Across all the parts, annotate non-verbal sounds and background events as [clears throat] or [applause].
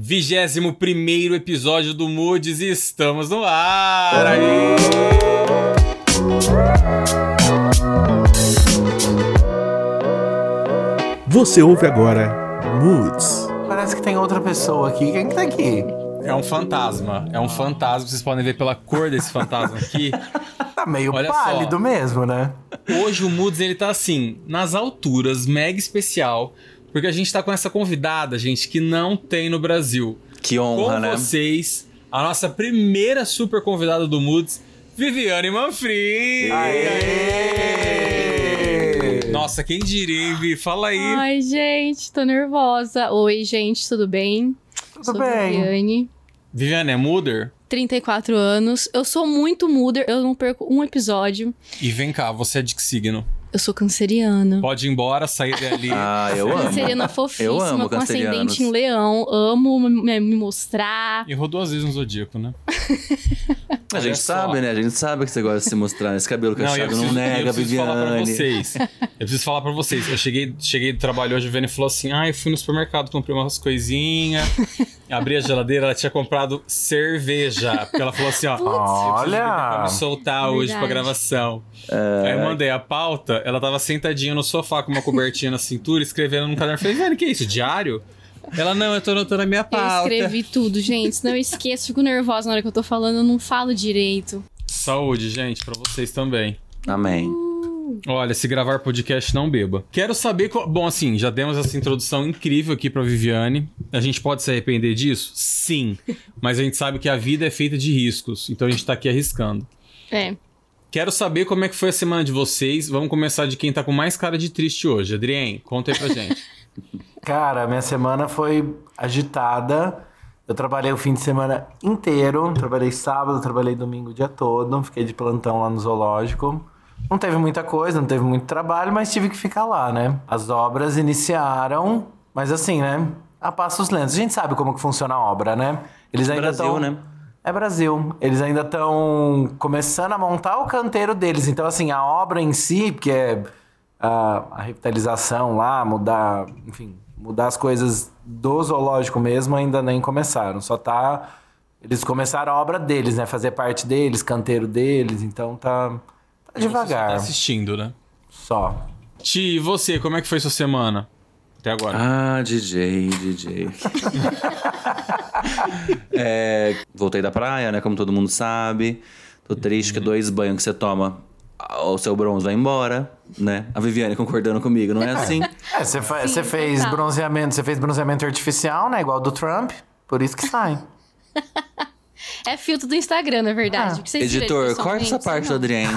Vigésimo primeiro episódio do Moods e estamos no ar! Aí. Você ouve agora Moods. Parece que tem outra pessoa aqui. Quem que tá aqui? É um fantasma. É um fantasma. Vocês podem ver pela cor desse fantasma aqui. [laughs] Tá meio Olha pálido só. mesmo, né? Hoje o Moods ele tá assim, nas alturas, mega especial, porque a gente tá com essa convidada, gente, que não tem no Brasil. Que honra, com né? vocês, a nossa primeira super convidada do Moods, Viviane Manfrim. Nossa, quem diria, hein, Vi? Fala aí. Ai, gente, tô nervosa. Oi, gente, tudo bem? Tudo Sou bem. Viviane, Viviane é Muder? 34 anos. Eu sou muito muda, eu não perco um episódio. E vem cá, você é de que signo? Eu sou canceriana. Pode ir embora, sair dali. [laughs] Ah, eu amo. Canceriana fofíssima, Eu amo com ascendente em leão. Amo me, me mostrar. Errou duas vezes no Zodíaco, né? [laughs] A Olha gente só. sabe, né? A gente sabe que você gosta de se mostrar. Esse cabelo Não, e eu cacheado não, preciso, nega, eu preciso falar pra Viviane. vocês. Eu preciso falar pra vocês. Eu cheguei, cheguei do trabalho hoje, a Viviane falou assim: Ah, eu fui no supermercado, comprei umas coisinhas. [laughs] Abri a geladeira, ela tinha comprado cerveja. Porque ela falou assim: ó, preciso beber pra Olha! me soltar hoje pra Verdade. gravação. Aí eu mandei a pauta, ela tava sentadinha no sofá com uma cobertinha na cintura, escrevendo num caderno. Eu falei, Viviane, que é isso? Diário? Ela, não, eu tô anotando a minha Eu pauta. escrevi tudo, gente. Senão eu esqueço, fico nervosa na hora que eu tô falando, eu não falo direito. Saúde, gente, pra vocês também. Amém. Olha, se gravar podcast, não beba. Quero saber. qual- Bom, assim, já demos essa introdução incrível aqui pra Viviane. A gente pode se arrepender disso? Sim. Mas a gente sabe que a vida é feita de riscos. Então a gente tá aqui arriscando. É. Quero saber como é que foi a semana de vocês. Vamos começar de quem tá com mais cara de triste hoje. Adrien, conta aí pra gente. [laughs] Cara, minha semana foi agitada. Eu trabalhei o fim de semana inteiro. Trabalhei sábado, trabalhei domingo o dia todo. Fiquei de plantão lá no zoológico. Não teve muita coisa, não teve muito trabalho, mas tive que ficar lá, né? As obras iniciaram, mas assim, né? A passos lentos. A gente sabe como que funciona a obra, né? Eles ainda Brasil, estão... né? É Brasil. Eles ainda estão começando a montar o canteiro deles. Então, assim, a obra em si, que é a, a revitalização lá, mudar, enfim, mudar as coisas do zoológico mesmo, ainda nem começaram. Só tá. Eles começaram a obra deles, né? Fazer parte deles, canteiro deles. Então tá, tá Tá devagar. assistindo, né? Só. Ti, e você, como é que foi sua semana? Até agora. Ah, DJ, DJ. [laughs] É, voltei da praia, né? Como todo mundo sabe. Tô triste que dois banhos que você toma, o seu bronze vai embora, né? A Viviane concordando comigo, não é assim? [laughs] É, você fa- Sim, você fez total. bronzeamento, você fez bronzeamento artificial, né? Igual do Trump. Por isso que sai. [laughs] É filtro do Instagram, na verdade. Ah. Editor, corta essa parte do. Adrien.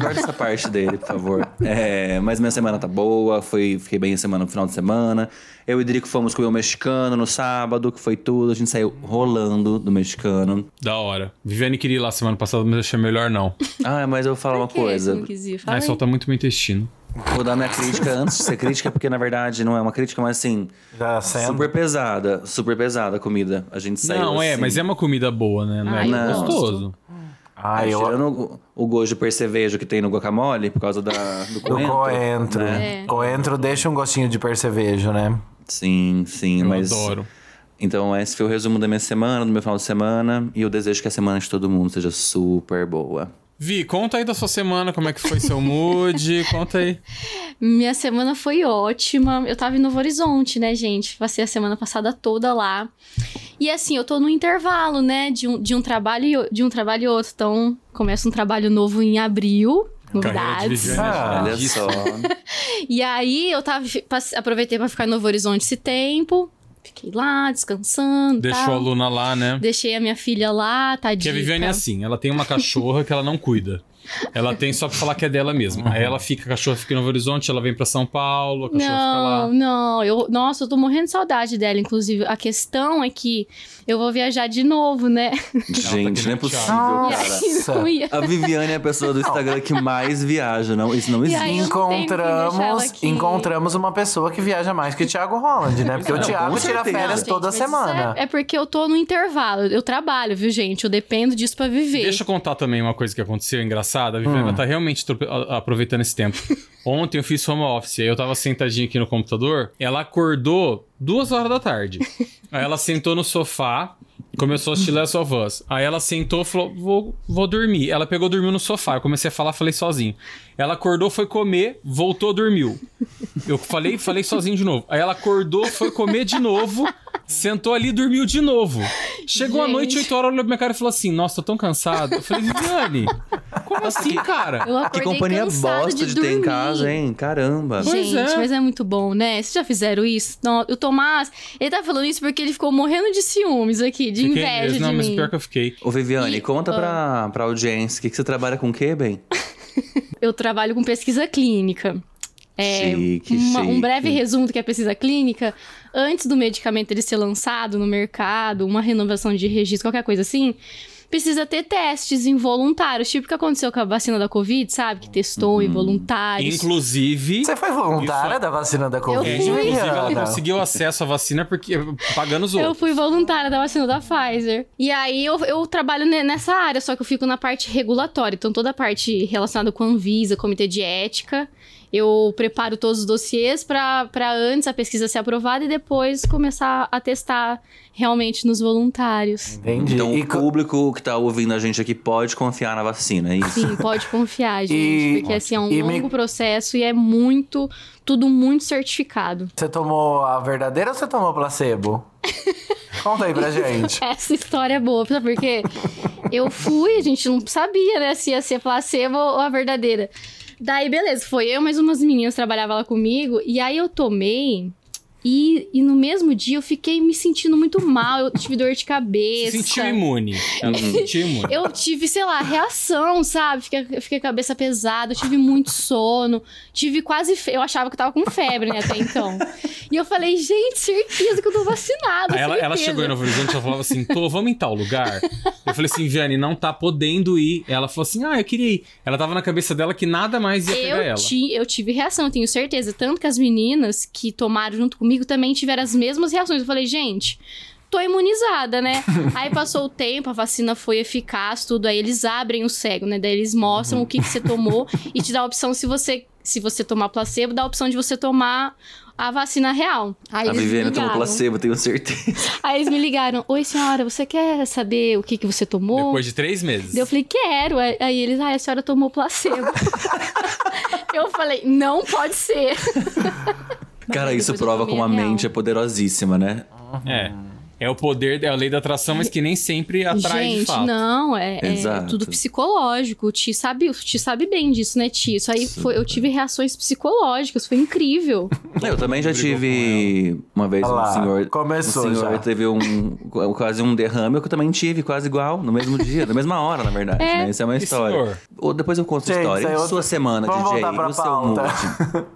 Corta essa parte dele, por favor. É, mas minha semana tá boa, foi, fiquei bem a semana no final de semana. Eu e o Drico fomos comer o mexicano no sábado, que foi tudo. A gente saiu rolando do mexicano. Da hora. Viviane queria ir lá semana passada, mas achei melhor não. Ah, mas eu vou falar uma coisa. você não quis ir? Fala Aí aí. solta muito meu intestino. Vou dar minha crítica antes de ser crítica, porque na verdade não é uma crítica, mas assim, Já sendo. super pesada. Super pesada a comida. A gente saiu. Não, é, assim, mas é uma comida boa, né? Não é Ai, eu gostoso. Ah, eu, Tirando o, o gosto de percevejo que tem no guacamole, por causa da, do Do coentro. coentro. né? É. Coentro deixa um gostinho de percevejo, né? Sim, sim, Eu mas. adoro. Então, esse foi o resumo da minha semana, do meu final de semana. E eu desejo que a semana de todo mundo seja super boa. Vi, conta aí da sua semana, como é que foi seu mood, [laughs] conta aí. Minha semana foi ótima. Eu tava em Novo Horizonte, né, gente? Passei a semana passada toda lá. E assim, eu tô no intervalo, né, de um, de um trabalho e de um trabalho e outro. Então, começa um trabalho novo em abril. Novidades. Ah, Olha só. [laughs] E aí, eu tava, aproveitei pra ficar em Novo Horizonte esse tempo. Fiquei lá, descansando. Deixou tal. a Luna lá, né? Deixei a minha filha lá, Porque tadinha. a Viviane é assim, ela tem uma cachorra que ela não cuida. Ela tem só pra falar que é dela mesma. Aí ela fica, a cachorra fica em Novo Horizonte, ela vem pra São Paulo, a cachorra fica lá. Não, não, eu, nossa, eu tô morrendo de saudade dela, inclusive. A questão é que eu vou viajar de novo, né? Gente, não é possível, Nossa. cara. Não ia. A Viviane é a pessoa do Instagram que mais viaja, não? Isso não existe. aí, encontramos, encontramos uma pessoa que viaja mais que o Thiago Holland, né? Porque o Não, Thiago com tira certeza. férias Gente, toda semana. É, é porque eu tô no intervalo. Eu trabalho, viu, gente? Eu dependo disso pra viver. Deixa eu contar também uma coisa que aconteceu engraçada. A Viviane tá realmente aproveitando esse tempo. Ontem eu fiz home office, aí eu tava sentadinho aqui no computador, ela acordou duas horas da tarde. [laughs] aí ela sentou no sofá, começou a assistir Last of Us. Aí ela sentou e falou, vou, vou dormir. Ela pegou, dormiu no sofá. Eu comecei a falar, falei sozinho. Ela acordou, foi comer, voltou, dormiu. Eu falei, falei sozinho de novo. Aí ela acordou, foi comer de novo, sentou ali e dormiu de novo. Chegou a noite, 8 horas, olhou pra minha cara e falou assim, nossa, tô tão cansado. Eu falei, Viviane, como assim, cara? Eu Que companhia cansada bosta de, ter em dormir. casa, hein? Caramba. Pois Gente, é. mas é muito bom, né? Vocês já fizeram isso? Não, o Tomás, ele tá falando isso porque ele ficou morrendo de ciúmes aqui, de Fiquei inveja mesmo. Não, de mas mim. pior que eu fiquei. Ô, Viviane, E- conta ah. pra, pra audiência. O que, que você trabalha com o quê, bem? [laughs] Eu trabalho com pesquisa clínica. É, Chique, uma- um chique. breve resumo do que é pesquisa clínica. Antes do medicamento ele ser lançado no mercado, uma renovação de registro, qualquer coisa assim, precisa ter testes involuntários, tipo o que aconteceu com a vacina da Covid, sabe? Que testou involuntários. Inclusive... Você foi voluntária Isso- da vacina da Covid, É, fui. inclusive, ela conseguiu acesso à vacina porque pagando os Eu outros. fui voluntária da vacina da Pfizer. E aí eu, eu trabalho ne- nessa área, só que eu fico na parte regulatória. Então toda a parte relacionada com a Anvisa, Comitê de Ética. Eu preparo todos os dossiês para antes a pesquisa ser aprovada e depois começar a testar realmente nos voluntários. Entendi. Então, E o co- público que tá ouvindo a gente aqui pode confiar na vacina, é isso? Sim, pode confiar, gente. E- porque assim, é um e me- longo processo e é muito, tudo muito certificado. Você tomou a verdadeira ou você tomou placebo? [laughs] Conta aí pra gente. Essa história é boa, sabe por quê? Eu fui, a gente não sabia, né, se ia ser placebo ou a verdadeira. Daí, beleza, foi eu, mais umas meninas trabalhavam lá comigo, e aí eu tomei. E, e no mesmo dia eu fiquei me sentindo muito mal, eu tive dor de Se cabeça. sentiu imune. Ela se sentiu imune. Eu tive, sei lá, reação, sabe? Fiquei, fiquei com a cabeça pesada, eu tive muito sono, tive quase. Fe... Eu achava que eu tava com febre, né, até então. E eu falei, gente, certeza que eu tô vacinada. Aí ela, ela chegou em Novo Horizonte e falava assim: Tô, vamos em tal lugar? Eu falei assim, Viane, não tá podendo ir. Ela falou assim: Ah, eu queria ir. Ela tava na cabeça dela que nada mais ia pegar Eu, ela. ti, eu tive reação, eu tenho certeza. Tanto que as meninas que tomaram junto comigo também tiveram as mesmas reações. Eu falei, gente, tô imunizada, né? [laughs] aí passou o tempo, a vacina foi eficaz, tudo. Aí eles abrem o cego, né? Daí eles mostram o que, que você tomou e te dá a opção se você, se você tomar placebo, dá a opção de você tomar a vacina real. Aí A eles me Viviane tomou placebo, tenho certeza. Aí eles me ligaram: Oi, senhora, você quer saber o que, que você tomou? Depois de três meses. Eu falei, quero. Aí aí eles, ah, a senhora tomou placebo. [laughs] eu falei, não pode ser. [laughs] Cara, isso prova como a mente é poderosíssima, né? É. É o poder, é a lei da atração, mas que nem sempre atrai de Gente, fato. não, é, é tudo psicológico. O Ti sabe, o Ti sabe bem disso, né, Ti? Isso aí foi, eu tive reações psicológicas, foi incrível. Eu também já tive uma vez Olha um senhor. começou um senhor já. teve um quase um derrame, eu também tive, quase igual, no mesmo dia, na mesma hora, na verdade. É. né? Essa é uma história. Ou depois eu conto a história. isso é outra- Sua semana, Vamos DJ, o seu mood.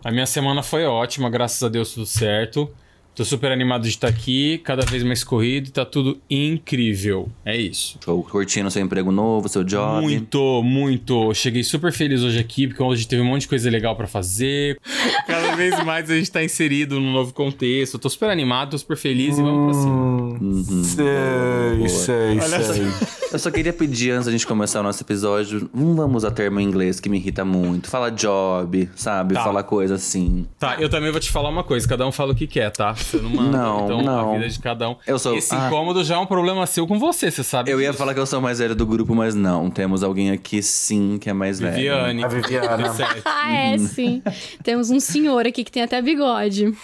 A minha semana foi ótima, graças a Deus tudo certo. Tô super animado de estar aqui, cada vez mais corrido e tá tudo incrível. É isso. Tô curtindo seu emprego novo, seu job. Muito, muito. Cheguei super feliz hoje aqui, porque hoje teve um monte de coisa legal pra fazer. Cada [laughs] vez mais a gente tá inserido num novo contexto. Tô super animado, tô super feliz e vamos pra cima. Hum, sei, sei, sei. Eu só queria pedir, antes da gente começar o nosso episódio, não vamos usar termo em inglês que me irrita muito. Fala job, sabe? Tá. Fala coisa assim. Tá, eu também vou te falar uma coisa, cada um fala o que quer, tá? Você não manda. Não, então não. a vida é de cada um. Eu sou- Esse ah. incômodo já é um problema seu com você, você sabe. Eu ia disso. falar que eu sou o mais velho do grupo, mas não. Temos alguém aqui sim que é mais velho. Viviane. A Viviana. [laughs] 17. Ah, é, sim. Temos um senhor aqui que tem até bigode.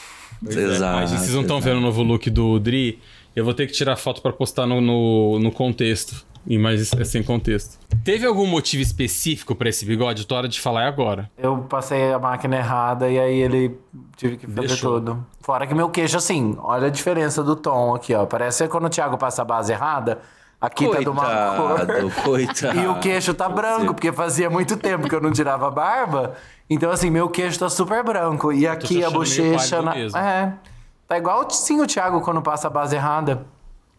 Pois é. Exato. Mas vocês não estão vendo o novo look do Dri? Eu vou ter que tirar foto pra postar no, no, no contexto. E mais é sem contexto. Teve algum motivo específico pra esse bigode? Tô hora de falar é agora. Eu passei a máquina errada e aí ele tive que fazer Deixou. tudo. Fora que meu queixo, assim, olha a diferença do tom aqui, ó. Parece quando o Thiago passa a base errada, aqui tá de uma cor. Coitado, [laughs] coitado. E o queixo tá branco, porque fazia muito tempo que eu não tirava a barba. Então, assim, meu queixo tá super branco. E aqui a bochecha. Na... É. Tá igual sim o Thiago quando passa a base errada.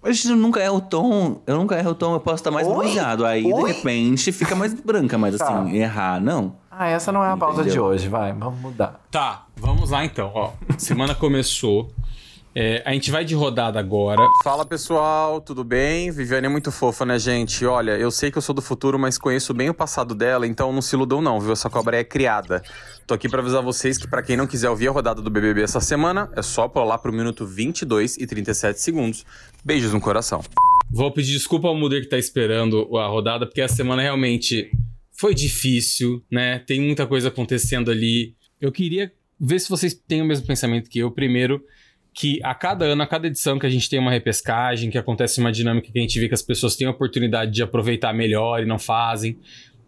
Mas eu nunca erro o tom. Eu nunca erro o tom, eu posso estar mais Oi? bronzeado. Aí, Oi? de repente, fica mais branca, mas Tá. assim, errar, não. Ah, essa não é a pauta Entendeu? de hoje, vai, vamos mudar. Tá, vamos lá então. Ó, semana começou. É, a gente vai de rodada agora. Fala pessoal, tudo bem? Viviane é muito fofa, né, gente? Olha, eu sei que eu sou do futuro, mas conheço bem o passado dela, então não se iludam não, viu? Essa cobra é criada. Tô aqui pra avisar vocês que pra quem não quiser ouvir a rodada do BBB essa semana, é só pular pro minuto 22 e 37 segundos. Beijos no coração. Vou pedir desculpa ao Muder que tá esperando a rodada, porque a semana realmente foi difícil, né? Tem muita coisa acontecendo ali. Eu queria ver se vocês têm o mesmo pensamento que eu. Primeiro, que a cada ano, a cada edição que a gente tem uma repescagem, que acontece uma dinâmica que a gente vê que as pessoas têm a oportunidade de aproveitar melhor e não fazem.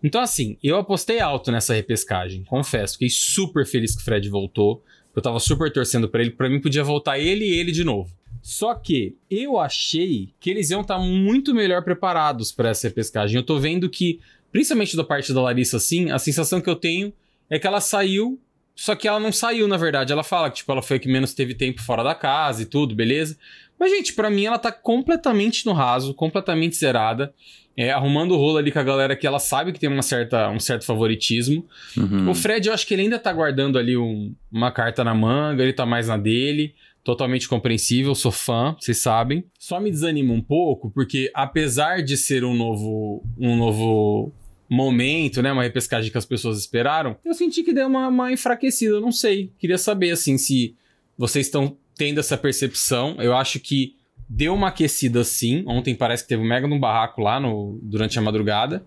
Então, assim, eu apostei alto nessa repescagem, confesso. Fiquei super feliz que o Fred voltou. Eu tava super torcendo para ele. Para mim, podia voltar ele e ele de novo. Só que eu achei que eles iam estar muito melhor preparados para essa repescagem. Eu tô vendo que, principalmente da parte da Larissa, assim, a sensação que eu tenho é que ela saiu só que ela não saiu, na verdade. Ela fala que, tipo, ela foi a que menos teve tempo fora da casa e tudo, beleza? Mas, gente, para mim ela tá completamente no raso, completamente zerada. É, arrumando o rolo ali com a galera que ela sabe que tem uma certa, um certo favoritismo. Uhum. O Fred, eu acho que ele ainda tá guardando ali um- uma carta na manga, ele tá mais na dele. Totalmente compreensível, sou fã, vocês sabem. Só me desanima um pouco, porque apesar de ser um novo, um novo momento, né? Uma repescagem que as pessoas esperaram, eu senti que deu uma, uma enfraquecida, eu não sei. Queria saber, assim, se vocês estão tendo essa percepção. Eu acho que deu uma aquecida sim. Ontem parece que teve um mega no barraco lá no, durante a madrugada.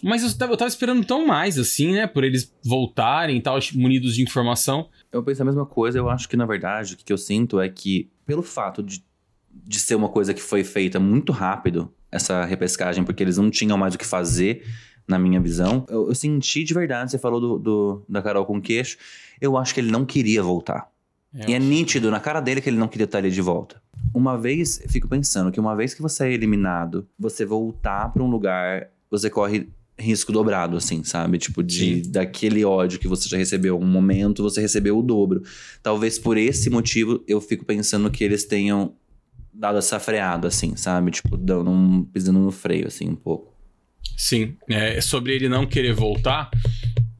Mas eu tava, eu tava esperando tão mais, assim, né? Por eles voltarem e tal, munidos de informação. Eu penso a mesma coisa, eu acho que, na verdade, o que eu sinto é que, pelo fato de, de ser uma coisa que foi feita muito rápido, essa repescagem, porque eles não tinham mais o que fazer, na minha visão, eu, eu senti de verdade, você falou do, do- da Carol com queixo, eu acho que ele não queria voltar. e é nítido na cara dele que ele não queria estar ali de volta. Uma vez, eu fico pensando que uma vez que você é eliminado, você voltar pra um lugar, você corre risco dobrado, assim, sabe? Tipo, de daquele ódio que você já recebeu um momento, você recebeu o dobro. Talvez por esse motivo eu fico pensando que eles tenham dado essa freada, assim, sabe? Tipo, dando um, pisando no freio, assim, um pouco. Sim, é, sobre ele não querer voltar,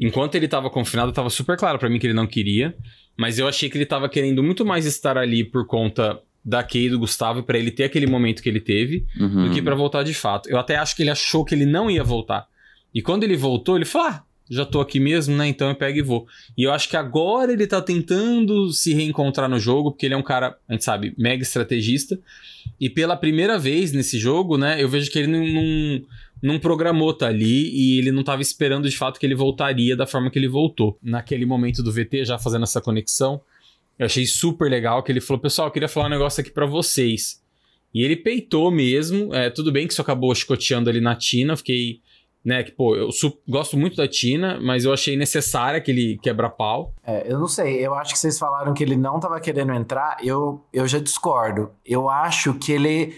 enquanto ele tava confinado, tava super claro pra mim que ele não queria, mas eu achei que ele tava querendo muito mais estar ali por conta da Kay e do Gustavo pra ele ter aquele momento que ele teve, Uhum. do que pra voltar de fato. Eu até acho que ele achou que ele não ia voltar. E quando ele voltou, ele falou: "Ah, já tô aqui mesmo, né? Então eu pego e vou". E eu acho que agora ele tá tentando se reencontrar no jogo, porque ele é um cara, a gente sabe, mega estrategista. E pela primeira vez nesse jogo, né, eu vejo que ele não, não, não programou tá ali e ele não tava esperando de fato que ele voltaria da forma que ele voltou. Naquele momento do VT, já fazendo essa conexão, eu achei super legal que ele falou: pessoal, eu queria falar um negócio aqui pra vocês. E ele peitou mesmo. É, tudo bem que isso acabou chicoteando ali na Tina. Fiquei. Né, que, pô, eu gosto muito da Tina, mas eu achei necessário aquele quebra-pau. É, eu não sei, eu acho que vocês falaram que ele não tava querendo entrar, eu, eu já discordo. Eu acho que ele,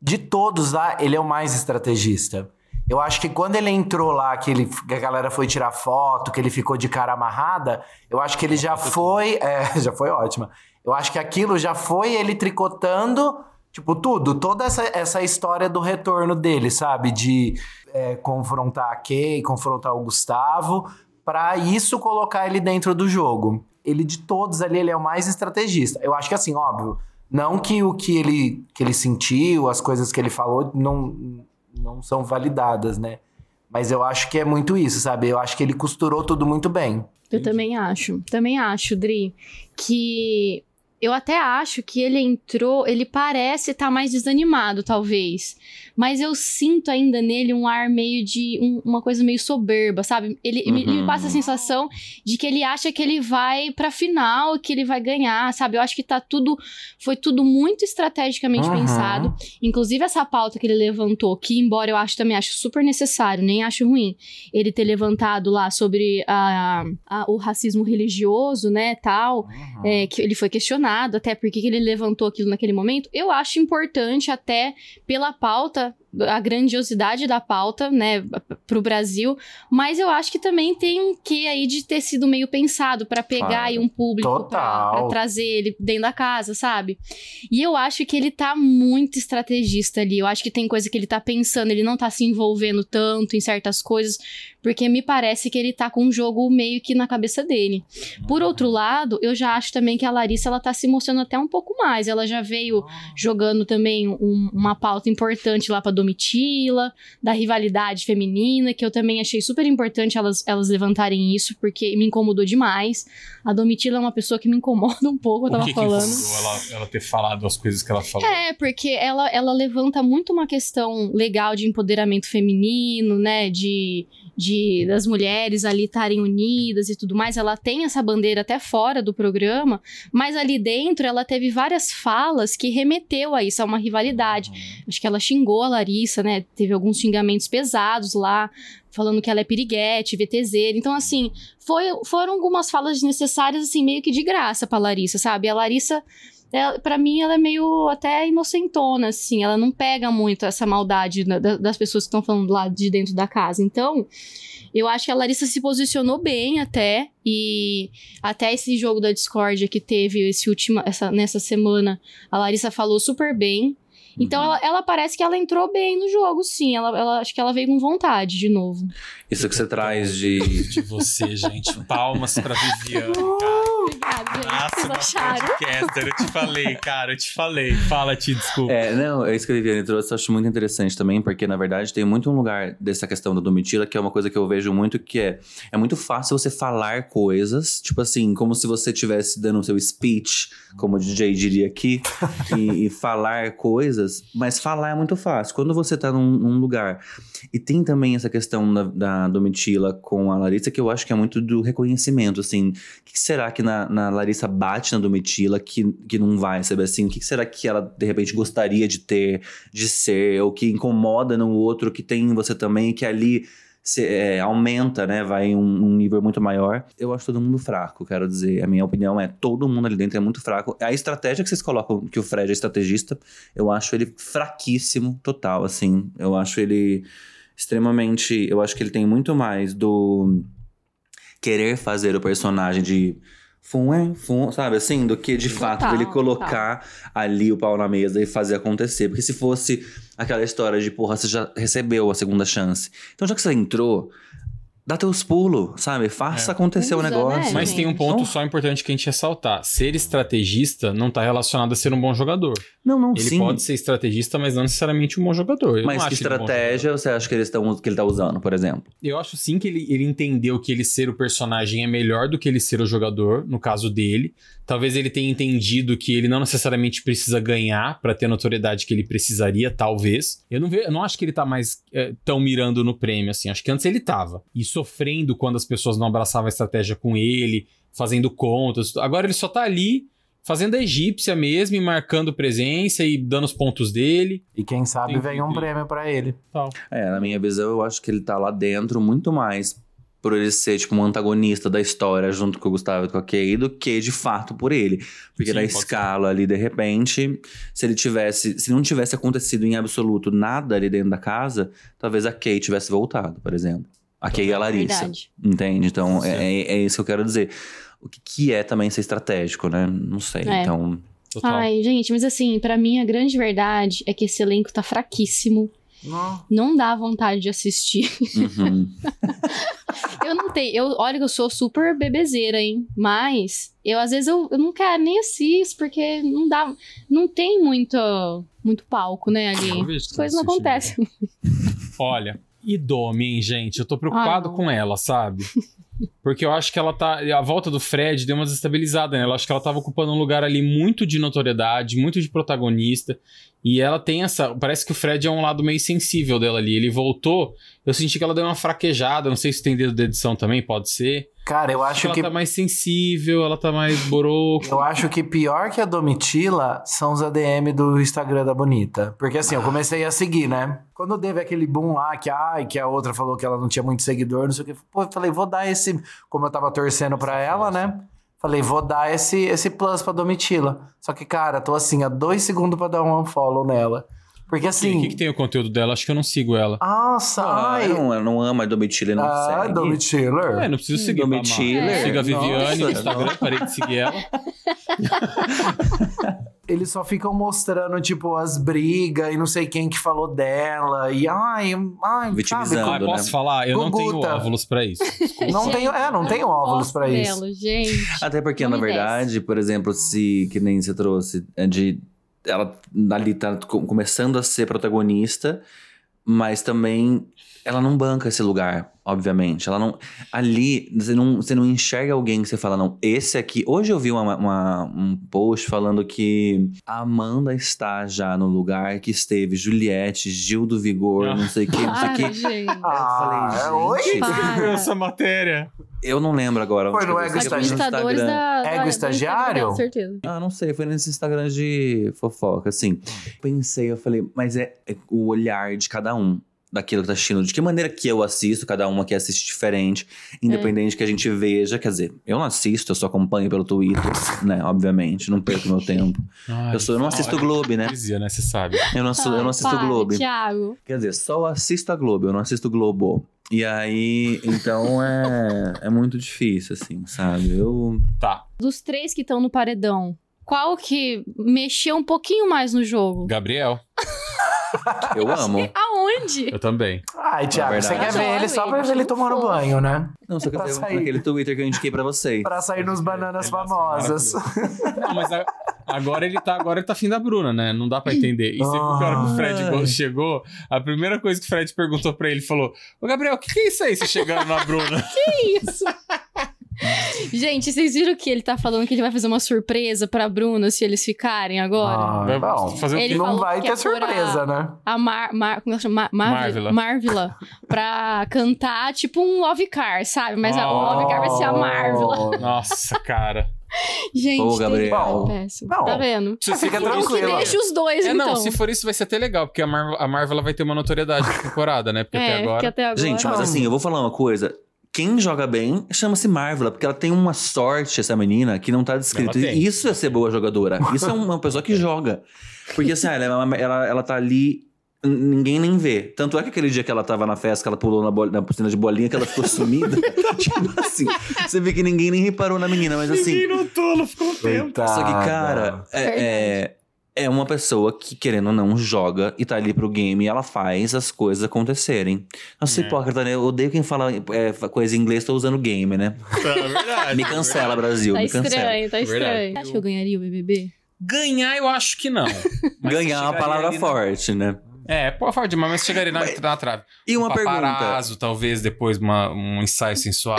de todos lá, ele é o mais estrategista. Eu acho que quando ele entrou lá, que, ele, que a galera foi tirar foto, que ele ficou de cara amarrada, eu acho que ele já foi. [laughs] É, já foi ótima. Eu acho que aquilo já foi ele tricotando, tipo, tudo, toda essa, essa história do retorno dele, sabe? De é, confrontar a Kay, confrontar o Gustavo, pra isso colocar ele dentro do jogo. Ele, de todos ali, ele é o mais estrategista. Eu acho que assim, óbvio, não que o que ele, que ele sentiu, as coisas que ele falou, não, não são validadas, né? Mas eu acho que é muito isso, sabe? Eu acho que ele costurou tudo muito bem. Eu também acho. Também acho, Dri, que eu até acho que ele entrou, ele parece estar mais desanimado, talvez. Mas eu sinto ainda nele um ar meio de. um- uma coisa meio soberba, sabe? Ele, me- ele me Uhum. passa a sensação de que ele acha que ele vai pra final, que ele vai ganhar, sabe? Eu acho que tá tudo. Foi tudo muito estrategicamente Uhum. pensado. Inclusive, essa pauta que ele levantou, que embora eu acho também acho super necessário, nem acho ruim, ele ter levantado lá sobre a, a- o racismo religioso, né, tal, é, que ele foi questionado até por que que ele levantou aquilo naquele momento, eu acho importante até pela pauta a grandiosidade da pauta, né, pro Brasil, mas eu acho que também tem um quê aí de ter sido meio pensado para pegar Claro. aí um público pra trazer ele dentro da casa, sabe? E eu acho que ele tá muito estrategista ali. Eu acho que tem coisa que ele tá pensando, ele não tá se envolvendo tanto em certas coisas, porque me parece que ele tá com um jogo meio que na cabeça dele. Por outro lado, eu já acho também que a Larissa ela tá se mostrando até um pouco mais. Ela já veio jogando também um- uma pauta importante lá pra Domitila, da rivalidade feminina, que eu também achei super importante elas, elas levantarem isso, porque me incomodou demais. A Domitila é uma pessoa que me incomoda um pouco, eu O tava que, que falando. incomodou ela, ela ter falado as coisas que ela falou? É, porque ela, ela levanta muito uma questão legal de empoderamento feminino, né? De, de das mulheres ali estarem unidas e tudo mais. Ela tem essa bandeira até fora do programa, mas ali dentro ela teve várias falas que remeteu a isso, a uma rivalidade. Acho que ela xingou a Larissa, né? Teve alguns xingamentos pesados lá, falando que ela é piriguete, VTZera. Então, assim, foi, foram algumas falas desnecessárias, assim, meio que de graça pra Larissa, sabe? A Larissa ela, pra mim, ela é meio até inocentona, assim. Ela não pega muito essa maldade da- da- das pessoas que estão falando lá de dentro da casa. Então, eu acho que a Larissa se posicionou bem até. E até esse jogo da Discord que teve esse última, essa, nessa semana, a Larissa falou super bem. Então, ela, ela parece que ela entrou bem no jogo, sim. Ela, ela- acho que ela veio com vontade de novo. Isso que você traz de. De você, gente. Palmas pra Viviane, cara. Obrigada, gente. Nossa, vocês uma acharam? podcaster, eu te falei, cara, eu te falei. Fala, Ti, desculpa. É, não, é isso que a Viviane trouxe, eu acho muito interessante também, porque na verdade tem muito um lugar dessa questão da Domitila, que é uma coisa que eu vejo muito que é. É muito fácil você falar coisas, tipo assim, como se você estivesse dando o seu speech, como o DJ diria aqui, [laughs] e, e falar coisas, mas falar é muito fácil. Quando você tá num, num lugar. E tem também essa questão da, da Domitila com a Larissa, que eu acho que é muito do reconhecimento, assim. O que, será que na, na Larissa bate na Domitila que, que não vai, sabe assim? O que, que será que ela, de repente, gostaria de ter, de ser, ou que incomoda no outro, que tem em você também, que ali se- é, aumenta, né? Vai em um, um nível muito maior. Eu acho todo mundo fraco, quero dizer. A minha opinião é todo mundo ali dentro é muito fraco. A estratégia que vocês colocam, que o Fred é estrategista, eu acho ele fraquíssimo, total, assim. Eu acho ele extremamente. Eu acho que ele tem muito mais do querer fazer o personagem de. Fum, é, fum, sabe assim? Do que de fato Total, ele colocar ali o pau na mesa e fazer acontecer. Porque se fosse aquela história de, porra, você já recebeu a segunda chance. Então, já que você entrou, dá teus pulos, sabe? Faça É. acontecer o Usa, negócio. né, Mas tem um ponto só importante que a gente ressaltar. Ser estrategista não tá relacionado a ser um bom jogador. Não, não, Ele sim. pode ser estrategista, mas não necessariamente um bom jogador. Eu Mas não que acho ele um estratégia você acha que, eles tão, que ele tá usando, por exemplo? Eu acho sim que ele, ele entendeu que ele ser o personagem é melhor do que ele ser o jogador, no caso dele. Talvez ele tenha entendido que ele não necessariamente precisa ganhar pra ter a notoriedade que ele precisaria, talvez. Eu não, vejo, eu não acho que ele tá mais é, tão mirando no prêmio, assim. Acho que antes ele tava. E sofrendo quando as pessoas não abraçavam a estratégia com ele, fazendo contas. Agora ele só tá ali. Fazendo a egípcia mesmo, e marcando presença e dando os pontos dele. E quem sabe Tem vem um prêmio pra ele. Tal. É, na minha visão, eu acho que ele tá lá dentro muito mais por ele ser, tipo, um antagonista da história junto com o Gustavo e com a Kay, do que de fato por ele. Porque Sim, na escala ali, de repente, se ele tivesse. Se não tivesse acontecido em absoluto nada ali dentro da casa, talvez a Kay tivesse voltado, por exemplo. A Kay e a Larissa. Verdade. Entende? Então, é, é, é isso que eu quero dizer. O que, que é também ser estratégico, né? Não sei. É. Então. Total. Ai, gente, mas assim, pra mim a grande verdade é que esse elenco tá fraquíssimo. Não. Não dá vontade de assistir. uhum. [laughs] Eu não tenho. Eu, olha que eu sou super bebezeira, hein? Mas eu, às vezes, eu, eu não quero nem assistir, porque não dá. Não tem muito, muito palco, né, ali. As coisas não acontecem. Olha, e Domi, hein, gente? Eu tô preocupado Ah, com ela, sabe? [laughs] Porque eu acho que ela tá. A volta do Fred deu uma desestabilizada nela. Eu acho que ela tava ocupando um lugar ali muito de notoriedade, muito de protagonista. E ela tem essa. Parece que o Fred é um lado meio sensível dela ali. Ele voltou. Eu senti que ela deu uma fraquejada. Não sei se tem dedo da edição também, pode ser. Cara, eu acho ela que tá mais sensível, ela tá mais boroco. Eu acho que pior que a Domitila são os ADM do Instagram da Bonita. Porque assim, eu comecei a seguir, né? Quando teve aquele boom lá, que, ai, que a outra falou que ela não tinha muito seguidor, não sei o que. Pô, eu falei, vou dar esse. Como eu tava torcendo pra ela, né? Falei, vou dar esse, esse plus pra Domitila. Só que, cara, tô assim, a dois segundos pra dar um unfollow nela. Porque O assim. que, que tem o conteúdo dela? Acho que eu não sigo ela. Nossa, Ah, ai. eu não, eu não amo a Domitila, não Ah, segue. Domitiller. É, não preciso seguir. Domitiller. Mamá. Siga a Viviane no Instagram, parei de seguir ela. [laughs] Eles só ficam mostrando, tipo, as brigas e não sei quem que falou dela. E ai, ai, Vitimizando. sabe? Ah, posso falar? Eu não tenho Guguta. óvulos pra isso. Não Gente, tenho, é, não tenho óvulos pra isso. gente. Até porque, Não na verdade, por exemplo, se, que nem você trouxe, é de ela ali tá co- começando a ser protagonista, mas também ela não banca esse lugar, obviamente. Ela não. Ali, você não, você não enxerga alguém que você fala, não, esse aqui. Hoje eu vi uma, uma- um post falando que a Amanda está já no lugar que esteve Juliette, Gil do Vigor, Ah. não sei o que, não sei o que. gente. Ah, Eu falei, é, oi? gente, Para. essa matéria? Eu não lembro agora. Foi no Ego Instagram. da, da, Ego estagiário? Com certeza. Ah, não sei, foi nesse Instagram de fofoca, assim. Pensei, eu falei, mas é, é o olhar de cada um daquilo que tá assistindo, de que maneira que eu assisto, cada uma que assiste diferente, independente que a gente veja, quer dizer, eu não assisto, eu só acompanho pelo Twitter, né, obviamente, não perco meu tempo. Ai, Eu, sou, eu não assisto o Globo, né? Hipocrisia, né? Você sabe. Eu não, eu não assisto o Globo. Thiago. Quer dizer, só assisto a Globo, eu não assisto o Globo. E aí, então é, é muito difícil, assim, sabe? Eu Tá. Dos três que estão no paredão, qual que mexeu um pouquinho mais no jogo? Gabriel, Eu amo. Aonde? eu também. Ai, Thiago, você verdade. quer ver ele só pra ver ele tomando Fofo. banho, né? Não, só que Pra eu sair. naquele Twitter que eu indiquei pra vocês. Pra sair nos bananas Ele é famosas. Não, mas a- agora ele tá agora ele tá afim da Bruna, né? Não dá pra entender. E você viu que a hora que o Fred Ai. chegou, a primeira coisa que o Fred perguntou pra ele falou: Ô Gabriel, o que, que é isso aí, você chegando na Bruna? [laughs] Isso. Gente, vocês viram que ele tá falando que ele vai fazer uma surpresa pra Bruna se eles ficarem agora? Ah, bom, fazer Ele não vai que ter é surpresa, né? A Mar, Mar, como ela chama? Mar, Marvila. Marvila. Pra cantar tipo um Love Car, sabe? Mas a Oh. Love Car vai ser a Marvila. Nossa, cara. Gente, Ô, Gabriel. tem- péssimo. Não. Tá vendo? Se, se Fica for isso- Que tranquilo. deixa os dois, É, então. não, se for isso vai ser até legal, porque a, Mar a Marvel vai ter uma notoriedade na temporada, né? Porque é, até agora. que até agora... Gente, mas Não. assim, eu vou falar uma coisa. Quem joga bem chama-se Marvel, porque ela tem uma sorte, essa menina, que não tá tem. Isso é ser boa jogadora. Isso é uma pessoa que joga. Porque assim, ela, ela, ela tá ali. Ninguém nem vê. Tanto é que aquele dia que ela tava na festa, que ela pulou na, bol- na piscina de bolinha, que ela ficou sumida. [laughs] tipo assim, você vê que ninguém nem reparou na menina, mas assim. Ninguém notou, ela ficou um tempo. Só que, cara, é, é, é uma pessoa que, querendo ou não, joga e tá ali pro game e ela faz as coisas acontecerem. Eu sou É. hipócrita, né? Eu odeio quem fala é, coisa em inglês, tô usando game, né? Tá, [laughs] é verdade. Me cancela, Brasil, Tá me cancela. estranho, tá Verdade. estranho. Você acha que eu ganharia o BBB? Ganhar, eu acho que não. [laughs] Mas Ganhar é uma palavra na- forte, né? É, pô, forte demais, mas chegaria na, na trave. E uma um pergunta. talvez depois uma, um ensaio sensual.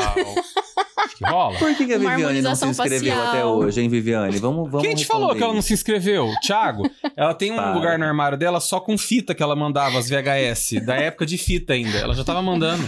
Que rola. Por que, que a Uma Viviane não se inscreveu facial. até hoje, hein, Viviane? Vamos, vamos Quem te falou que ela não se inscreveu? Thiago, ela tem um Para. lugar no armário dela só com fita que ela mandava, as VHS, da época de fita ainda. Ela já tava mandando.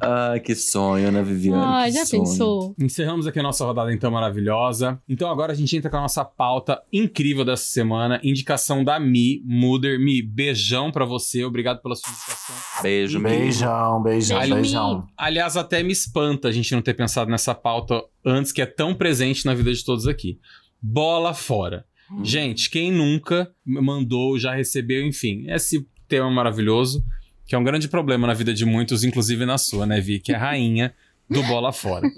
Ai, que sonho, né, Viviane? Ah, que já sonho. pensou? Encerramos aqui a nossa rodada então maravilhosa. Então agora a gente entra com a nossa pauta incrível dessa semana, indicação da Mi, Muder. Mi, beijão pra você, obrigado pela sua indicação. Beijo, beijo. Beijão, beijão, Beijo, beijão. Aliás, até me espanta a gente não ter pensado nessa pauta antes, que é tão presente na vida de todos aqui. Bola fora. Gente, quem nunca mandou, já recebeu, enfim, esse tema maravilhoso, que é um grande problema na vida de muitos, inclusive na sua, né, Vi? Que é a rainha do bola fora.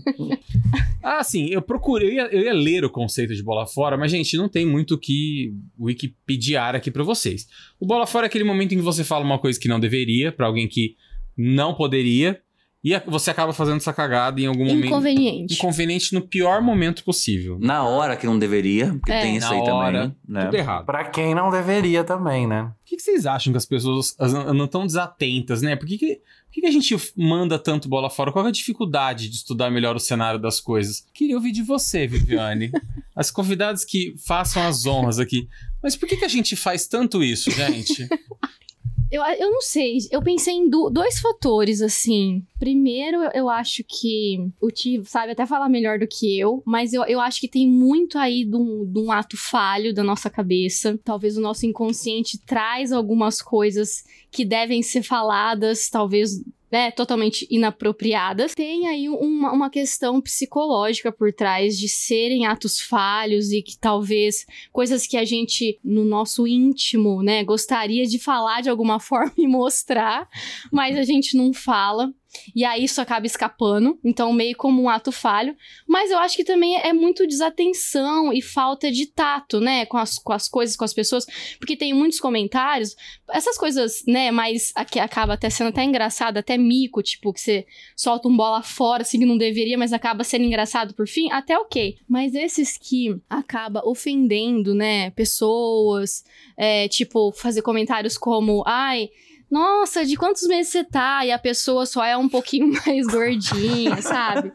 [laughs] ah, sim, eu procurei, eu ia, eu ia ler o conceito de bola fora, mas, gente, não tem muito o que wikipediar aqui pra vocês. O bola fora é aquele momento em que você fala uma coisa que não deveria, pra alguém que não poderia, e você acaba fazendo essa cagada em algum momento. Inconveniente. Inconveniente no pior momento possível. Na hora que não deveria, porque É. tem isso Na aí hora, também, né? Tudo errado. Pra quem não deveria também, né? Por que, que vocês acham que as pessoas andam tão desatentas, né? Por que, que, por que, que a gente manda tanto bola fora? Qual é a dificuldade de estudar melhor o cenário das coisas? Queria ouvir de você, Viviane. [laughs] As convidadas que façam as honras aqui. Mas por que, que a gente faz tanto isso, gente? [laughs] Eu, eu não sei, eu pensei em do- dois fatores, assim. Primeiro, eu, acho que o Ti sabe até falar melhor do que eu, mas eu, eu acho que tem muito aí de um, de um ato falho da nossa cabeça. Talvez o nosso inconsciente traz algumas coisas que devem ser faladas, talvez né, totalmente inapropriadas. Tem aí uma, uma questão psicológica por trás de serem atos falhos e que talvez coisas que a gente, no nosso íntimo, né, gostaria de falar de alguma [laughs] forma e mostrar, mas a gente não fala. E aí isso acaba escapando, então meio como um ato falho. Mas eu acho que também é muito desatenção e falta de tato, né? Com as, com as coisas, com as pessoas. Porque tem muitos comentários, essas coisas, né? Mas aqui acaba até sendo até engraçado, até mico, tipo, que você solta um bola fora assim que não deveria, mas acaba sendo engraçado por fim, até ok. Mas esses que acaba ofendendo, né? Pessoas, é, tipo, fazer comentários como, ai nossa, de quantos meses você tá? E a pessoa só é um pouquinho [laughs] mais gordinha, sabe?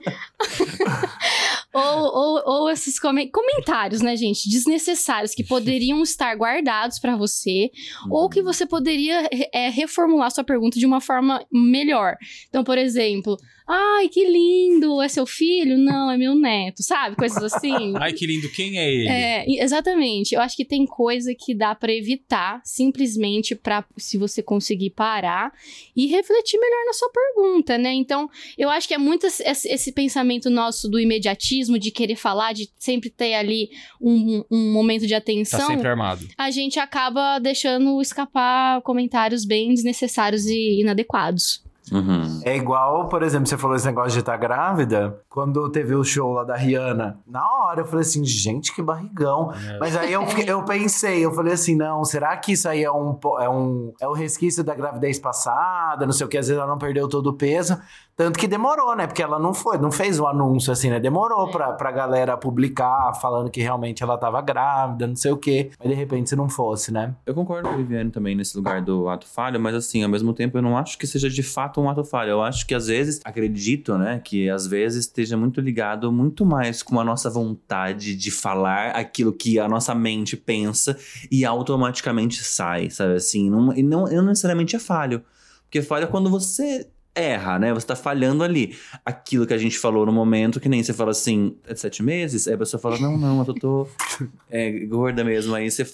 [laughs] ou, ou, ou, esses come comentários, né, gente, desnecessários que poderiam estar guardados para você, uhum. ou que você poderia é, reformular sua pergunta de uma forma melhor. Então, por exemplo, Ai, que lindo! É seu filho? Não, é meu neto, sabe? Coisas assim. [laughs] Ai, que lindo, quem é ele? É, exatamente. Eu acho que tem coisa que dá para evitar, simplesmente para se você conseguir parar e refletir melhor na sua pergunta, né? Então, eu acho que é muito esse, pensamento nosso do imediatismo, de querer falar, de sempre ter ali um, um momento de atenção. Tá sempre armado. A gente acaba deixando escapar comentários bem desnecessários e inadequados. Uhum. É igual, por exemplo, você falou esse negócio de estar tá grávida. Quando teve o show lá da Rihanna, na hora eu falei assim, gente, que barrigão. É. Mas aí eu, eu pensei, eu falei assim, não, será que isso aí é um, é um é o resquício da gravidez passada? Não sei o que, às vezes ela não perdeu todo o peso. Tanto que demorou, né? Porque ela não foi, não fez o um anúncio assim, né? Demorou é. pra, pra galera publicar, falando que realmente ela tava grávida, não sei o quê. Mas de repente se não fosse, né? Eu concordo com a Viviane também nesse lugar do ato falho, mas assim, ao mesmo tempo eu não acho que seja de fato um ato falho. Eu acho que às vezes, acredito, né? Que às vezes esteja muito ligado muito mais com a nossa vontade de falar aquilo que a nossa mente pensa e automaticamente sai, sabe? Assim, não, e não, não necessariamente é falho. Porque falha é quando você erra, né? Você tá falhando ali. Aquilo que a gente falou no momento, que nem você fala assim, é de sete meses? Aí a pessoa fala, não, não, eu tô [laughs] é, gorda mesmo. Aí você.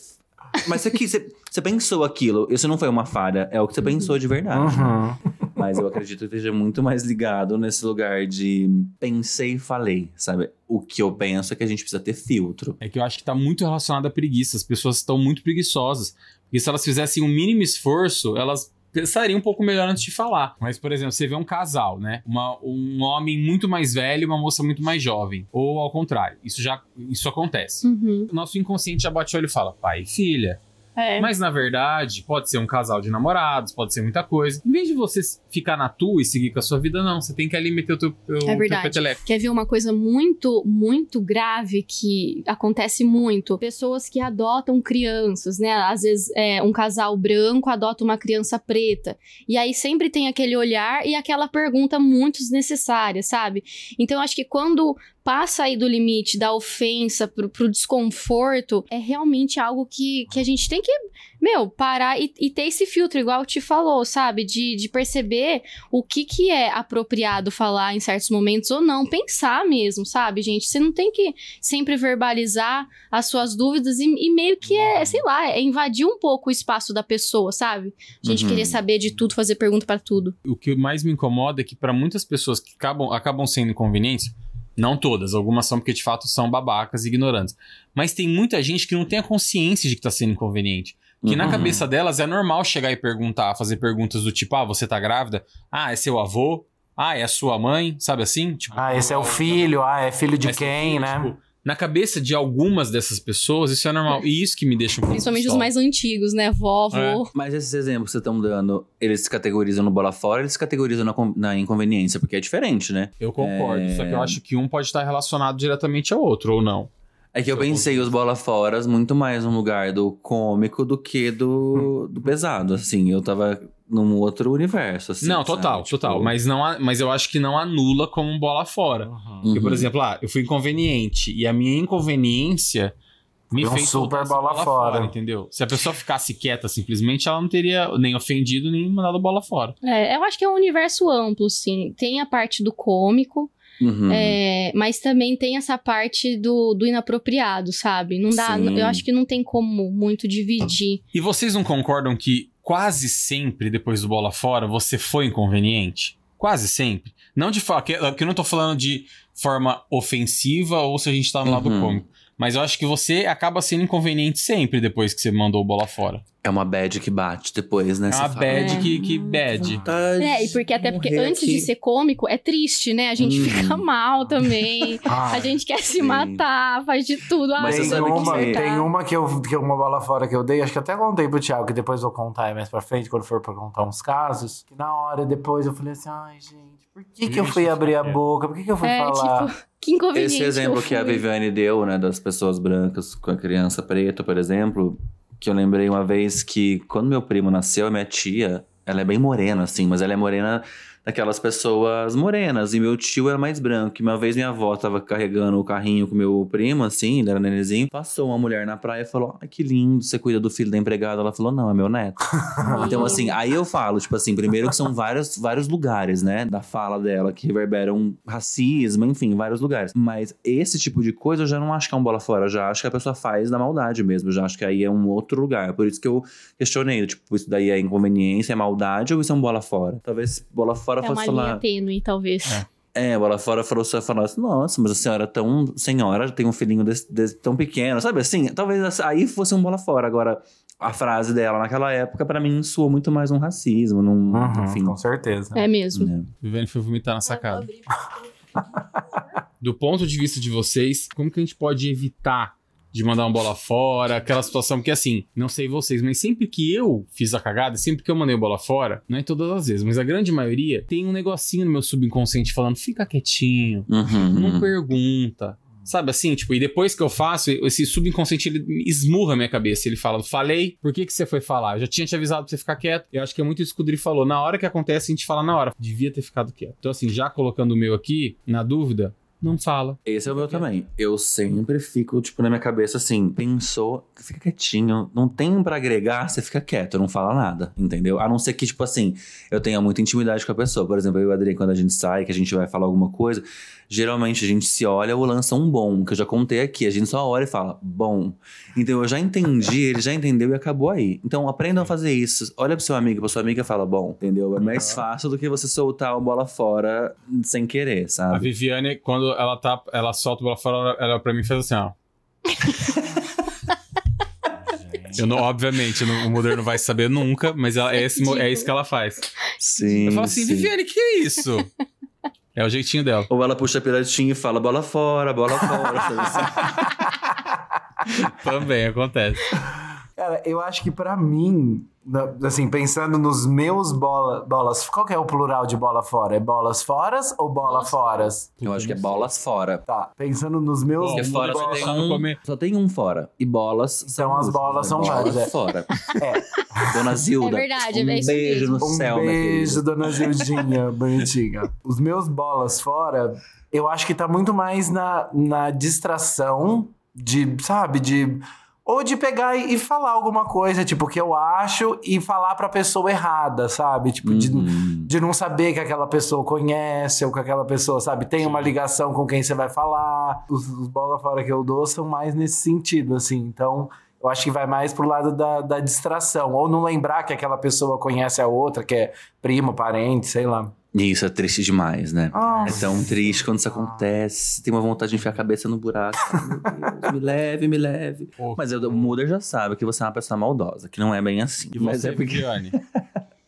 Mas você, você, você pensou aquilo, isso não foi uma falha, é o que você pensou de verdade. Uhum. Né? Mas eu acredito que esteja muito mais ligado nesse lugar de pensei e falei, sabe? O que eu penso é que a gente precisa ter filtro. É que eu acho que tá muito relacionado à preguiça. As pessoas estão muito preguiçosas. E se elas fizessem um mínimo esforço, elas pensaria um pouco melhor antes de falar. Mas, por exemplo, você vê um casal, né? Uma, um homem muito mais velho e uma moça muito mais jovem. Ou ao contrário. Isso já isso acontece. Uhum. O nosso inconsciente já bate o olho e fala: pai e filha. É. Mas na verdade, pode ser um casal de namorados, pode ser muita coisa. Em vez de você ficar na tua e seguir com a sua vida, não. Você tem que ali meter o teu, teu, é verdade. teu Quer ver uma coisa muito, muito grave que acontece muito? Pessoas que adotam crianças, né? Às vezes é, um casal branco adota uma criança preta. E aí sempre tem aquele olhar e aquela pergunta muito desnecessária, sabe? Então acho que quando passa aí do limite da ofensa pro, pro desconforto, é realmente algo que, que a gente tem que, meu, parar e, e ter esse filtro, igual te falou, sabe? De, de perceber o que, que é apropriado falar em certos momentos ou não. Pensar mesmo, sabe, gente? Você não tem que sempre verbalizar as suas dúvidas e, e meio que é, sei lá, é invadir um pouco o espaço da pessoa, sabe? A gente uhum. querer saber de tudo, fazer pergunta para tudo. O que mais me incomoda é que para muitas pessoas que acabam, acabam sendo inconvenientes, não todas, algumas são porque de fato são babacas e ignorantes. Mas tem muita gente que não tem a consciência de que tá sendo inconveniente. Que uhum. na cabeça delas é normal chegar e perguntar, fazer perguntas do tipo: ah, você tá grávida? Ah, é seu avô? Ah, é a sua mãe? Sabe assim? Tipo, ah, esse é o filho, ah, é filho de quem, filho, né? Tipo, na cabeça de algumas dessas pessoas, isso é normal. E isso que me deixa um pouco Principalmente os mais antigos, né? Vó, avô. É. Mas esses exemplos que vocês estão dando, eles se categorizam no bola fora, eles se categorizam na, na inconveniência, porque é diferente, né? Eu concordo. É... Só que eu acho que um pode estar relacionado diretamente ao outro, ou não. É que eu pensei os bola foras muito mais no lugar do cômico do que do, do pesado, assim. Eu tava num outro universo, assim. Não, total, sabe? total. Tipo... Mas, não, mas eu acho que não anula como um bola fora. Uhum. Porque, por exemplo, ah, eu fui inconveniente e a minha inconveniência me fez super bola, bola fora. fora. entendeu? Se a pessoa ficasse quieta simplesmente, ela não teria nem ofendido nem mandado bola fora. É, eu acho que é um universo amplo, sim. Tem a parte do cômico, Uhum. É, mas também tem essa parte do, do inapropriado, sabe? Não dá. Sim. Eu acho que não tem como muito dividir. E vocês não concordam que quase sempre, depois do bola fora, você foi inconveniente? Quase sempre. Não de falar, que, que eu não tô falando de forma ofensiva ou se a gente tá no lado Uhum. cômico. Mas eu acho que você acaba sendo inconveniente sempre depois que você mandou o bola fora. É uma bad que bate depois, né? É uma bad É. que, que bad. "Vontade É, e porque até porque antes aqui." de ser cômico, é triste, né? A gente Hum. fica mal também. [laughs] Ah, A gente quer se Sim. matar, faz de tudo. Ah, Mas tem, você sabe que- uma, tem uma que eu que uma bola fora que eu dei, acho que até contei pro Thiago, que depois eu vou contar aí mais pra frente, quando for pra contar uns casos. Que na hora depois eu falei assim, ai, gente, por que, que eu fui abrir a boca? Por que, que eu fui É, falar? tipo, que inconveniente. Esse exemplo eu que a. Viviane deu, né, das pessoas brancas com a criança preta, por exemplo, que eu lembrei uma vez que quando meu primo nasceu, a minha tia, ela é bem morena, assim, mas ela é morena daquelas pessoas morenas, e meu tio era mais branco. E uma vez minha avó tava carregando o carrinho com meu primo, assim, ele era nenezinho, passou uma mulher na praia e falou: Ai, que lindo, você cuida do filho da empregada. Ela falou: Não, é meu neto. [laughs] Então, assim, aí eu falo, tipo assim, primeiro que são vários, vários lugares, né, da fala dela que reverberam racismo, enfim, vários lugares. Mas esse tipo de coisa eu já não acho que é um bola fora, eu já acho que a pessoa faz na maldade mesmo, eu já acho que aí é um outro lugar. Por isso que eu questionei, tipo, isso daí é inconveniência, é maldade ou isso é um bola fora? Talvez bola fora É uma linha tênue, talvez. É, bola fora falou, você falasse, nossa, mas a senhora é tão senhora, tem um filhinho desse, desse- tão pequeno, sabe assim? Talvez aí fosse um bola fora. Agora, a frase dela naquela época, pra mim, soou muito mais um racismo, num, Uhum, enfim. com certeza. É mesmo. né? Viviane foi vomitar na sacada. Do ponto de vista de vocês, como que a gente pode evitar de mandar uma bola fora, aquela situação? Porque assim, não sei vocês, mas sempre que eu fiz a cagada, sempre que eu mandei a bola fora, não é todas as vezes, mas a grande maioria, tem um negocinho no meu subconsciente falando, fica quietinho, Uhum, não uhum. pergunta. Sabe assim, tipo, e depois que eu faço, esse subconsciente ele esmurra a minha cabeça. Ele fala, falei, por que, que você foi falar? Eu já tinha te avisado pra você ficar quieto. Eu acho que é muito isso que o Dri falou. Na hora que acontece, a gente fala na hora. Devia ter ficado quieto. Então, assim, já colocando o meu aqui, na dúvida, não fala. Esse é o meu também. Eu sempre fico, tipo, na minha cabeça assim, pensou, fica quietinho. Não tem pra agregar, você fica quieto, não fala nada, entendeu? A não ser que, tipo assim, eu tenha muita intimidade com a pessoa. Por exemplo, eu e o Adrien, quando a gente sai, que a gente vai falar alguma coisa, geralmente a gente se olha ou lança um bom, que eu já contei aqui. A gente só olha e fala, bom. Então eu já entendi, ele já entendeu e acabou aí. Então aprendam a fazer isso. Olha pro seu amigo, pra sua amiga e fala, bom, entendeu? É mais fácil do que você soltar a bola fora sem querer, A sabe? Viviane, quando ela tá, ela solta o bola fora, ela pra mim faz assim, ó. [laughs] Eu não, obviamente, não- o Mulder não vai saber nunca, mas ela- é, esse é isso que ela faz. Sim. Eu falo assim, sim. Viviane, que é isso? É o jeitinho dela. Ou ela puxa a piratinha e fala bola fora, bola fora. sabe assim? [laughs] Também acontece. Cara, eu acho que pra mim, assim, pensando nos meus bola, bolas. Qual que é o plural de bola fora? É bolas foras ou bola Bolas foras? Eu acho que é bolas fora. Tá, pensando nos meus. Bom, Porque fora só tem, um, comer. só tem um fora. E bolas Então são as bolas né? são bolas várias, é. fora. É, [laughs] Dona Zilda, É verdade, um é beijo no um céu, minha beijo, dona Gildinha, [laughs] bonitinha. Os meus bolas fora, eu acho que tá muito mais na, na distração de, sabe, de. Ou de pegar e, falar alguma coisa, tipo, que eu acho e falar pra pessoa errada, sabe? Tipo, de, Uhum. de não saber que aquela pessoa conhece ou que aquela pessoa, sabe, tem uma ligação com quem você vai falar. Os, os bola fora que eu dou são mais nesse sentido, assim. Então, eu acho que vai mais pro lado da, da distração. Ou não lembrar que aquela pessoa conhece a outra, que é primo, parente, sei lá. Isso é triste demais, né? Ah, É tão triste quando isso acontece. Tem uma vontade de enfiar a cabeça no buraco. Ai, meu Deus, me leve, me leve. Mas eu- o Mulder já sabe que você é uma pessoa maldosa, que não é bem assim. E Mas você, é porque. Viviane?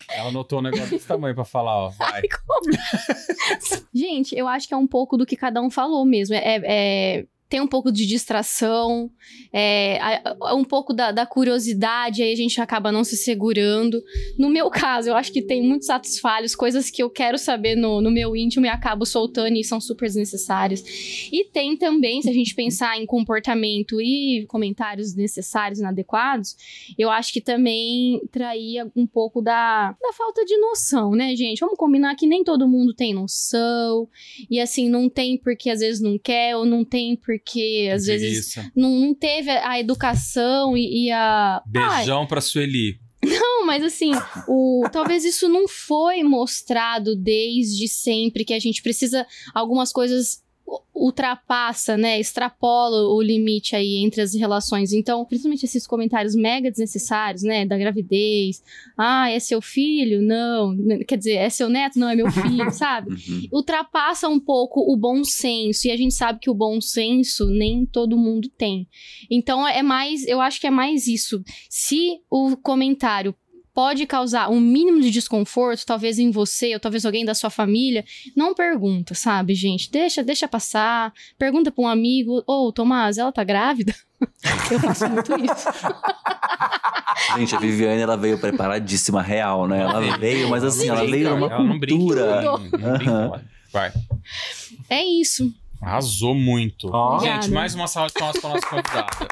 Ela notou um negócio desse tamanho pra falar, ó. Vai. [laughs] Gente, eu acho que é um pouco do que cada um falou mesmo. É, é- tem um pouco de distração, é, um pouco da, da curiosidade, aí a gente acaba não se segurando. No meu caso, eu acho que tem muitos atos falhos, coisas que eu quero saber no, no meu íntimo e acabo soltando e são super desnecessárias. E tem também, se a gente pensar em comportamento e comentários desnecessários, inadequados, eu acho que também traía um pouco da, da falta de noção, né, gente? Vamos combinar que nem todo mundo tem noção. E assim, não tem porque às vezes não quer, ou não tem porque às vezes Preguiça. não, não teve a educação e, e a. Ai, Beijão pra Sueli. [laughs] não, mas assim, o, talvez isso não foi mostrado desde sempre, que a gente precisa algumas coisas ultrapassa, né, extrapola o limite aí entre as relações. Então, principalmente esses comentários mega desnecessários, né, da gravidez. Ah, é seu filho? Não. Quer dizer, é seu neto? Não, é meu filho, [laughs] sabe? Uhum. Ultrapassa um pouco o bom senso. E a gente sabe que o bom senso nem todo mundo tem. Então, é mais, eu acho que é mais isso. Se o comentário pode causar um mínimo de desconforto, talvez em você, ou talvez alguém da sua família, não pergunta, sabe, gente? Deixa, deixa passar. Pergunta pra um amigo, ô, Tomás, ela tá grávida? [laughs] Eu faço muito isso. Gente, a Viviane, ela veio preparadíssima, real, né? Ela veio, mas assim, ela veio numa Ela não brinca, cultura. não brinca. Vai. É isso. Arrasou muito. Ó. Gente, mais uma salva de palmas pra nossa convidada.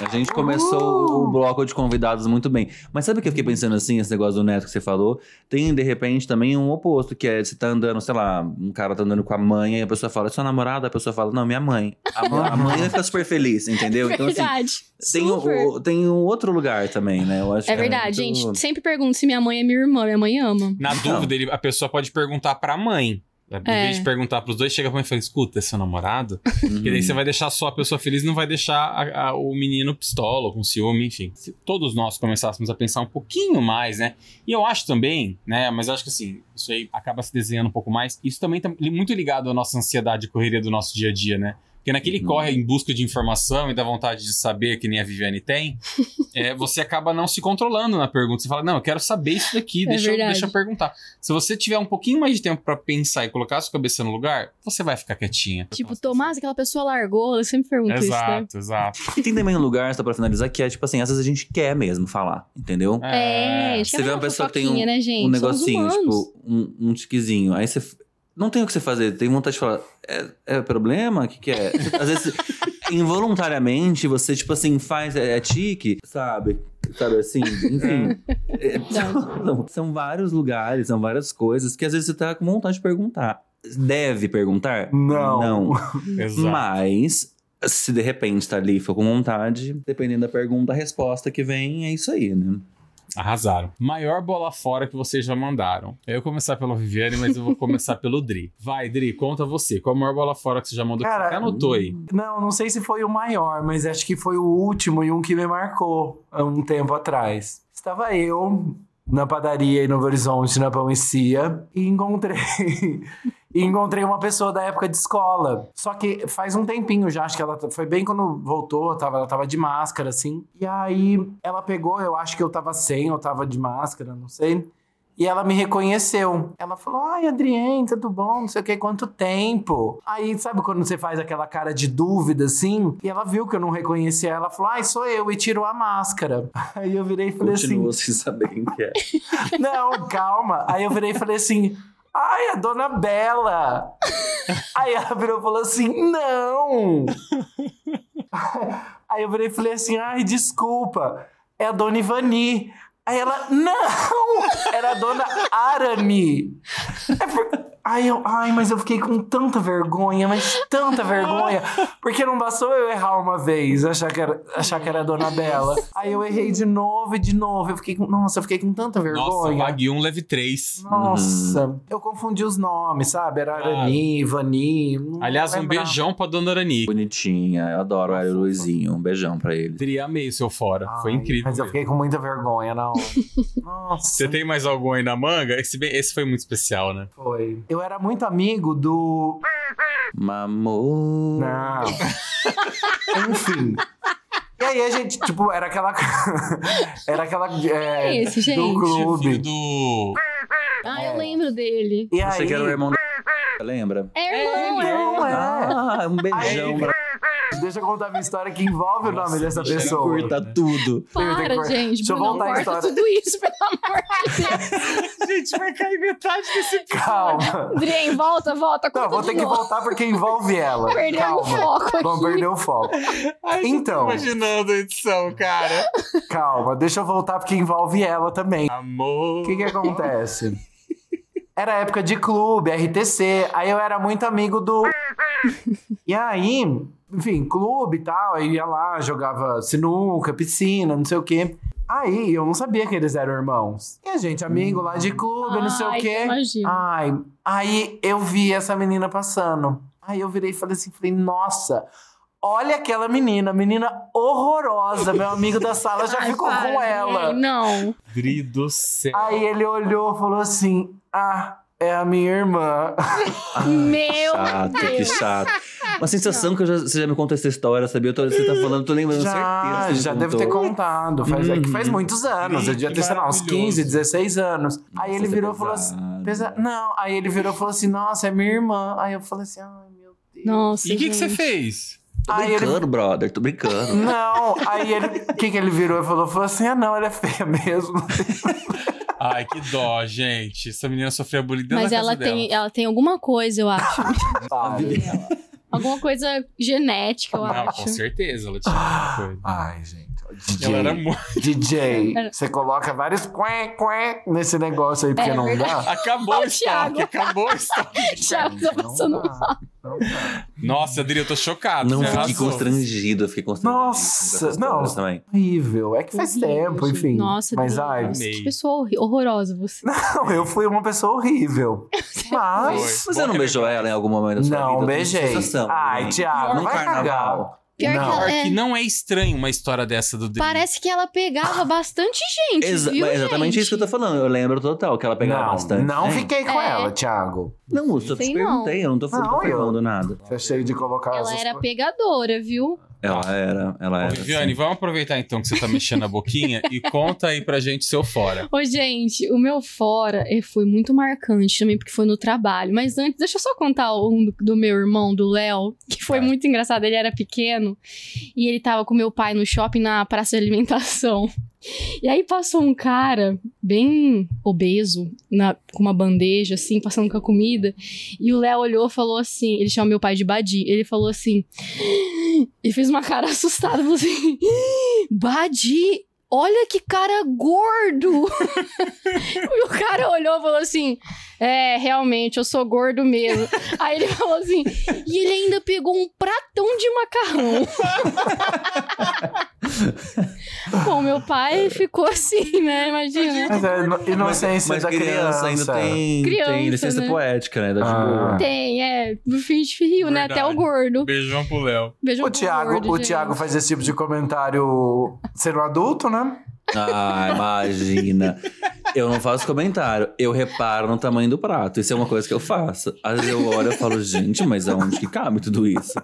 A gente começou o bloco de convidados muito bem. Mas sabe o que eu fiquei pensando assim, esse negócio do neto que você falou? Tem, de repente, também um oposto, que é você tá andando, sei lá, um cara tá andando com a mãe, e a pessoa fala, é sua namorada? A pessoa fala, não, minha mãe. A, a mãe vai ficar super feliz, entendeu? Então, assim, verdade. tem, o, tem um outro lugar também, né? Eu acho É que verdade, muito- gente. Sempre pergunto se minha mãe é minha irmã. Minha mãe ama. Na Então. dúvida, ele- a pessoa pode perguntar pra mãe. Em É. vez de perguntar pros dois, chega pra mãe e fala: escuta, é seu namorado? Porque daí você vai deixar só a pessoa feliz não vai deixar a- a- o menino pistola, com ciúme, enfim. Se todos nós começássemos a pensar um pouquinho mais, né? E eu acho também, né? Mas acho que assim, isso aí acaba se desenhando um pouco mais. Isso também tá muito ligado à nossa ansiedade e correria do nosso dia a dia, né? Porque naquele Uhum. corre em busca de informação e da vontade de saber, que nem a Viviane tem, [laughs] é, você acaba não se controlando na pergunta. Você fala, não, eu quero saber isso daqui, É deixa, eu, deixa eu perguntar. Se você tiver um pouquinho mais de tempo pra pensar e colocar a sua cabeça no lugar, você vai ficar quietinha. Tipo, Tomás, aquela pessoa largou. Eu sempre pergunto isso, né? Exato, exato. E [laughs] tem também um lugar, só pra finalizar, que é tipo assim, às vezes a gente quer mesmo falar, entendeu? É, a gente Você quer vê fazer uma pessoa que tem um, né, gente? um negocinho, tipo, um, um tiquezinho. Aí você. Não tem o que você fazer, tem vontade de falar. É, é problema? O que, que é? [laughs] Às vezes, involuntariamente, você, tipo assim, faz. É, é tique, sabe? Sabe assim? Enfim. É, [laughs] são, são vários lugares, são várias coisas que às vezes você tá com vontade de perguntar. Deve perguntar? Não. Não. [laughs] Mas, se de repente tá ali e for com vontade, dependendo da pergunta, a resposta que vem é isso aí, né? Arrasaram. Maior bola fora que vocês já mandaram. Eu vou começar pela Viviane, mas eu vou começar pelo Dri. [laughs] Vai, Dri, conta você. Qual a maior bola fora que você já mandou? que Cara, você anotou aí. Não, não sei se foi o maior, mas acho que foi o último e um que me marcou há um tempo atrás. Estava eu na padaria em Novo Horizonte, na Pão e Cia, e encontrei. E encontrei uma pessoa da época de escola. Só que faz um tempinho já, acho que ela foi bem quando voltou, tava, ela tava de máscara, assim. E aí ela pegou, eu acho que eu tava sem, eu tava de máscara, não sei. E ela me reconheceu. Ela falou: Ai, Adriane, tudo bom? Não sei o que, quanto tempo? Aí, sabe quando você faz aquela cara de dúvida assim? E ela viu que eu não reconhecia. Ela falou: Ai, sou eu. E tirou a máscara. [laughs] Aí eu virei e falei Continua sem saber quem que é. assim: [laughs] Não, calma. Aí eu virei e falei assim: Ai, a dona Bela. [laughs] Aí ela virou e falou assim: Não. [laughs] Aí eu virei e falei assim: Ai, desculpa. É a dona Ivani. Aí ela, não! Era a dona Arami. [laughs] É por- Ai, eu, ai, mas eu fiquei com tanta vergonha, mas tanta vergonha. Porque não bastou eu errar uma vez, achar que era, achar que era a dona Bela. Aí eu errei de novo e de novo. Eu fiquei com, nossa, eu fiquei com tanta Nossa, vergonha. pague um, leve três. Nossa, eu confundi os nomes, sabe? Era Arani, Ivani. não Aliás, um beijão pra Dona Arani. Bonitinha, eu adoro o Luizinho. Um beijão pra ele. Dri, amei o seu fora. Foi Ai, incrível. Mas eu fiquei com muita vergonha, não. [laughs] Nossa. Você tem mais algum aí na manga? Esse, esse foi muito especial, né? Foi. Eu era muito amigo do. Mamor. Não. [laughs] Enfim. E aí a gente, tipo, era aquela. [laughs] era aquela. É, é esse, gente? Do clube. do. Ah, eu lembro dele. E Eu aí. que era o irmão da... Lembra? É irmão, é. Não, é. Ah, um beijão Aí- pra Deixa eu contar minha história que envolve o nome Nossa, dessa pessoa. curta tudo. Para, gente. Deixa eu Bruno, voltar a corta história. tudo isso, pelo amor de Deus. Gente, vai cair metade desse Calma. Adrien, volta, volta. Não, vou ter que novo. voltar porque envolve ela. Calma. o foco aqui. Vamos perder o foco. Então, Imaginando a edição, cara. calma. Deixa eu voltar porque envolve ela também. Amor. O que que acontece? Era época de clube, RTC. Aí eu era muito amigo do. [laughs] E aí, enfim, clube e tal. Aí ia lá, jogava sinuca, piscina, não sei o quê. Aí eu não sabia que eles eram irmãos. E a gente, amigo lá de clube, não sei o Ai, quê. imagino. Ai, aí eu vi essa menina passando. Aí eu virei e falei assim, falei, nossa, olha aquela menina, menina horrorosa. Meu amigo da sala já Ai, ficou para, com ela. Não. Dri do céu. Aí ele olhou e falou assim: Ah, é a minha irmã. [laughs] Meu Chato, que Deus. chato. Uma sensação que eu já, você já me contou essa história, sabia? Eu tô, você tá falando, tô lembrando, Já, certeza. que já deve ter contado. Faz, é que faz Uhum. muitos anos. Eu devia ter, sei lá, uns Maravilhoso. 15, 16 anos. aí Nossa, ele isso é virou e falou assim: pesa- Não, aí ele virou e falou assim: Nossa, é minha irmã. Aí eu falei assim: Ai, meu Deus. Nossa. E o que, que você fez? Tô Aí ele- brincando, brother, tô brincando. Não, aí ele. O que, que ele virou e falou? Falou assim: Ah, não, ela é feia mesmo. [laughs] Ai, que dó, gente. Essa menina sofreu bullying dentro Mas da ela casa tem, dela. ela tem alguma coisa, eu acho. [laughs] Sabe? alguma coisa genética, eu Não, acho. com certeza ela tinha alguma coisa. Ai, gente. Ó, Ela era DJ. muito. DJ, você coloca vários quen, quen nesse negócio aí, porque É não verdade. dá. Acabou o estoque, acabou o estoque. Thiago tá passando Não não dá. Nossa, Adri, eu tô chocado. Não fiquei arrasou. constrangido, eu fiquei constrangido. Nossa, não. Também. Horrível. É que faz Horrível, tempo, gente. enfim. Nossa, Mas, Deus. ai. Que pessoa horrorosa você. [laughs] não, eu fui uma pessoa horrível. [laughs] Mas. Foi. Você não Bom beijou relembrar. ela em algum momento da sua vida? Não, tenho beijei. sensação, Ai, né? Thiago, No vai carnaval. cagar. Pior que não. ela- Pior É. que não é estranho uma história dessa do Dri. Parece que ela pegava bastante gente, Exa- viu, mas exatamente gente? isso que eu tô falando. Eu lembro total que ela pegava não, bastante. não né? fiquei com É. ela, Thiago. Não, eu só te Sei perguntei, eu não tô falando Não, tô eu- falando nada. Você é cheio de colocar Ela era coisas. pegadora, viu? Ela era, ela Ô, era. Viviane, assim. vamos aproveitar então que você tá mexendo a boquinha e conta aí pra gente seu fora. Ô, gente, o meu fora eh, foi muito marcante também, porque foi no trabalho. Mas antes, deixa eu só contar um do, do meu irmão, do Léo, que foi Tá. muito engraçado. Ele era pequeno e ele tava com meu pai no shopping na praça de alimentação. E aí passou um cara bem obeso, na- com uma bandeja, assim, passando com a comida. E o Léo olhou e falou assim: ele chama meu pai de Badi. Ele falou assim. Ele fez uma cara [laughs] assustada, falou assim: Badi, olha que cara gordo! [laughs] e o cara olhou e falou assim: É, realmente, eu sou gordo mesmo. [laughs] Aí ele falou assim: E ele ainda pegou um pratão de macarrão. [laughs] Bom, meu pai ficou assim, né? Imagina. Mas é ino- inocência mas da criança, ainda tem, Criança, tem licença né? poética, né? Da Ah. tipo, Tem, é. No fim de fio, né? Até o gordo. Beijão pro Léo. Beijo O pro Thiago, gordo, o gente. Thiago faz esse tipo de comentário sendo adulto, né? Ah, imagina. Eu não faço comentário, eu reparo no tamanho do prato. Isso é uma coisa que eu faço. Às vezes eu olho e falo, gente, mas aonde que cabe tudo isso?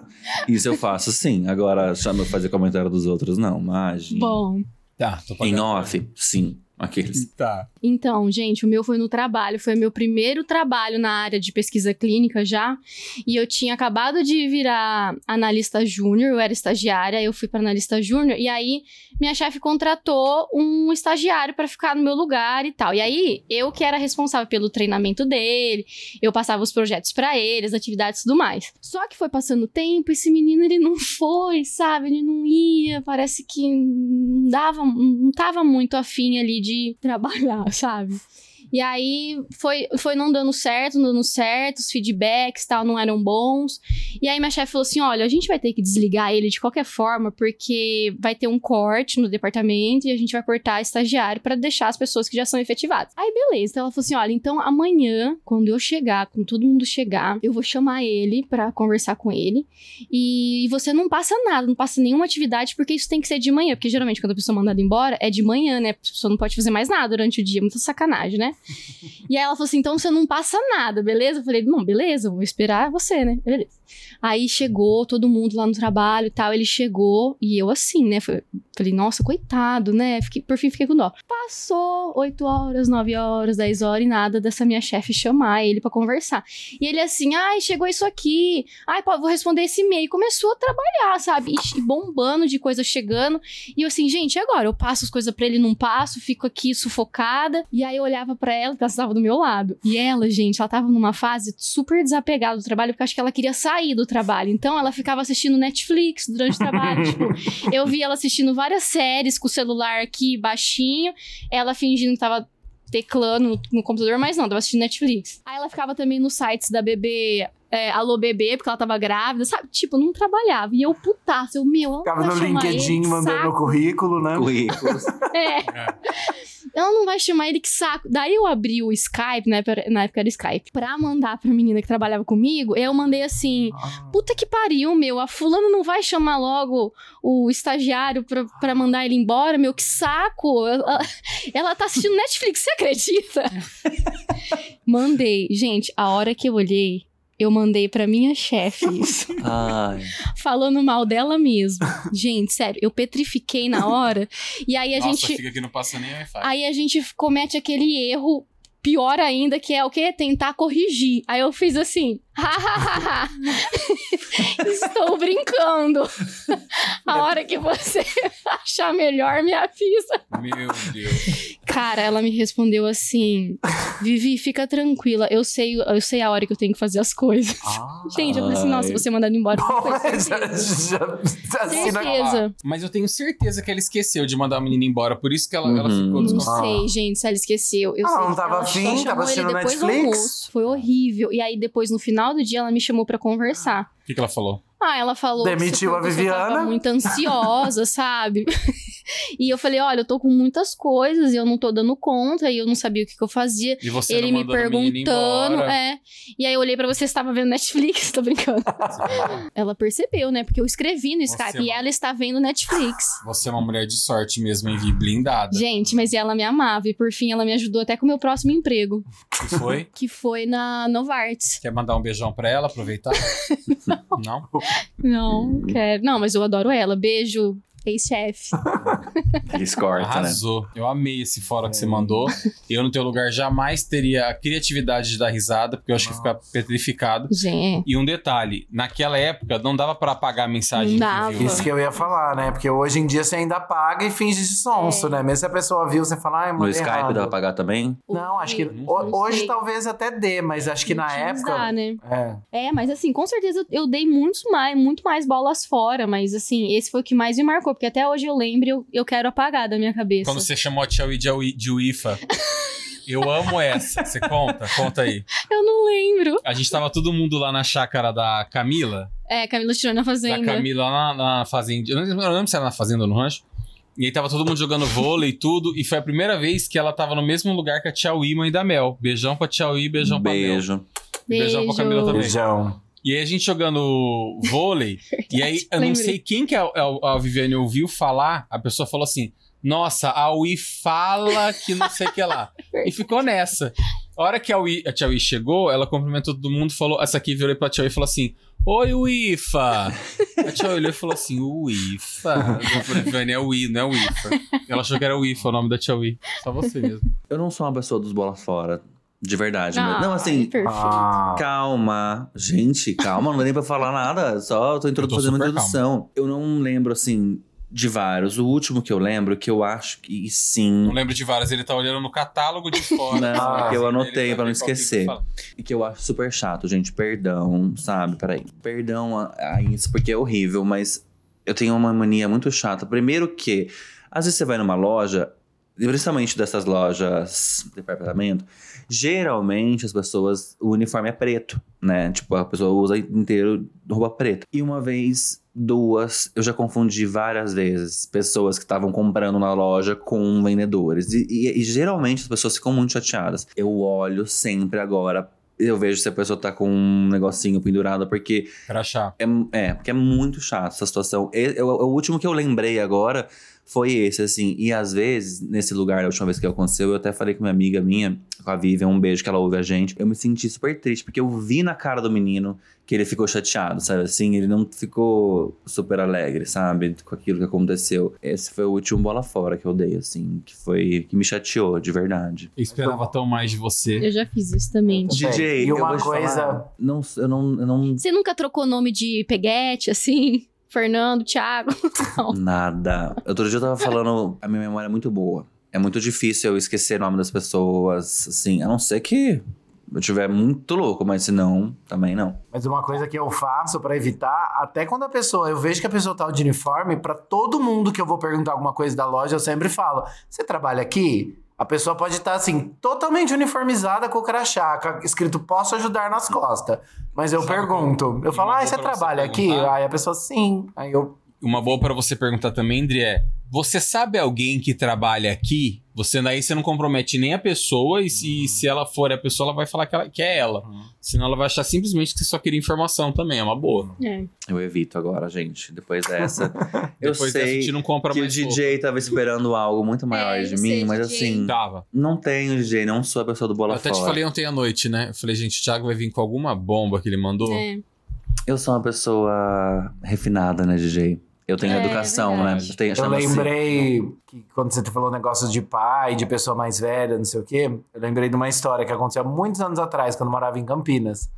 Isso eu faço sim. Agora, chama eu fazer comentário dos outros, não. Imagina. Bom, Tá, tô em off, sim. Aqueles. Tá. Então, gente, o meu foi no trabalho. Foi meu primeiro trabalho na área de pesquisa clínica já. E eu tinha acabado de virar analista júnior, eu era estagiária, eu fui para analista júnior. E aí, minha chefe contratou um estagiário para ficar no meu lugar e tal. E aí, eu que era responsável pelo treinamento dele, eu passava os projetos para ele, as atividades e tudo mais. Só que foi passando o tempo, esse menino ele não foi, sabe? Ele não ia, parece que não dava, não tava muito afim ali de trabalhar, [laughs] sabe? E aí foi, foi não dando certo, não dando certo, os feedbacks tal não eram bons. E aí minha chefe falou assim: olha, a gente vai ter que desligar ele de qualquer forma, porque vai ter um corte no departamento e a gente vai cortar estagiário para deixar as pessoas que já são efetivadas. Aí beleza, então ela falou assim: olha, então amanhã, quando eu chegar, quando todo mundo chegar, eu vou chamar ele para conversar com ele. E você não passa nada, não passa nenhuma atividade, porque isso tem que ser de manhã, porque geralmente quando a pessoa é mandada embora é de manhã, né? A pessoa não pode fazer mais nada durante o dia, muita sacanagem, né? E aí ela falou assim: então você não passa nada, beleza? Eu falei: não, beleza, vou esperar você, né? Beleza. Aí chegou todo mundo lá no trabalho e tal. Ele chegou e eu assim, né? Falei, nossa, coitado, né? Fiquei, por fim fiquei com dó. Passou 8 horas, 9 horas, 10 horas e nada dessa minha chefe chamar ele pra conversar. E ele assim, ai, chegou isso aqui. Ai, pô, vou responder esse e-mail. E começou a trabalhar, sabe? E bombando de coisa chegando. E eu assim, gente, e agora? Eu passo as coisas pra ele, não passo, fico aqui sufocada. E aí eu olhava pra ela, que ela estava do meu lado. E ela, gente, ela tava numa fase super desapegada do trabalho, porque acho que ela queria sair do trabalho. Então ela ficava assistindo Netflix durante o trabalho. [laughs] tipo, eu vi ela assistindo várias séries com o celular aqui baixinho, ela fingindo que tava teclando no, no computador, mas não, tava assistindo Netflix. Aí ela ficava também nos sites da bebê. É, Alô Bebê, porque ela tava grávida, sabe? Tipo, não trabalhava. E eu putaça, eu, meu, Ficava vai no LinkedIn ele, mandando saco. currículo, né? Currículos. É. ela não vai chamar ele, que saco. Daí eu abri o Skype, na época, na época era Skype, pra mandar pra menina que trabalhava comigo. Eu mandei assim: puta que pariu, meu. A fulana não vai chamar logo o estagiário pra, pra mandar ele embora, meu. Que saco. Ela, ela tá assistindo Netflix, você acredita? [laughs] Mandei. Gente, a hora que eu olhei, eu mandei pra minha chefe [laughs] isso. Ai. falando mal dela mesmo. Gente, sério, eu petrifiquei na hora. E aí a Nossa, gente. fica que não passa nem Wi-Fi. Aí a gente comete aquele erro pior ainda, que é o quê? Tentar corrigir. Aí eu fiz assim. "Hahaha. [laughs] Estou brincando. A hora que você [laughs] achar melhor, me avisa. Meu Deus. Cara, ela me respondeu assim: Vivi, fica tranquila. Eu sei, eu sei a hora que eu tenho que fazer as coisas. Ah. Gente, eu falei assim: nossa, você mandado embora. já, Certeza. já, assina- Certeza. Mas eu tenho certeza que ela esqueceu de mandar a menina embora, por isso que ela, ela Uhum. ficou Não sei, gente, se ela esqueceu. Eu Ah, sei não tava ela afim? chamou Tava ele assistindo Netflix? Foi horrível. E aí, depois, no final do dia, ela me chamou pra conversar. O que, que ela falou? Ah, ela falou que Demitiu a que Viviana? tava muito ansiosa, [laughs] sabe? e eu falei, olha, eu tô com muitas coisas e eu não tô dando conta e eu não sabia o que, que eu fazia. E você Ele não me perguntando, é. E aí eu olhei pra você, você tava vendo Netflix, [laughs] tô brincando. ela percebeu, né? Porque eu escrevi no Você Skype é e ela está vendo Netflix. Você é uma mulher de sorte mesmo, hein, Vi? Blindada. Gente, mas ela me amava e por fim ela me ajudou até com o meu próximo emprego, que foi? [laughs] que foi na Novartis. Quer mandar um beijão pra ela, aproveitar? não. Não, quero. Não, mas eu adoro ela. Beijo, ex-chefe. [laughs] Eles cortam, né? Arrasou. Eu amei esse fora que você mandou. Eu, no teu lugar, jamais teria a criatividade de dar risada, porque eu acho que fica petrificado. Gente, E um detalhe, naquela época não dava pra apagar a mensagem Não que dava. viu. Isso que eu ia falar, né? Porque hoje em dia você ainda paga e finge de sonso, É. né? Mesmo se a pessoa viu, você fala, ai, No mandei Skype errado. dá pra pagar também? Não, acho que hoje talvez até dê, mas acho que na época. Dá, né? É. É, mas assim, com certeza eu dei muitos mais, muito mais bolas fora, mas assim, esse foi o que mais me marcou, porque até hoje eu lembro e eu, eu quero apagar da minha cabeça. Quando você chamou a Tia Wee de, Wifa. [laughs] Eu amo essa. Você conta? Conta aí. Eu não lembro. A gente tava todo mundo lá na chácara da Camila. É, Camila tirou na fazenda. Da Camila lá na, na fazenda. Eu não, eu não lembro se era na fazenda ou no rancho. E aí tava todo mundo jogando vôlei e tudo. E foi a primeira vez que ela tava no mesmo lugar que a Tia Wee, mãe da Mel. Beijão pra Tia beijão pra Mel. Beijo. Beijão pra Camila também. Beijão. E aí a gente jogando vôlei. [laughs] e aí eu não sei quem que a, a, a Viviane ouviu falar. A pessoa falou assim: Nossa, a Wii fala que não sei o que lá. [laughs] e ficou nessa. A hora que a, Wii, a Tia Wii chegou, ela cumprimentou todo mundo, falou. Essa aqui virou pra Tia Wii e falou assim: Oi, Wifa! A Tia Wii olhou e falou assim: Wifa. Eu falei, Viviane, é Wii, não é Wifa. Ela achou que era Wifa o nome da Tia Wii. Só você mesmo. Eu não sou uma pessoa dos bolas fora. De verdade. Ah. Não, assim, Perfeito. Ah, Calma. Gente, calma, não dá nem pra falar nada. Só tô, introdu- Eu tô fazendo uma introdução. Eu não lembro, assim, de vários. O último que eu lembro, que eu acho que sim. Não lembro de várias, ele tá olhando no catálogo de [laughs] fora. Não, Ah, que eu Ele anotei pra não esquecer. E que eu acho super chato, gente. Perdão, sabe? Peraí. Perdão a, a isso, porque é horrível, mas eu tenho uma mania muito chata. Primeiro que, às vezes você vai numa loja, principalmente dessas lojas de departamento, geralmente as pessoas, o uniforme é preto, né? Tipo, a pessoa usa inteiro roupa preta. E uma vez, duas, eu já confundi várias vezes pessoas que estavam comprando na loja com vendedores. E, e- e geralmente as pessoas ficam muito chateadas. Eu olho sempre agora. Eu vejo se a pessoa tá com um negocinho pendurado, porque Crachá. é, é, porque é muito chato essa situação. Eu- o último que eu lembrei agora foi esse, assim. E às vezes, nesse lugar, a última vez que aconteceu, eu até falei com minha amiga minha, com a Vivian, um beijo que ela ouve a gente. Eu me senti super triste, porque eu vi na cara do menino que ele ficou chateado, sabe? Assim, ele não ficou super alegre, sabe? Com aquilo que aconteceu. Esse foi o último bola fora que eu dei, assim, que foi. que me chateou, de verdade. Eu esperava tão mais de você. Eu já fiz isso também. DJ, E eu uma coisa- falar, não, eu não, eu não Você nunca trocou nome de peguete, assim? Fernando, Thiago? [laughs] Não. Nada. Outro dia eu tava falando, a minha memória é muito boa. É muito difícil eu esquecer o nome das pessoas, assim, a não ser que eu tiver muito louco, mas se não, também não. Mas uma coisa que eu faço pra evitar, até quando a pessoa, eu vejo que a pessoa tá de uniforme, pra todo mundo que eu vou perguntar alguma coisa da loja, eu sempre falo: "Você trabalha aqui?" A pessoa pode estar assim, totalmente uniformizada com o crachá, escrito posso ajudar nas costas. Mas eu Sabe pergunto, eu falo: "Ah, você pra você trabalha aqui?" Aí a pessoa sim. Aí eu uma boa pra você perguntar também, André, é: você sabe alguém que trabalha aqui? Você daí você não compromete nem a pessoa, e se, se ela for a pessoa, ela vai falar que, ela, que é ela. Senão ela vai achar simplesmente que você só queria informação também, é uma boa. É. Eu evito agora, gente. Depois dessa. [laughs] eu Depois dessa, a sei gente não compra que o mais DJ tava esperando algo muito maior É, de mim, mas DJ. assim. Tava. não tenho DJ, não sou a pessoa do bola Eu até fora. te falei ontem à noite, né? Eu falei, gente, o Thiago vai vir com alguma bomba que ele mandou. É. Eu sou uma pessoa refinada, né, DJ? Eu tenho É, educação, né? verdade. Eu, tenho, Eu lembrei que quando você falou negócio de pai, de pessoa mais velha, não sei o quê, eu lembrei de uma história que aconteceu há muitos anos atrás, quando eu morava em Campinas.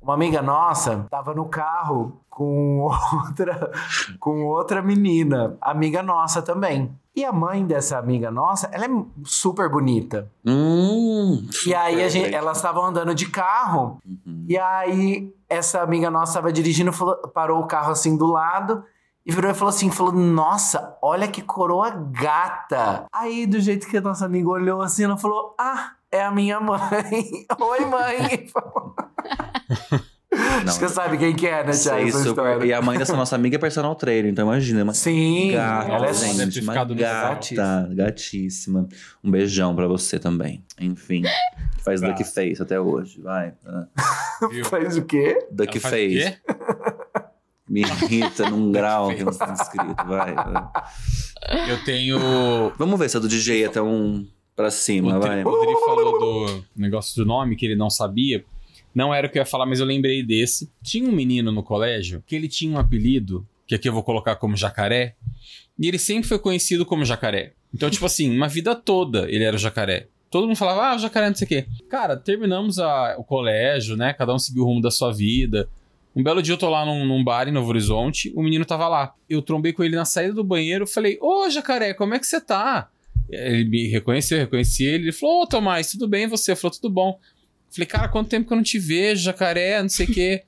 Uma amiga nossa tava no carro com outra, [laughs] com outra menina, amiga nossa também. E a mãe dessa amiga nossa, ela é super bonita. Hum, E aí a gente, super. elas estavam andando de carro. Uhum. E aí essa amiga nossa estava dirigindo, falou- parou o carro assim do lado e virou e falou assim, falou: "Nossa, olha que coroa gata". Aí do jeito que a nossa amiga olhou assim, ela falou: "Ah, é a minha mãe". [laughs] Oi, mãe. [laughs] Não, Você sabe quem que é, né, Thiago? história. E a mãe dessa nossa amiga é personal trainer, então imagina, uma Sim, gata, ela é gente, uma gata, gatíssima. gatíssima. Um beijão pra você também. Enfim, faz Tá. duck face até hoje, vai. [laughs] Faz o quê? Duck faz o face. quê? Me [laughs] irrita num grau que não está [laughs] escrito, vai. vai. Eu tenho. Vamos ver se é do DJ até um pra cima, O vai. Dri, o Dri falou do negócio do nome que ele não sabia. Não era o que eu ia falar, mas eu lembrei desse. Tinha um menino no colégio que ele tinha um apelido, que aqui eu vou colocar como jacaré, e ele sempre foi conhecido como jacaré. Então, tipo assim, uma vida toda ele era o jacaré. Todo mundo falava, ah, o jacaré não sei o quê. Cara, terminamos a- o colégio, né? Cada um seguiu o rumo da sua vida. Um belo dia eu tô lá num, num bar em Novo Horizonte, o menino tava lá. Eu trombei com ele na saída do banheiro, falei, ô jacaré, como é que você tá? Ele me reconheceu, eu reconheci ele. Ele falou: Ô, Tomás, tudo bem? Você? Eu falou: Tudo bom. Falei: Cara, quanto tempo que eu não te vejo, jacaré, não sei o quê.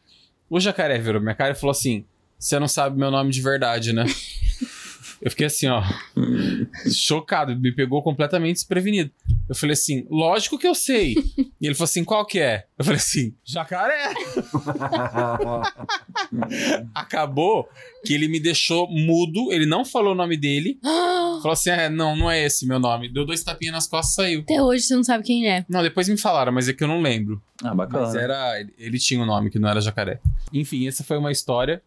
O jacaré virou minha cara e falou assim: Você não sabe meu nome de verdade, né? [laughs] Eu fiquei assim, ó, chocado, me pegou completamente desprevenido. Eu falei assim: Lógico que eu sei. E ele falou assim: Qual que é? Eu falei assim: Jacaré. [laughs] Acabou que ele me deixou mudo, ele não falou o nome dele. [gasps] Falou assim: é, não, não é esse meu nome. Deu dois tapinhas nas costas e saiu. Até hoje você não sabe quem é. Não, depois me falaram, mas é que eu não lembro. Ah, bacana. Mas era. ele- Ele tinha um nome que não era jacaré. Enfim, essa foi uma história.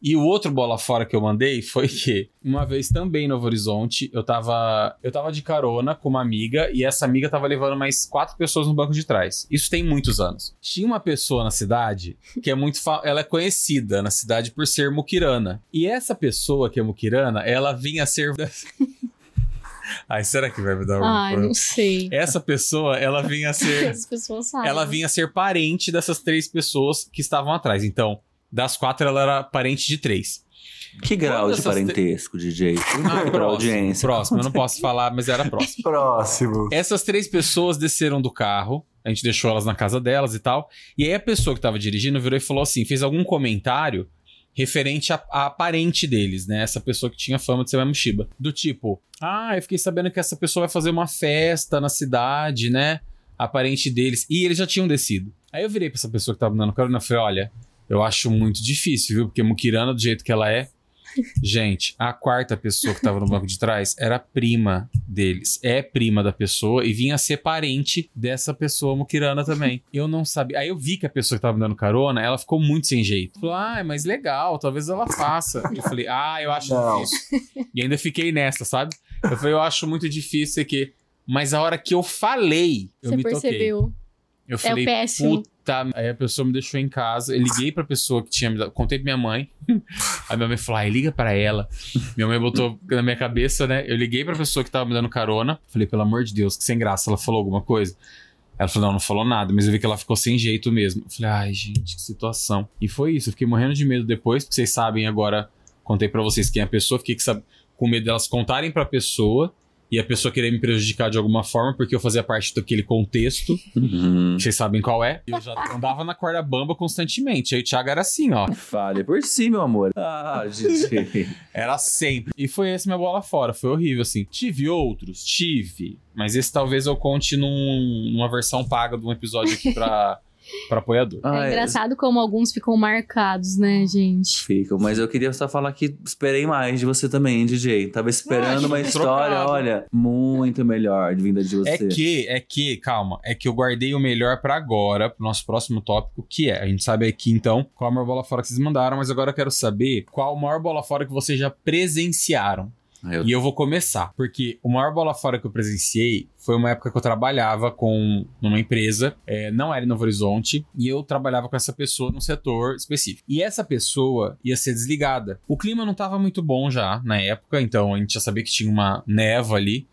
E o outro bola fora que eu mandei foi que, uma vez também em Novo Horizonte, eu tava. Eu tava de carona com uma amiga e essa amiga tava levando mais quatro pessoas no banco de trás. Isso tem muitos anos. Tinha uma pessoa na cidade que é muito. Ela é conhecida na cidade por ser muquirana. E essa pessoa que é muquirana, ela vinha a ser. [laughs] Ai, será que vai me dar um. Ai, não sei. Essa pessoa, ela vinha [laughs] a ser. As pessoas sabem. ela vinha a ser parente dessas três pessoas que estavam atrás. Então, das quatro, ela era parente de três. Que grau Quando de te- parentesco, DJ? Ah, pra audiência. Próximo, eu não posso falar, mas era próximo. [laughs] Próximo. Essas três pessoas desceram do carro, a gente deixou elas na casa delas e tal. E aí a pessoa que tava dirigindo virou e falou assim: fez algum comentário referente a, a parente deles, né? Essa pessoa que tinha fama de ser uma. Do tipo, ah, eu fiquei sabendo que essa pessoa vai fazer uma festa na cidade, né? A parente deles. E eles já tinham descido. Aí eu virei pra essa pessoa que tava dando carona e falei: olha, eu acho muito difícil, viu? Porque Mukirana, do jeito que ela é. Gente, a quarta pessoa que tava no banco de trás era prima deles. É prima da pessoa e vinha ser parente dessa pessoa Mukirana também. Eu não sabia. Aí eu vi que a pessoa que tava me dando carona, ela ficou muito sem jeito. Falou, ah, mas legal, talvez ela faça. Eu falei, ah, eu acho Não. difícil. E ainda fiquei nessa, sabe? Eu falei, eu acho muito difícil aqui. Mas a hora que eu falei, eu Você me toquei. percebeu. Eu É falei, o péssimo. puta. Aí a pessoa me deixou em casa. Eu liguei pra pessoa que tinha me dado. Contei pra minha mãe. [laughs] Aí minha mãe falou: ai, liga pra ela. Minha mãe botou na minha cabeça, né? Eu liguei pra pessoa que tava me dando carona. Falei, pelo amor de Deus, que sem graça. Ela falou alguma coisa. Ela falou: não, não falou nada, mas eu vi que ela ficou sem jeito mesmo. Eu falei, ai, gente, que situação. E foi isso. Eu fiquei morrendo de medo depois, porque vocês sabem agora. Contei pra vocês quem é a pessoa. Fiquei com medo delas contarem pra pessoa. E a pessoa querer me prejudicar de alguma forma, porque eu fazia parte daquele contexto. Uhum. Vocês sabem qual é? Eu já andava na corda bamba constantemente. Aí o Thiago era assim, ó. Fale por si, meu amor. Ah, DJ. [laughs] Era sempre. E foi esse minha bola fora. Foi horrível, assim. Tive outros? Tive. Mas esse talvez eu conte num- numa versão paga de um episódio aqui pra, pra apoiador. Ah, é engraçado como alguns ficam marcados, né, gente? Ficam, mas eu queria só falar que esperei mais de você também, DJ. Tava esperando Ah, uma história, trocado. olha, muito melhor de vinda de você. É que, é que, calma, é que eu guardei o melhor pra agora, pro nosso próximo tópico, que é, a gente sabe aqui então qual a maior bola fora que vocês mandaram, mas agora eu quero saber qual a maior bola fora que vocês já presenciaram. Eu- E eu vou começar, porque o maior bola fora que eu presenciei foi uma época que eu trabalhava com numa empresa, é, não era em Novo Horizonte, e eu trabalhava com essa pessoa num setor específico. E essa pessoa ia ser desligada. O clima não tava muito bom já na época, então a gente já sabia que tinha uma neva ali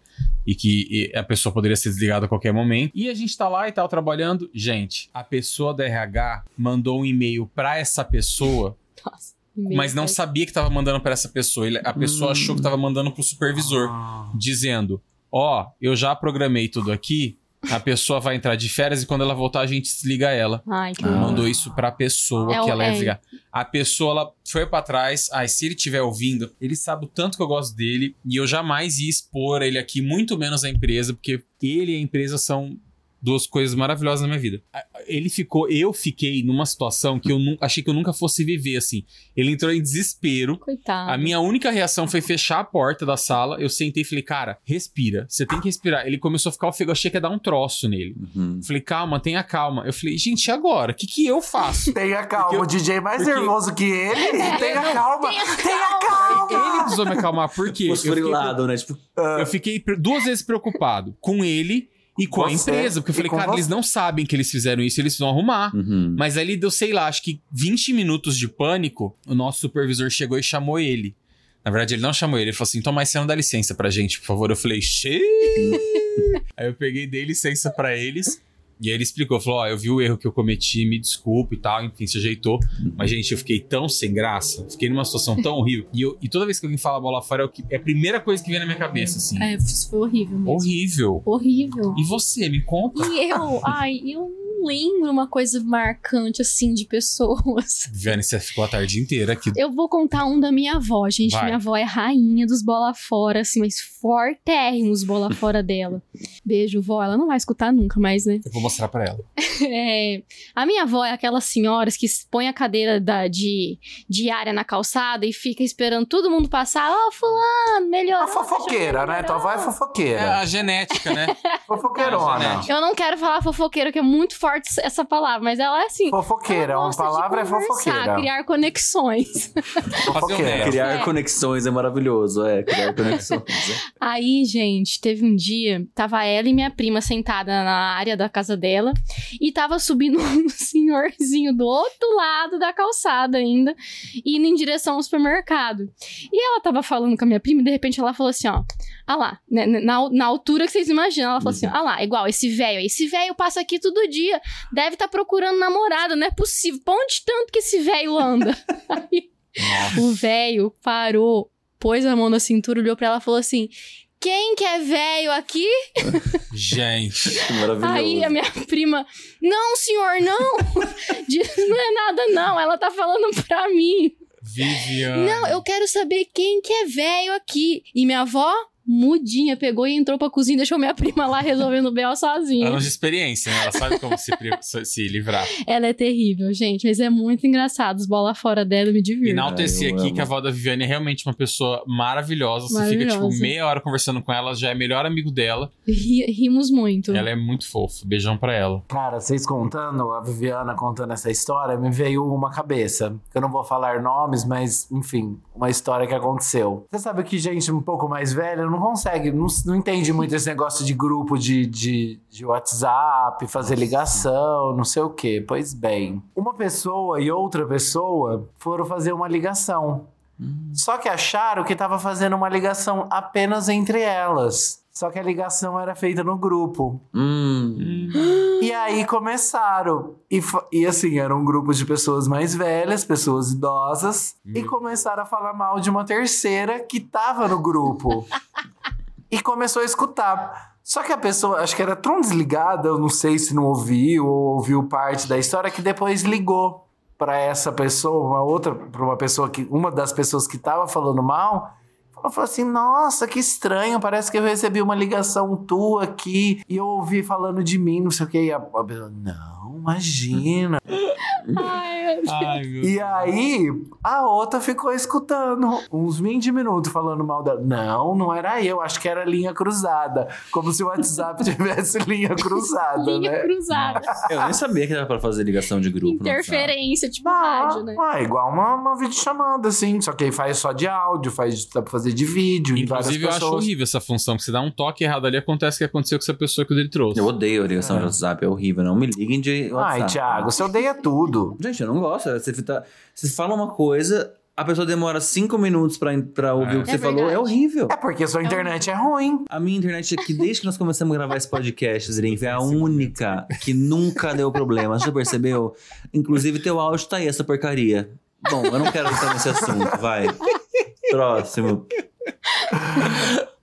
e que e, a pessoa poderia ser desligada a qualquer momento. E a gente tá lá e tal trabalhando. Gente, a pessoa da RH mandou um e-mail pra essa pessoa [laughs] Nossa. Mas não sabia que tava mandando pra essa pessoa. Ele- a pessoa Hum. achou que tava mandando pro supervisor, Ah. dizendo: Ó, eu já programei tudo aqui. A pessoa vai entrar de férias e quando ela voltar a gente desliga ela. Ai, que Ah. Mandou isso pra pessoa É que o- ela ia é. desligar. A pessoa ela foi pra trás. Ai, se ele estiver ouvindo, ele sabe o tanto que eu gosto dele e eu jamais ia expor ele aqui, muito menos a empresa, porque ele e a empresa são duas coisas maravilhosas na minha vida. Ele ficou, eu fiquei numa situação que eu nu- achei que eu nunca fosse viver assim. Ele entrou em desespero. Coitado. A minha única reação foi fechar a porta da sala. Eu sentei e falei, cara, respira. Você tem que respirar. Ele começou a ficar ofegante. Eu achei que ia dar um troço nele. Uhum. Falei, calma, tenha calma. Eu falei, gente, e agora? O que, que eu faço? [laughs] Tenha calma, eu- o DJ mais porque- nervoso que ele. tenha não, calma, tenha tenha calma. Ele precisou me acalmar, por quê? Eu fiquei, né? Tipo, eu fiquei pre- duas vezes preocupado com ele e com a Você empresa. Porque eu falei, cara, você. eles não sabem que eles fizeram isso, eles vão arrumar. uhum. Mas aí deu, sei lá, acho que 20 minutos de pânico, o nosso supervisor chegou e chamou ele. Na verdade, ele não chamou ele, ele falou assim: então, mas você não dá licença pra gente, por favor. Eu falei, xê. [laughs] aí eu peguei, dei licença pra eles. E aí ele explicou, falou: Ó, eu vi o erro que eu cometi, me desculpe e tal, enfim, se ajeitou. Mas, gente, eu fiquei tão sem graça, fiquei numa situação tão horrível. E, eu- e toda vez que alguém fala bola fora, é, o que- é a primeira coisa que vem na minha cabeça, assim. É, isso foi horrível mesmo. Horrível. Horrível. E você, me conta. E eu, ai, eu não lembro uma coisa marcante assim de pessoas. [laughs] Viane, você ficou a tarde inteira aqui. Eu vou contar um da minha avó, gente. Vai. Minha avó é rainha dos bola fora, assim, mas fortérrimos bola fora dela. Beijo, vó. Ela não vai escutar nunca mais, né? Eu vou mostrar pra ela. [laughs] É, a minha avó é aquelas senhoras que põe a cadeira da, de diária na calçada e fica esperando todo mundo passar. Ó, fulano, melhor. A fofoqueira, né? Tua avó é É fofoqueira. a genética, né? [laughs] Fofoqueirona. É, Eu não quero falar fofoqueiro, que é muito forte essa palavra, mas ela é assim. Fofoqueira, uma palavra é fofoqueira. criar conexões. [laughs] Fofoqueira. Criar É. conexões é maravilhoso, é. Criar conexões. é. Aí, gente, teve um dia, tava ela e minha prima sentada na área da casa dela. E tava subindo [laughs] um senhorzinho do outro lado da calçada ainda, indo em direção ao supermercado. E ela tava falando com a minha prima e de repente ela falou assim, ó, ah lá, né, na, na altura que vocês imaginam, ela falou assim, ah lá, igual esse velho, esse velho passa aqui todo dia, deve estar procurando namorada, não é possível, pra onde tanto que esse velho anda? [laughs] Aí o velho parou, pôs a mão na cintura, olhou pra ela e falou assim: Quem que é velho aqui? Gente. [laughs] Maravilhoso. Aí a minha prima, não, senhor, não. [laughs] Diz, não é nada, não. Ela tá falando pra mim. Viviane. Não, eu quero saber quem que é velho aqui. E minha avó, mudinha, pegou e entrou pra cozinha e deixou minha [laughs] prima lá resolvendo o B.O. sozinha. Anos de experiência, né? Ela sabe como se, se- livrar. Ela é terrível, gente, mas é muito engraçado. Os bola fora dela me divirto. Enaltecer eu aqui amo. que a avó da Viviane é realmente uma pessoa maravilhosa. Você fica, tipo, Maravilhosa. meia hora conversando com ela, já é melhor amigo dela. Ri- rimos muito. Ela é muito fofa. Beijão pra ela. Cara, vocês contando, a Viviana contando essa história, me veio uma cabeça. Eu não vou falar nomes, mas, enfim, uma história que aconteceu. Você sabe que gente um pouco mais velha não consegue, não, não entende muito esse negócio de grupo de, de, de WhatsApp, fazer ligação, não sei o quê. Pois bem, uma pessoa e outra pessoa foram fazer uma ligação. Só que acharam que tava fazendo uma ligação apenas entre elas. Só que a ligação era feita no grupo. Hum. E aí começaram. E, e assim, era um grupo de pessoas mais velhas, pessoas idosas, e começaram a falar mal de uma terceira que tava no grupo. [laughs] e começou a escutar. Só que a pessoa, acho que era tão desligada, eu não sei se não ouviu ou ouviu parte da história, que depois ligou pra essa pessoa, uma outra, pra uma pessoa que, uma das pessoas que tava falando mal, Ela falou assim: Nossa, que estranho, parece que eu recebi uma ligação tua aqui e eu ouvi falando de mim, não sei o que. E a, a pessoa, não, imagina. Ai, Ai, meu E aí, a outra ficou escutando uns 20 minutos falando mal dela. Não, não era eu, acho que era linha cruzada. Como se o WhatsApp [laughs] tivesse linha cruzada, linha né? cruzada. Eu nem sabia que dava pra fazer ligação de grupo. Interferência, tipo Ah, rádio, né? ah, igual uma, uma videochamada, assim. Só que aí faz só de áudio, faz, dá pra fazer de vídeo. Inclusive, eu acho pessoas. horrível essa função, porque você dá um toque errado ali, acontece o que aconteceu com essa pessoa que ele trouxe. Eu odeio a ligação de WhatsApp, é horrível. Não me liguem de WhatsApp. Ai, Thiago, você odeia tudo. Gente, eu não gosto. Você, fica- você fala uma coisa, a pessoa demora cinco minutos pra, pra ouvir É. o que É você falou. É horrível. É porque sua internet é ruim. A minha internet aqui, desde que nós começamos a gravar esse podcast, Zirinf, é a única que nunca deu problema. Você já percebeu? Inclusive, teu áudio tá aí, essa porcaria. Bom, eu não quero entrar nesse assunto, vai. Próximo.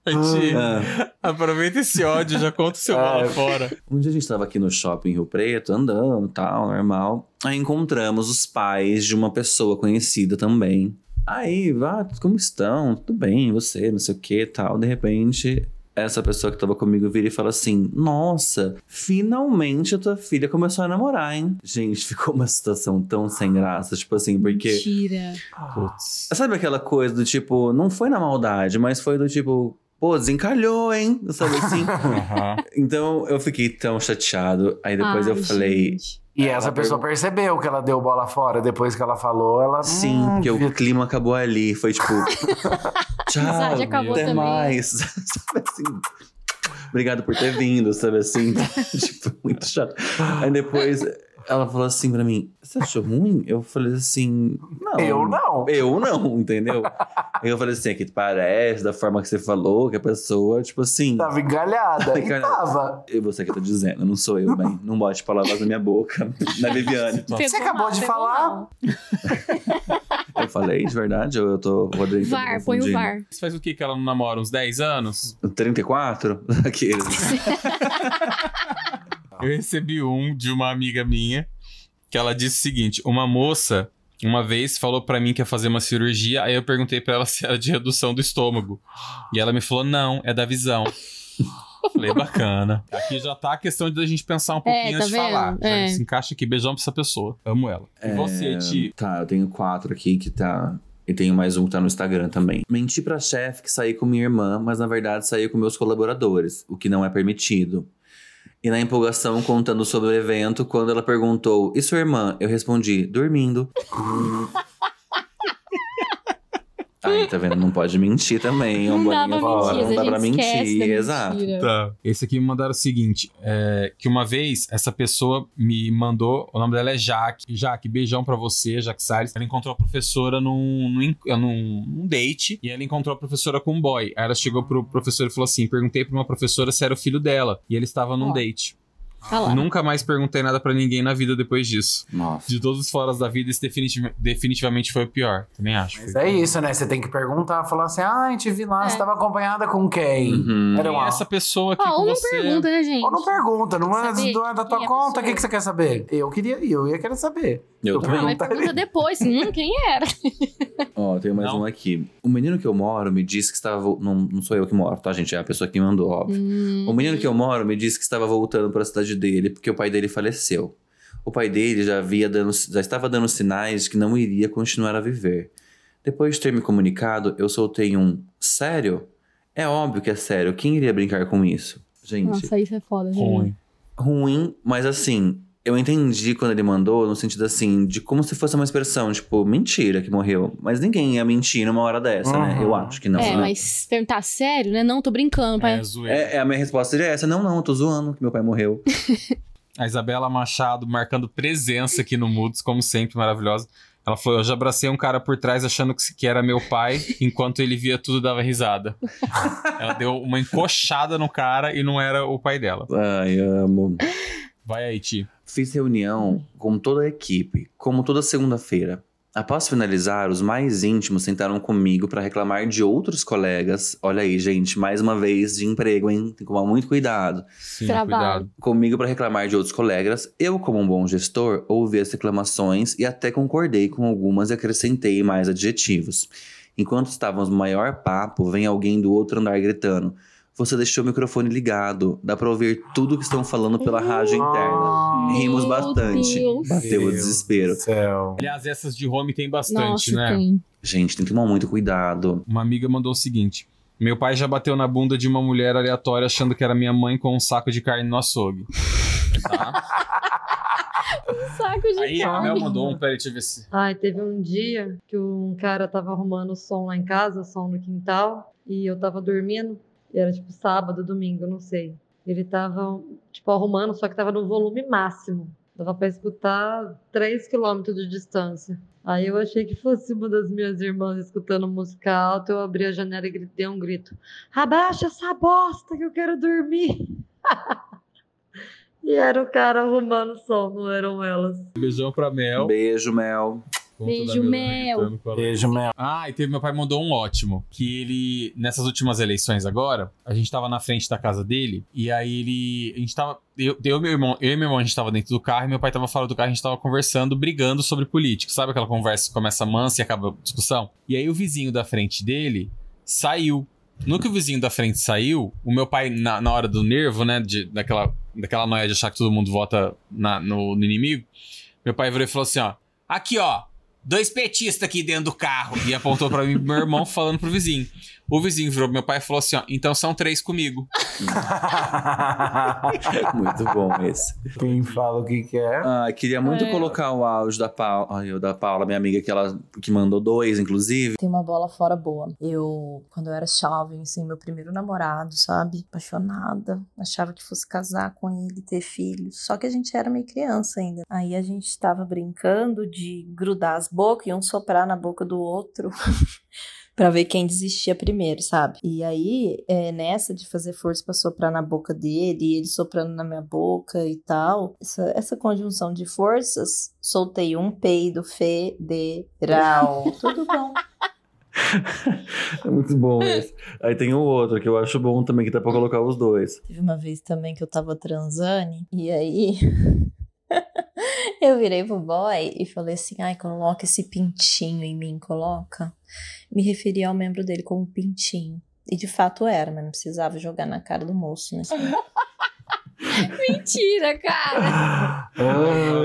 Ti, Ah. aproveita esse ódio, já conta o seu Ah, [laughs] mal fora. Um dia a gente tava aqui no shopping em Rio Preto, andando tal, normal. Aí encontramos os pais de uma pessoa conhecida também. Aí, ah, como estão? Tudo bem, você, não sei o que tal. De repente, essa pessoa que tava comigo vira e fala assim: Nossa, finalmente a tua filha começou a namorar, hein? Gente, [laughs] ficou uma situação tão sem graça, tipo assim, porque. Mentira. Putz. Sabe aquela coisa do tipo, não foi na maldade, mas foi do tipo. Pô, desencalhou, hein? Sabe assim? [laughs] Então eu fiquei tão chateado. Aí depois eu Ai, falei, gente. E Ela essa pessoa pergun- percebeu que ela deu bola fora depois que ela falou. Ela. Sim, hum, porque o clima acabou ali. Foi tipo. [laughs] Tchau. até também. mais. [laughs] Sabe assim? Obrigado por ter vindo, sabe assim? tipo, muito chato. Aí depois ela falou assim pra mim: Você achou ruim? Eu falei assim: Não. Eu não. Eu não, entendeu? Aí eu falei assim: é que parece, da forma que você falou, que a pessoa, tipo assim. Tava engalhada. [laughs] e Engalhada. tava. E você que tá dizendo, não sou eu, [laughs] bem. Não bote palavras na minha boca. Na Viviane. Pegou acabou de falar? [laughs] Eu falei de verdade ou eu tô. o Rodrigo VAR, põe o? VAR. Você faz o que que ela não namora? Uns 10 anos? 34? Aqueles. Eu recebi um de uma amiga minha que ela disse o seguinte: uma moça uma vez falou pra mim que ia fazer uma cirurgia, aí eu perguntei pra ela [laughs] se era de redução do estômago. E ela me falou: "Não, é da visão". [laughs] Falei, bacana. Aqui já tá a questão de a gente pensar um pouquinho tá antes de vendo? falar. Já É. se encaixa aqui, beijão pra essa pessoa. Amo ela. E você, Ti? Tá, eu tenho quatro aqui que tá. E tenho mais um que tá no Instagram também. Menti pra chefe que saí com minha irmã, mas na verdade saí com meus colaboradores, o que não é permitido. E na empolgação, contando sobre o evento, quando ela perguntou: E sua irmã? Eu respondi: dormindo. [laughs] Aí, tá vendo? Não pode mentir também. é um [laughs] Não dá pra fora, mentir, Não dá a pra mentir, exato. mentira. Tá. Esse aqui me mandaram o seguinte: é, que uma vez essa pessoa me mandou, o nome dela é Jaque. Jaque, beijão pra você, Jaque Salles. Ela encontrou a professora num, num, num- num date e ela encontrou a professora com um boy. Aí ela chegou pro professor e falou assim: perguntei pra uma professora se era o filho dela. E ele estava num Ó. date. Lá. Nunca mais perguntei nada pra ninguém na vida depois disso. Nossa. De todos os foras da vida, esse definitiv- definitivamente foi o pior. Também acho. Mas é isso, né? Você tem que perguntar, falar assim: ah, te vi lá, É. você tava acompanhada com quem? Uhum. Era uma. é essa pessoa Ó, com ou não você? pergunta, né, gente? Ou não pergunta, não é, não é da tua é conta, o que, que você quer saber? Eu queria, eu ia querer saber. Eu também. Ah, mas pergunta depois. [laughs] Hum, quem era? Ó, tem mais Não? um aqui. O menino que eu moro me disse que estava. Não, não sou eu que moro, tá, gente? É a pessoa que me mandou, óbvio. Hum, O menino que eu moro me disse que estava voltando para a cidade dele porque o pai dele faleceu. O pai dele já, havia dando, já estava dando sinais de que não iria continuar a viver. Depois de ter me comunicado, eu soltei um sério? É óbvio que é sério. Quem iria brincar com isso? Gente, Nossa, isso é foda, gente. Ruim. ruim, mas assim, eu entendi quando ele mandou, no sentido assim, de como se fosse uma expressão, tipo, mentira que morreu. Mas ninguém ia mentir numa hora dessa, né? Uhum. Eu acho que não. é, né? mas perguntar sério, né? Não, tô brincando, pai. É. É, é, a minha resposta seria essa. Não, não, eu tô zoando que meu pai morreu. [laughs] A Isabela Machado marcando presença aqui no Moods, como sempre, maravilhosa. Ela falou: Eu já abracei um cara por trás achando que que era meu pai, enquanto ele via tudo e dava risada. [laughs] Ela deu uma encoxada no cara e não era o pai dela. Ai, amo. Vai aí, Ti. Fiz reunião com toda a equipe, como toda segunda-feira. Após finalizar, os mais íntimos sentaram comigo para reclamar de outros colegas. Olha aí, gente, mais uma vez de emprego, hein? Tem que tomar muito cuidado. Sim, Trabalho. cuidado. Comigo para reclamar de outros colegas. Eu, como um bom gestor, ouvi as reclamações e até concordei com algumas e acrescentei mais adjetivos. Enquanto estávamos no maior papo, vem alguém do outro andar gritando. Você deixou o microfone ligado. Dá pra ouvir tudo que estão falando pela rádio interna. Rimos bastante. Deus. Bateu o desespero. Céu. Aliás, essas de home tem bastante, Nossa, né? tem. Gente, tem que tomar muito cuidado. Uma amiga mandou o seguinte: Meu pai já bateu na bunda de uma mulher aleatória achando que era minha mãe com um saco de carne no açougue. Tá? [laughs] Saco de Aí a carne. Mel mandou um, peraí, deixa eu ver se. Ai, teve um dia que um cara tava arrumando som lá em casa, som no quintal, e eu tava dormindo, era tipo sábado, domingo, não sei. Ele tava, tipo, arrumando, só que tava no volume máximo. Dava pra escutar 3 quilômetros de distância. Aí eu achei que fosse uma das minhas irmãs escutando música alta, eu abri a janela e gritei um grito. Abaixa essa bosta que eu quero dormir! [laughs] e era o cara arrumando som, não eram elas. Beijão pra Mel. Beijo, Mel. Conta Beijo, da Mel. Beijo, Mel. Ah, e teve meu pai mandou um ótimo. Que ele, nessas últimas eleições agora, a gente tava na frente da casa dele, e aí ele. A gente tava. Eu, eu, e meu irmão, eu e meu irmão, a gente tava dentro do carro, e meu pai tava fora do carro, a gente tava conversando, brigando sobre política. Sabe aquela conversa que começa mansa e acaba a discussão? E aí o vizinho da frente dele saiu. No que o vizinho da frente saiu, o meu pai, na, na hora do nervo, né, de, daquela, daquela noia de achar que todo mundo vota na- no, no inimigo, meu pai virou e falou assim: ó, aqui ó, dois petistas aqui dentro do carro. E apontou pra mim, meu irmão, falando pro vizinho. O vizinho virou pro meu pai e falou assim: ó, então são três comigo. [laughs] Muito bom esse. Quem fala o que quer. Ah, queria muito É. colocar o áudio da Paula, ai, da Paula, minha amiga, que ela que mandou dois, inclusive. Tem uma bola fora boa. Eu, quando eu era jovem, assim, meu primeiro namorado, sabe? Apaixonada. Achava que fosse casar com ele, ter filhos. Só que a gente era meio criança ainda. Aí a gente tava brincando de grudar as bocas e um soprar na boca do outro. [laughs] Pra ver quem desistia primeiro, sabe? E aí, é, nessa de fazer força pra soprar na boca dele, e ele soprando na minha boca e tal, essa, essa conjunção de forças, soltei um peido federal. [laughs] Tudo bom. É muito bom esse. Aí tem o outro, que eu acho bom também, que dá pra colocar os dois. Teve uma vez também que eu tava transando, e aí [laughs] eu virei pro boy e falei assim: ai, coloca esse pintinho em mim, coloca. Me referi ao membro dele como pintinho. E de fato era, mas não precisava jogar na cara do moço, né? [laughs] Mentira, cara.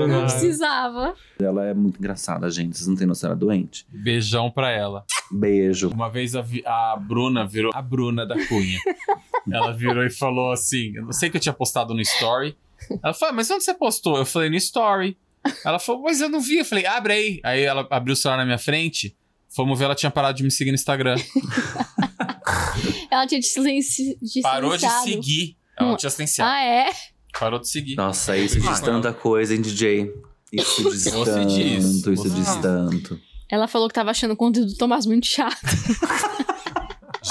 Não precisava. Ela é muito engraçada, gente. Vocês não têm noção, ela é doente. Beijão pra ela. Beijo. Uma vez a, Vi- a Bruna virou. A Bruna da Cunha. [laughs] ela virou e falou assim: Eu não sei que eu tinha postado no story. Ela falou, "Ah, mas onde você postou? Eu falei, no story. Ela falou, mas eu não vi. Eu falei, abre aí. Aí ela abriu o celular na minha frente. Fomos ver, ela tinha parado de me seguir no Instagram. [laughs] Ela tinha te silenci... de Parou de silenciado. seguir. Ela não tinha silenciado. Ah, é? Parou de seguir. Nossa, isso diz tanta coisa, hein, DJ? Isso diz Você tanto, diz. isso Você diz tanto. Ela falou que tava achando o conteúdo do Tomás muito chato. [laughs]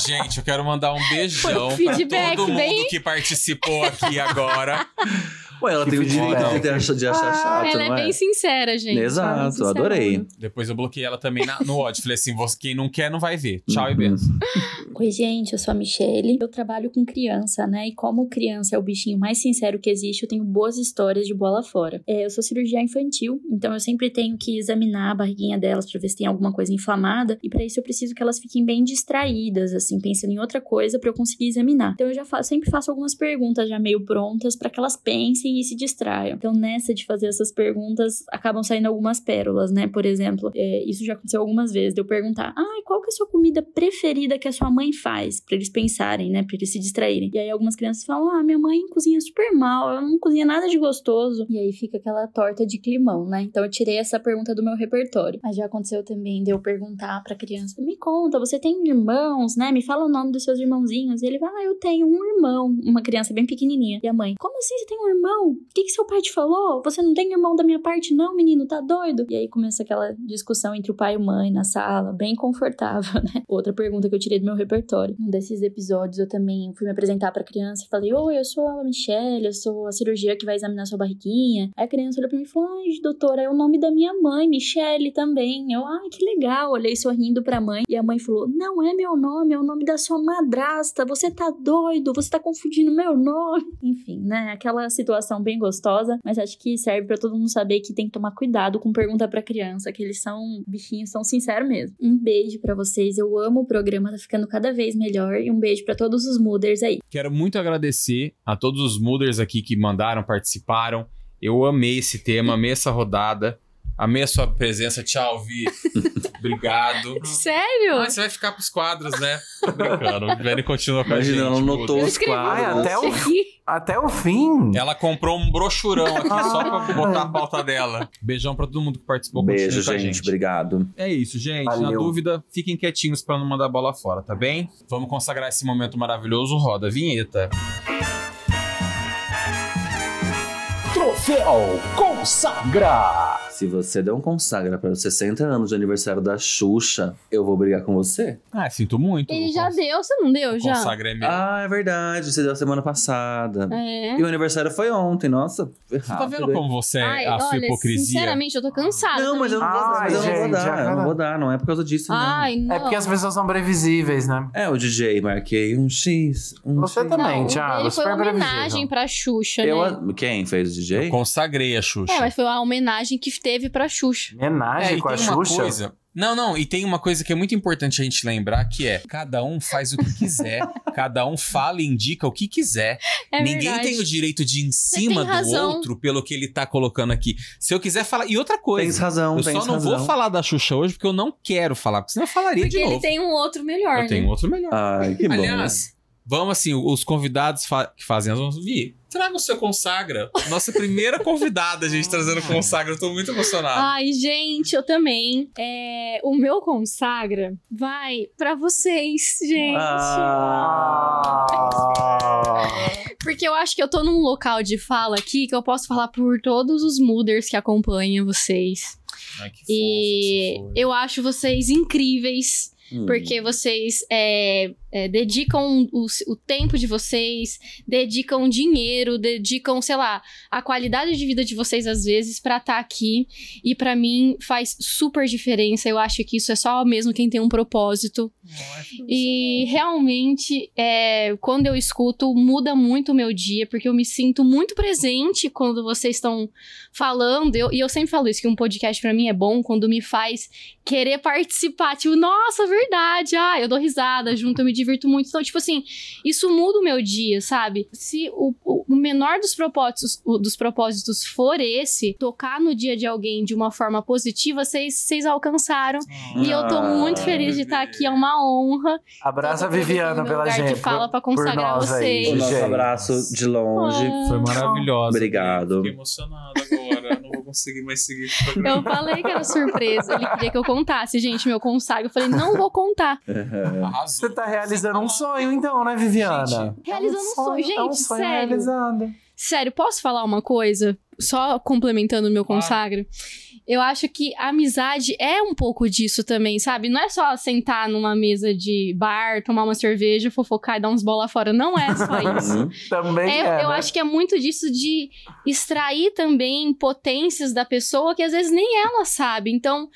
Gente, eu quero mandar um beijão um pra feedback todo mundo bem- que participou aqui agora. Ué, ela tem o direito de achar, de achar chato, ela é não é? bem sincera, gente. Exato, é sincera. adorei. Depois eu bloqueei ela também na- no ódio. Falei assim: você, quem não quer, não vai ver. Tchau e Uhum. benção. Oi, gente, eu sou a Michelle. Eu trabalho com criança, né? E como criança é o bichinho mais sincero que existe, eu tenho boas histórias de bola fora. É, eu sou cirurgiã infantil, então eu sempre tenho que examinar a barriguinha delas pra ver se tem alguma coisa inflamada. E pra isso eu preciso que elas fiquem bem distraídas, assim, pensando em outra coisa pra eu conseguir examinar. Então eu já fa- sempre faço algumas perguntas já meio prontas pra que elas pensem e se distraiam. Então nessa de fazer essas perguntas, acabam saindo algumas pérolas, né? Por exemplo, é, isso já aconteceu algumas vezes, de eu perguntar, ai, qual que é a sua comida preferida que a sua mãe faz? Pra eles pensarem, né? Pra eles se distraírem. E aí algumas crianças falam, ah, minha mãe cozinha super mal, ela não cozinha nada de gostoso. E aí fica aquela torta de climão, né? Então eu tirei essa pergunta do meu repertório. Mas já aconteceu também de eu perguntar pra criança, me conta, você tem irmãos, né? Me fala o nome dos seus irmãozinhos. E ele vai, ah, eu tenho um irmão, uma criança bem pequenininha. E a mãe, como assim você tem um irmão? O que, que seu pai te falou? Você não tem irmão da minha parte, não, menino? Tá doido? E aí começa aquela discussão entre o pai e a mãe na sala, bem confortável, [laughs] né? Outra pergunta que eu tirei do meu repertório repertório. Um desses episódios eu também fui me apresentar pra criança e falei: Oi, eu sou a Michelle, eu sou a cirurgia que vai examinar sua barriguinha. Aí a criança olhou pra mim e falou: Ai, doutora, é o nome da minha mãe, Michelle também. Eu, ai, que legal. Olhei sorrindo pra mãe e a mãe falou: Não é meu nome, é o nome da sua madrasta. Você tá doido, você tá confundindo meu nome. [laughs] Enfim, né? Aquela situação bem gostosa, mas acho que serve pra todo mundo saber que tem que tomar cuidado com pergunta pra criança, que eles são bichinhos, são sinceros mesmo. Um beijo pra vocês, eu amo o programa, tá ficando cada vez melhor. E um beijo pra todos os mooders aí. Quero muito agradecer a todos os mooders aqui que mandaram, participaram. Eu amei esse tema, amei essa rodada. Amei a sua presença. Tchau, Vi. [laughs] Obrigado. [laughs] Sério? Ah, você vai ficar pros quadros, né? Tô brincando. O Velho continua com a gente. Não notou Eu os escrevi Ai, quadros. até o, até o fim. Ela comprou um brochurão aqui só pra botar a pauta dela. Beijão pra todo mundo que participou. Beijo, a gente. Obrigado. É isso, gente. Na Valeu. dúvida, fiquem quietinhos pra não mandar a bola fora, tá bem? Vamos consagrar esse momento maravilhoso. Roda a vinheta. Troféu Consagra! Se você der um consagra para os 60 anos de aniversário da Xuxa, eu vou brigar com você. Ah, sinto muito. Ele já cons- deu, você não deu o já? Consagra é meu. Ah, é verdade. Você deu semana passada. É. E o aniversário foi ontem, nossa. Você tá vendo como você é Ai, a sua olha, hipocrisia? sinceramente, eu tô cansada. Não, mas eu não vou, Ai, mas eu não vou dar. a Eu não vou dar, não é por causa disso, não. Ai, não. É porque as pessoas são previsíveis, né? É, o DJ, marquei um X. Um Você X. também, Não, Thiago. ele foi uma homenagem previsível. pra Xuxa, Eu, né? Quem fez o DJ? Eu consagrei a Xuxa. É, mas foi uma homenagem que teve pra Xuxa. Homenagem É, com a Xuxa. coisa. Não, não, e tem uma coisa que é muito importante a gente lembrar que é: cada um faz o que quiser, [laughs] cada um fala e indica o que quiser. É Ninguém verdade. tem o direito de ir em cima do razão. outro pelo que ele tá colocando aqui. Se eu quiser falar. E outra Tens coisa. razão, Eu tens só não razão. vou falar da Xuxa hoje porque eu não quero falar, porque senão eu falaria Porque de ele novo. tem um outro melhor, Eu né? tenho outro melhor. Ai, que bom. Aliás, vamos assim, os convidados fa- que fazem as vamos vir. Traga o seu consagra. Nossa primeira convidada, a gente [laughs] trazendo consagra. Eu tô muito emocionado. Ai, gente, eu também. É, o meu consagra vai pra vocês, gente. Ah. Porque eu acho que eu tô num local de fala aqui que eu posso falar por todos os mooders que acompanham vocês. Ai, que fofo E que você foi. eu acho vocês incríveis. Hum. Porque vocês é, é, dedicam o, o tempo de vocês, dedicam dinheiro, dedicam, sei lá, a qualidade de vida de vocês às vezes pra estar aqui. E pra mim faz super diferença. Eu acho que isso é só mesmo quem tem um propósito. E realmente, é, quando eu escuto, muda muito o meu dia, porque eu me sinto muito presente quando vocês estão falando. Eu- e eu sempre falo isso, que um podcast pra mim é bom quando me faz querer participar. Tipo, nossa, verdade. Ah, eu dou risada junto, eu me divirto muito. Então, tipo assim, isso muda o meu dia, sabe? Se o, o- menor dos propósitos, o- dos propósitos for esse, tocar no dia de alguém de uma forma positiva, vocês vocês alcançaram. E eu tô muito Ah, feliz de estar aqui, é uma honra. Abraça a Viviana pela lugar gente. que fala pra por- por consagrar nós aí, vocês. O nosso gente. abraço de longe. Ah. Foi maravilhosa. Obrigado. Fiquei emocionado agora. Não vou conseguir mais seguir esse programa. Eu falei que era surpresa. Ele queria que eu contasse, gente, meu consagra. Eu falei, não vou contar. [laughs] Você tá realizando um sonho, então, né, Viviana? Gente, Realizando um sonho. é um Gente, sonho sério. realizado. Sério, posso falar uma coisa? Só complementando o meu Claro. consagra. Eu acho que a amizade é um pouco disso também, sabe? Não é só sentar numa mesa de bar, tomar uma cerveja, fofocar e dar uns bola fora. Não é só [laughs] isso. Uhum. Também É, é, eu né? acho que é muito disso de extrair também potências da pessoa que às vezes nem ela sabe. Então,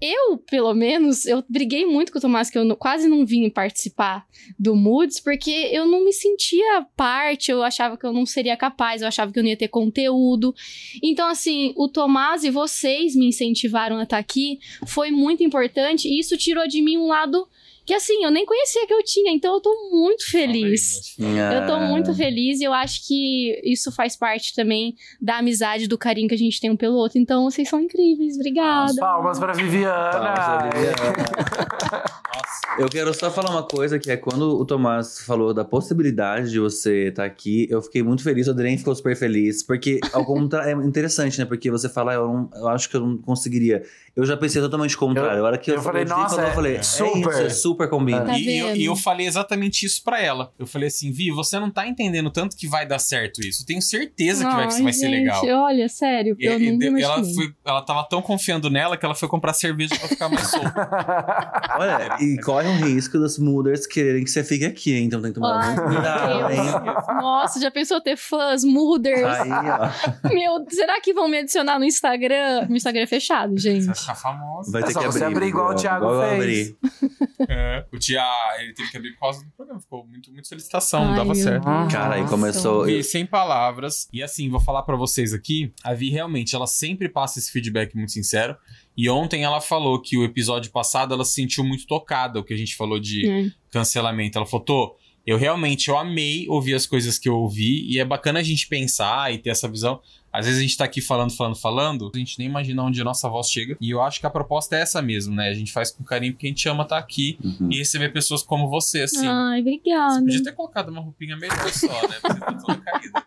eu, pelo menos, eu briguei muito com o Tomás, que eu quase não vim participar do Moods, porque eu não me sentia parte, eu achava que eu não seria capaz, eu achava que eu não ia ter conteúdo. Então, assim, o Tomás e vocês me incentivaram a estar aqui, foi muito importante, e isso tirou de mim um lado que, assim, eu nem conhecia que eu tinha, então eu tô muito feliz. Eu tô Ah. muito feliz e eu acho que isso faz parte também da amizade, do carinho que a gente tem um pelo outro. Então, vocês são incríveis. Obrigada. Palmas pra Viviana. Palmas, Viviana. [laughs] Nossa. Eu quero só falar uma coisa, que é quando o Tomás falou da possibilidade de você estar aqui, eu fiquei muito feliz, o Adrien ficou super feliz, porque ao contrário, é interessante, né? Porque você fala, "Ah, eu, não, eu acho que eu não conseguiria. Eu já pensei totalmente o contrário. Eu- a hora que eu, eu falei, nossa, falou, eu é falei, super. É, isso, super combina. Tá e, eu, e eu falei exatamente isso pra ela. Eu falei assim, Vi, você não tá entendendo tanto que vai dar certo isso. Eu tenho certeza que vai, Ai, vai ser gente, legal. Olha, sério, E- eu e nunca de- ela, foi, ela tava tão confiando nela que ela foi comprar cerveja pra ficar mais solta. [laughs] Olha, e corre um risco dos mooders quererem que você fique aqui, hein? então tem que tomar muito cuidado, hein? Nossa, já pensou ter fãs, mooders? Aí, ó. [laughs] Meu, será que vão me adicionar no Instagram? Meu Instagram é fechado, gente. Ficar famoso. Vai É ter só que você abrir. abrir igual o Thiago igual fez. [laughs] É, o Tia, ele teve que abrir por causa do programa. Ficou muito, muito solicitação, não Ai, dava certo. Deus. Cara, aí Nossa. começou. Vi sem palavras. E assim, vou falar pra vocês aqui. A Vi realmente, ela sempre passa esse feedback muito sincero. E ontem ela falou que o episódio passado ela se sentiu muito tocada, o que a gente falou de É. cancelamento. Ela falou, Tô, eu realmente eu amei ouvir as coisas que eu ouvi. E é bacana a gente pensar e ter essa visão. Às vezes a gente tá aqui falando, falando, falando, a gente nem imagina onde a nossa voz chega. E eu acho que a proposta é essa mesmo, né? A gente faz com carinho porque a gente ama estar aqui Uhum. e receber pessoas como você, assim. Ai, Você obrigada. podia ter colocado uma roupinha melhor só, né? Porque você tá toda caída.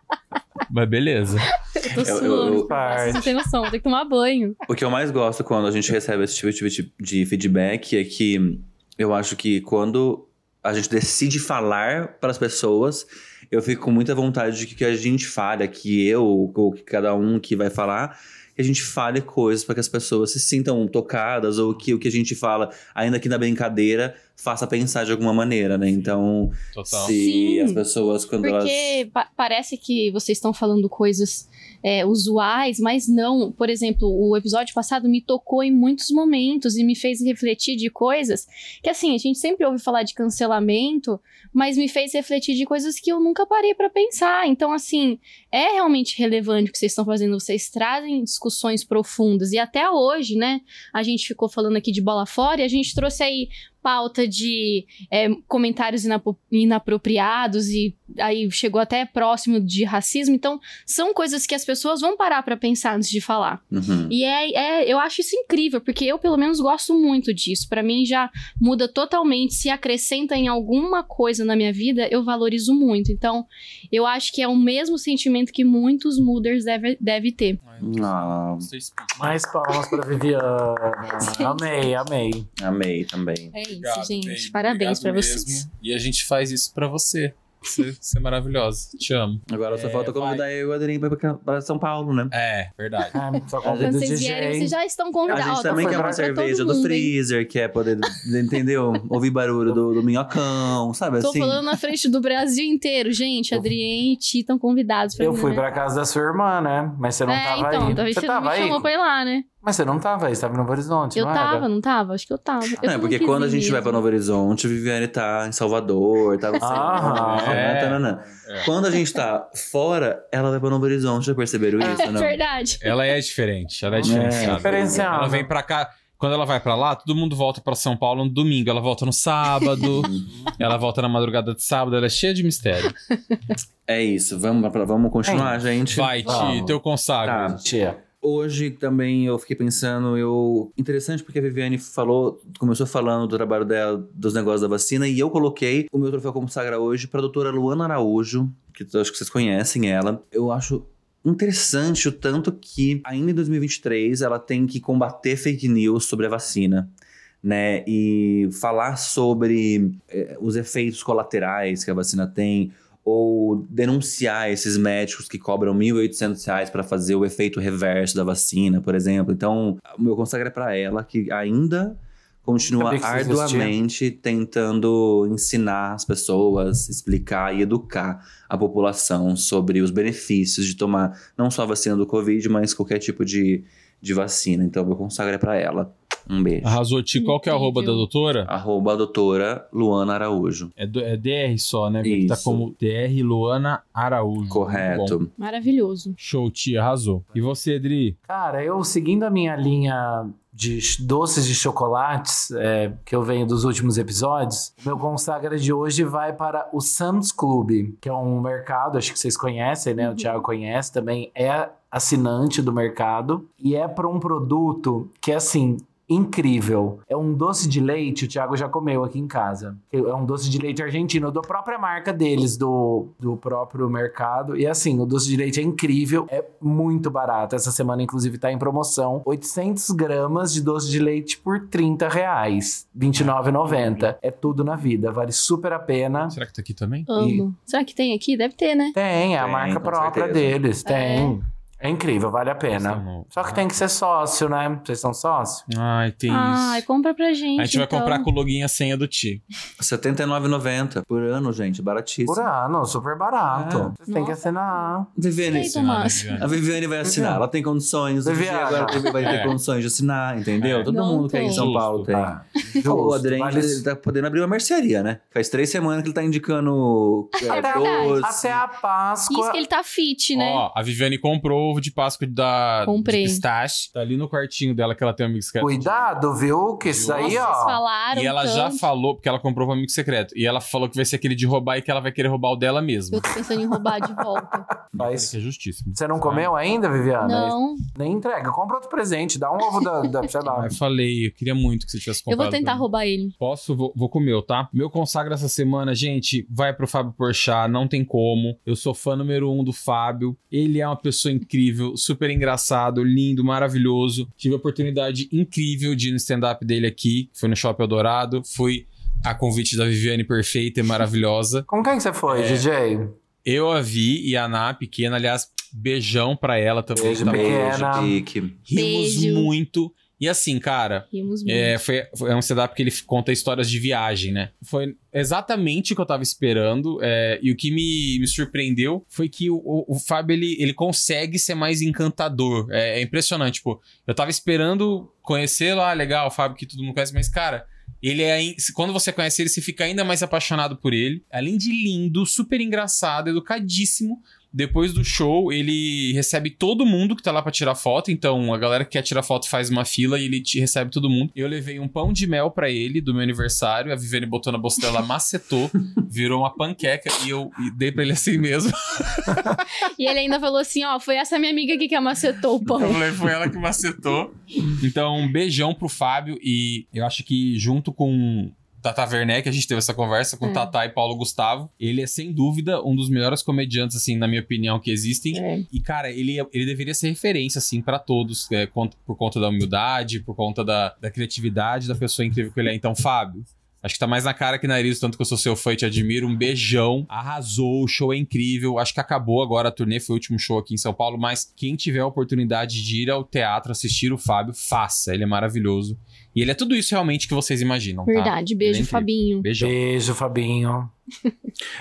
Mas beleza. Eu tô Eu- eu- suando. eu- Vocês não têm noção, tem que tomar banho. O que eu mais gosto quando a gente recebe esse tipo de feedback é que eu acho que quando a gente decide falar para as pessoas, eu fico com muita vontade de que a gente fale, que eu ou que cada um que vai falar, que a gente fale coisas para que as pessoas se sintam tocadas ou que o que a gente fala, ainda que na brincadeira, faça pensar de alguma maneira, né? Então, Total. se Sim, as pessoas quando elas Porque pa- parece que vocês estão falando coisas é, usuais, mas não. Por exemplo, o episódio passado me tocou em muitos momentos e me fez refletir de coisas que, assim, a gente sempre ouve falar de cancelamento, mas me fez refletir de coisas que eu nunca parei pra pensar. Então, assim, é realmente relevante o que vocês estão fazendo. Vocês trazem discussões profundas. E até hoje, né? A gente ficou falando aqui de bola fora e a gente trouxe aí pauta de é, comentários inapo- inapropriados e aí chegou até próximo de racismo. Então, são coisas que as pessoas vão parar pra pensar antes de falar. Uhum. E é, é- eu acho isso incrível, porque eu, pelo menos, gosto muito disso. Pra mim, já muda totalmente. Se acrescenta em alguma coisa na minha vida, eu valorizo muito. Então, eu acho que é o mesmo sentimento que muitos mooders devem deve ter. Ah, Vocês- Mais palmas pra Viviana. amei, amei. amei também. É isso, Obrigado, gente. baby. Parabéns pra Obrigado vocês. mesmo. E a gente faz isso pra você. Você, você é maravilhosa. Te amo. Agora só É, falta convidar eu e o Adriano pra- pra- pra São Paulo, né? É, verdade. Ah, só Quando o vocês vierem, vocês DJ. já estão A convidados. gente Ó, tá também quer falando uma pra todo cerveja do mundo, hein? freezer, quer poder, entendeu? Ouvir barulho do, do minhocão, sabe Tô assim? falando na frente do Brasil inteiro, gente. Adriane e Ti estão convidados pra Eu vir, fui né? pra casa da sua irmã, né? Mas você não é, tava então, aí. talvez você você não tava me aí? chamou pra ir lá, né? Mas você não tava aí, você tava em Novo Horizonte, Eu não tava, era? não tava? Acho que eu tava. Eu Não, é não porque quando a gente vai mesmo. pra Novo Horizonte, Viviane tá em Salvador, tá no Aham. [laughs] É. Tananã. Quando a gente tá fora, ela vai pra Novo Horizonte, já perceberam isso, É não? verdade. Ela é diferente, ela é É, diferenciada. diferenciada. Ela vem pra cá. Quando ela vai pra lá, todo mundo volta pra São Paulo no domingo. Ela volta no sábado. [laughs] ela volta na madrugada de sábado. Ela é cheia de mistério. É isso, vamos, vamos continuar, gente? Vai, Ti, Vamos. teu consagra. Tá. Tia. Hoje também eu fiquei pensando, eu interessante porque a Viviane falou, começou falando do trabalho dela, dos negócios da vacina, e eu coloquei o meu troféu como sagra hoje para a doutora Luana Araújo, que acho que vocês conhecem ela. Eu acho interessante o tanto que ainda em 2023 ela tem que combater fake news sobre a vacina. Né, e falar sobre eh, os efeitos colaterais que a vacina tem, ou denunciar esses médicos que cobram 1.800 reais para fazer o efeito reverso da vacina, por exemplo. Então, o meu consagra é para ela, que ainda continua arduamente tentando ensinar as pessoas, explicar e educar a população sobre os benefícios de tomar não só a vacina do Covid, mas qualquer tipo de, de vacina. Então, meu consagra é para ela. Um beijo. Arrasou, Ti. Qual que é a arroba da doutora? Arroba a doutora Luana Araújo. É, do- é DR só, né? Porque Tá Isso. como DR Luana Araújo. Bom, Correto. Maravilhoso. show, Ti, arrasou. E você, Edri? Cara, eu seguindo a minha linha de doces de chocolates, é, que eu venho dos últimos episódios, meu consagra de hoje vai para o Sam's Club, que é um mercado, acho que vocês conhecem, né? O Thiago conhece também, é assinante do mercado e é para um produto que é assim. Incrível. É um doce de leite, o Thiago já comeu aqui em casa. É um doce de leite argentino, da própria marca deles, do, do próprio mercado. E assim, o doce de leite é incrível, é muito barato. Essa semana, inclusive, tá em promoção. 800 gramas de doce de leite por 30 reais. R$29,90. É tudo na vida, vale super a pena. Será que tá aqui também? Amo. Será que tem aqui? Deve ter, né? Tem, é a Tem, marca própria certeza. deles, tem. É incrível, vale a pena. Nossa, Só que tem que ser sócio, né? Vocês são sócios? Ai, tem Ai, isso. compra pra gente. A gente vai então. comprar com o login e a senha do Ti. R$ 79,90 por ano, gente. Baratíssimo. Por ano, super barato. É. Vocês têm que assinar. Viviane, Tomás. a Viviane vai assinar. Ela tem condições. Viviane. Vivi agora tem- vai ter É. condições de assinar, entendeu? É. Todo Não mundo que é em tem. São Paulo Justo. tem. Ah, o. Adrien Vale- ele tá podendo abrir uma mercearia, né? Faz três semanas que ele tá indicando [laughs] é, Até, doce. até a Páscoa. Isso que ele tá fit, né? Ó, a Viviane comprou ovo de Páscoa da Comprei. de pistache. Tá ali no quartinho dela que ela tem um amigo secreto. Cuidado, viu? Que isso aí, Vocês ó. falaram E ela já tanto. falou, porque ela comprou pro amigo secreto. E ela falou que vai ser aquele de roubar e que ela vai querer roubar o dela mesma. Eu tô pensando em roubar de volta. [laughs] Que é justíssimo. Você não comeu ainda, Viviana? Não, Nem entrega. Compra outro presente. Dá um ovo da, da [laughs] sei lá. Eu falei, eu queria muito que você tivesse eu comprado. vou tentar roubar ele. Posso, vou, vou com o meu, tá? Meu consagra essa semana, gente, vai pro Fábio Porchat, não tem como. Eu sou fã número um do Fábio. Ele é uma pessoa incrível, super engraçado, lindo, maravilhoso. Tive a oportunidade incrível de ir no stand-up dele aqui, foi no Shopping Eldorado. Fui a convite da Viviane perfeita e maravilhosa. Com quem que você foi, É. DJ? Eu a vi e a Ana pequena, aliás, beijão pra ela também. Beijo, tá? Beijo, Kiki. Rimos Beijo. muito. E assim, cara, Rimos muito. é, foi, foi- é um setup que ele conta histórias de viagem, né? Foi exatamente o que eu tava esperando. é, e o que me, me surpreendeu foi que o, o- o Fábio, ele, ele consegue ser mais encantador. É, é impressionante, tipo, eu tava esperando conhecer lá, legal, o Fábio que todo mundo conhece, mas, cara... Ele é. Quando você conhece ele, você fica ainda mais apaixonado por ele. Além de lindo, super engraçado, educadíssimo. Depois do show, ele recebe todo mundo que tá lá pra tirar foto. Então, a galera que quer tirar foto faz uma fila e ele te recebe todo mundo. Eu levei um pão de mel pra ele do meu aniversário. A Viviane botou na bolsa dela, macetou, [laughs] virou uma panqueca e eu e dei pra ele assim mesmo. [laughs] E ele ainda falou assim: ó, foi essa minha amiga aqui que amacetou o pão. Eu falei, foi ela que macetou. Então, um beijão pro Fábio. E eu acho que junto com Tata Werneck, a gente teve essa conversa com É. Tata e Paulo Gustavo. Ele é, sem dúvida, um dos melhores comediantes, assim, na minha opinião, que existem. É. E, cara, ele, ele deveria ser referência, assim, pra todos, é, por conta da humildade, por conta da, da criatividade da pessoa incrível que ele é. Então, Fábio, acho que tá mais na cara que nariz, tanto que eu sou seu fã e te admiro. Um beijão. Arrasou, o show é incrível. Acho que acabou agora a turnê, foi o último show aqui em São Paulo, mas quem tiver a oportunidade de ir ao teatro assistir o Fábio, faça. Ele é maravilhoso. E ele é tudo isso realmente que vocês imaginam, tá? Verdade, beijo, Ele é. Fabinho. Beijão. Beijo, Fabinho.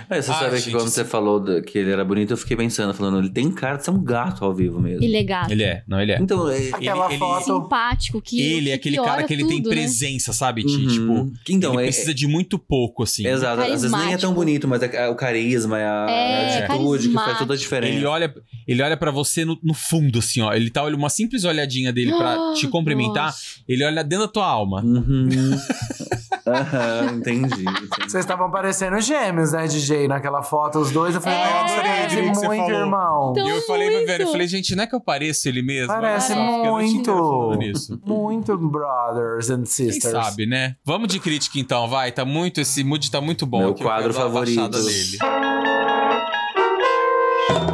É, você Ah, sabe gente, que quando você falou da- que ele era bonito, eu fiquei pensando, falando, ele tem cara de ser um gato ao vivo mesmo. Ele é gato. Ele é, não, ele é. Então, é, Aquela ele- foto. Simpático, que. Ele é que aquele cara que ele tem tudo, né? presença, sabe, Ti? Uhum. Tipo, então, ele é- precisa de muito pouco, assim. Exato, às vezes nem é tão bonito, mas é- é o carisma, é a, É, a atitude que faz toda a diferença. Ele olha, ele olha para você no, no fundo, assim, ó. Ele tá olhando uma simples olhadinha dele pra Ah, te [gasps] cumprimentar. nossa. Ele olha dentro da tua alma. Uhum. [laughs] Aham, entendi. entendi. Vocês estavam parecendo gêmeos, né, DJ? Naquela foto, os dois. Eu falei, É. nossa, é o que você muito, falou. irmão. Então- e eu falei pra velho, eu falei, gente, não é que eu pareço ele mesmo? Parece Olha só, porque eu não tinha muito. nisso. Muito brothers and Quem sisters. sabe, né? Vamos de crítica então, vai. Tá muito, esse mood tá muito bom. Meu aqui, eu quadro quero dar uma favorito. baixada nele.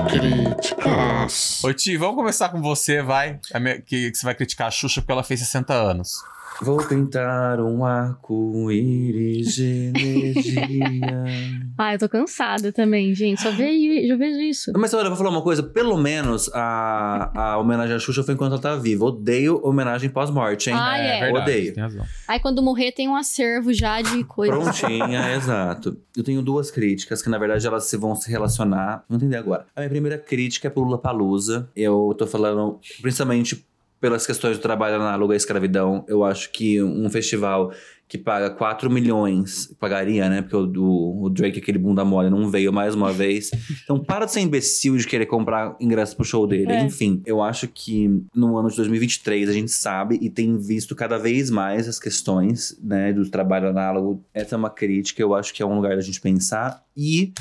Críticas. Ô, Ti, vamos começar com você, vai. A minha- que, que você vai criticar a Xuxa porque ela fez 60 anos. Vou pintar um arco-íris de energia. [laughs] Ah, eu tô cansada também, gente. Só vejo, já vejo isso. Mas olha, eu vou falar uma coisa. Pelo menos a, a homenagem à Xuxa foi enquanto ela tava viva. Odeio homenagem pós-morte, hein? Ah, é. verdade, Odeio. Tem razão. Aí quando morrer tem um acervo já de coisas. Prontinha, [laughs] exato. Eu tenho duas críticas que, na verdade, elas se vão se relacionar. Vou entender agora. A minha primeira crítica é pro Lula Palusa. Eu tô falando principalmente pelas questões do trabalho análogo à escravidão. Eu acho que um festival que paga 4 milhões, pagaria, né? Porque o, do- o Drake, aquele bunda mole, não veio mais uma vez. Então, para de ser imbecil de querer comprar ingresso pro show dele. É. Enfim, eu acho que no ano de 2023 a gente sabe e tem visto cada vez mais as questões, né, do trabalho análogo. Essa é uma crítica, eu acho que é um lugar da gente pensar. E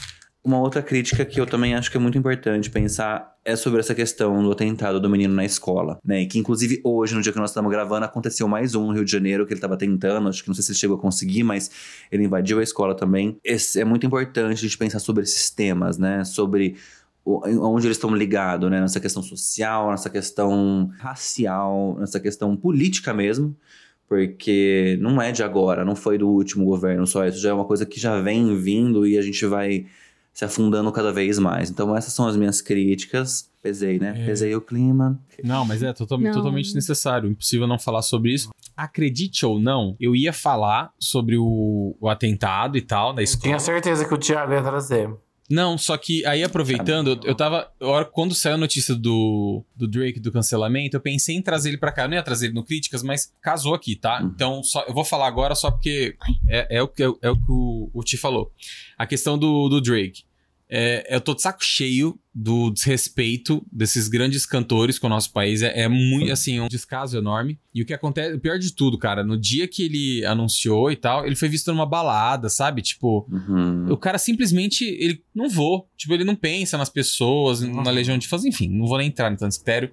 uma outra crítica que eu também acho que é muito importante pensar é sobre essa questão do atentado do menino na escola, né? Que inclusive hoje, no dia que nós estamos gravando, aconteceu mais um no Rio de Janeiro que ele estava tentando, acho que não sei se ele chegou a conseguir, mas ele invadiu a escola também. Esse- é muito importante a gente pensar sobre esses temas, né? Sobre onde eles estão ligados, né? Nessa questão social, nessa questão racial, nessa questão política mesmo. Porque não é de agora, não foi do último governo só. Isso já é uma coisa que já vem vindo e a gente vai se afundando cada vez mais. Então essas são as minhas críticas. Pesei, né? É. Pesei o clima. Não, mas é total- Não. totalmente necessário. Impossível não falar sobre isso. Acredite ou não, eu ia falar sobre o, o atentado e tal da escola. Tinha certeza que o Thiago ia trazer. Não, só que aí aproveitando, eu, eu tava. Quando saiu a notícia do, do Drake do cancelamento, eu pensei em trazer ele pra cá. Eu não ia trazer ele no Críticas, mas casou aqui, tá? Uhum. Então, só, eu vou falar agora só porque é, é o que, é, o que o, o Ti falou. A questão do, do Drake. É, eu tô de saco cheio do desrespeito desses grandes cantores com o nosso país. É, é muito, assim, um descaso enorme. E o que acontece, o pior de tudo, cara, no dia que ele anunciou e tal, ele foi visto numa balada, sabe? Tipo, Uhum. o cara simplesmente, ele não vou. Tipo, ele não pensa nas pessoas, na legião de fãs, enfim, não vou nem entrar no tanto critério.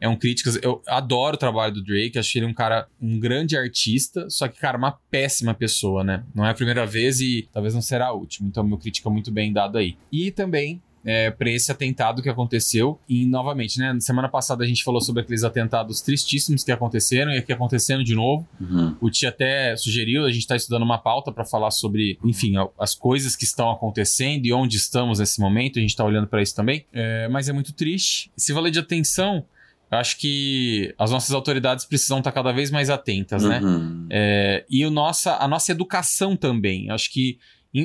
É um críticas. Eu adoro o trabalho do Drake, acho ele um cara, um grande artista, só que, cara, uma péssima pessoa, né? Não é a primeira vez e talvez não será a última. Então, meu crítica é muito bem dado aí. E também. É, para esse atentado que aconteceu. E, novamente, né? Na semana passada a gente falou sobre aqueles atentados tristíssimos que aconteceram e aqui acontecendo de novo. Uhum. O Tia até sugeriu, a gente está estudando uma pauta para falar sobre, enfim, as coisas que estão acontecendo e onde estamos nesse momento. A gente está olhando para isso também. É, mas é muito triste. Se valer de atenção, eu acho que as nossas autoridades precisam estar cada vez mais atentas, né? Uhum. É, e o nossa, a nossa educação também. Acho que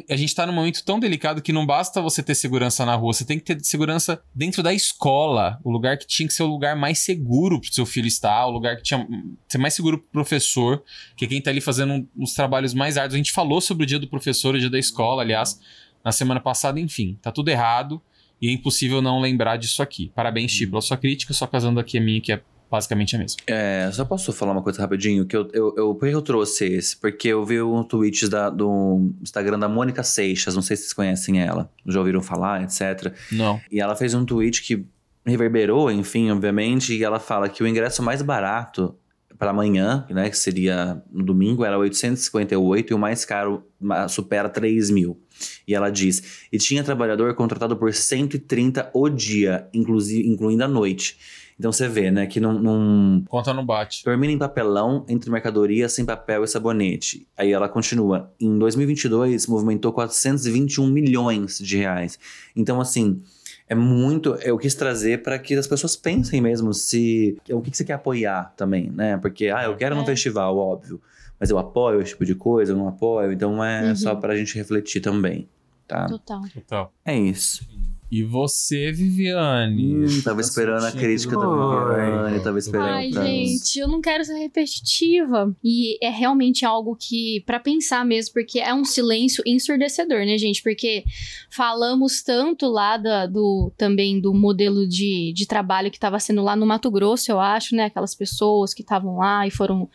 a gente está num momento tão delicado que não basta você ter segurança na rua, você tem que ter segurança dentro da escola, o lugar que tinha que ser o lugar mais seguro para o seu filho estar, o lugar que tinha que ser mais seguro para o professor, que é quem está ali fazendo um- os trabalhos mais árduos. A gente falou sobre o dia do professor, o dia da escola, aliás, na semana passada, enfim, tá tudo errado e é impossível não lembrar disso aqui. Parabéns, Chico, pela sua crítica, só casando aqui a minha, que é basicamente a mesma. É, só posso falar uma coisa rapidinho? Que eu, eu, eu, por que eu trouxe esse? Porque eu vi um tweet da, do Instagram da Mônica Seixas, não sei se vocês conhecem ela, já ouviram falar, etc. Não. E ela fez um tweet que reverberou, enfim, obviamente, e ela fala que o ingresso mais barato para amanhã, né, que seria no domingo, era 858 e o mais caro supera 3 mil. E ela diz, e tinha trabalhador contratado por 130 o dia, inclusive, incluindo a noite. Então você vê, né, que não- não, Conta não bate. Termina em papelão entre mercadoria sem papel e sabonete. Aí ela continua. Em 2022, movimentou 421 milhões de reais. Então, assim, é muito. Eu quis trazer para que as pessoas pensem mesmo se. O que, que você quer apoiar também, né? Porque, ah, eu quero no É. festival, óbvio. Mas eu apoio esse tipo de coisa, eu não apoio. Então é Uhum. só pra gente refletir também, tá? Total. Total. É isso. E você, Viviane? Hum, tava Tá esperando a crítica da. Viviane, tava esperando. Ai, pra- gente, eu não quero ser repetitiva. E é realmente algo que, pra pensar mesmo, porque é um silêncio ensurdecedor, né, gente? Porque falamos tanto lá da- do também do modelo de, de trabalho que estava sendo lá no Mato Grosso, eu acho, né? Aquelas pessoas que estavam lá e foram.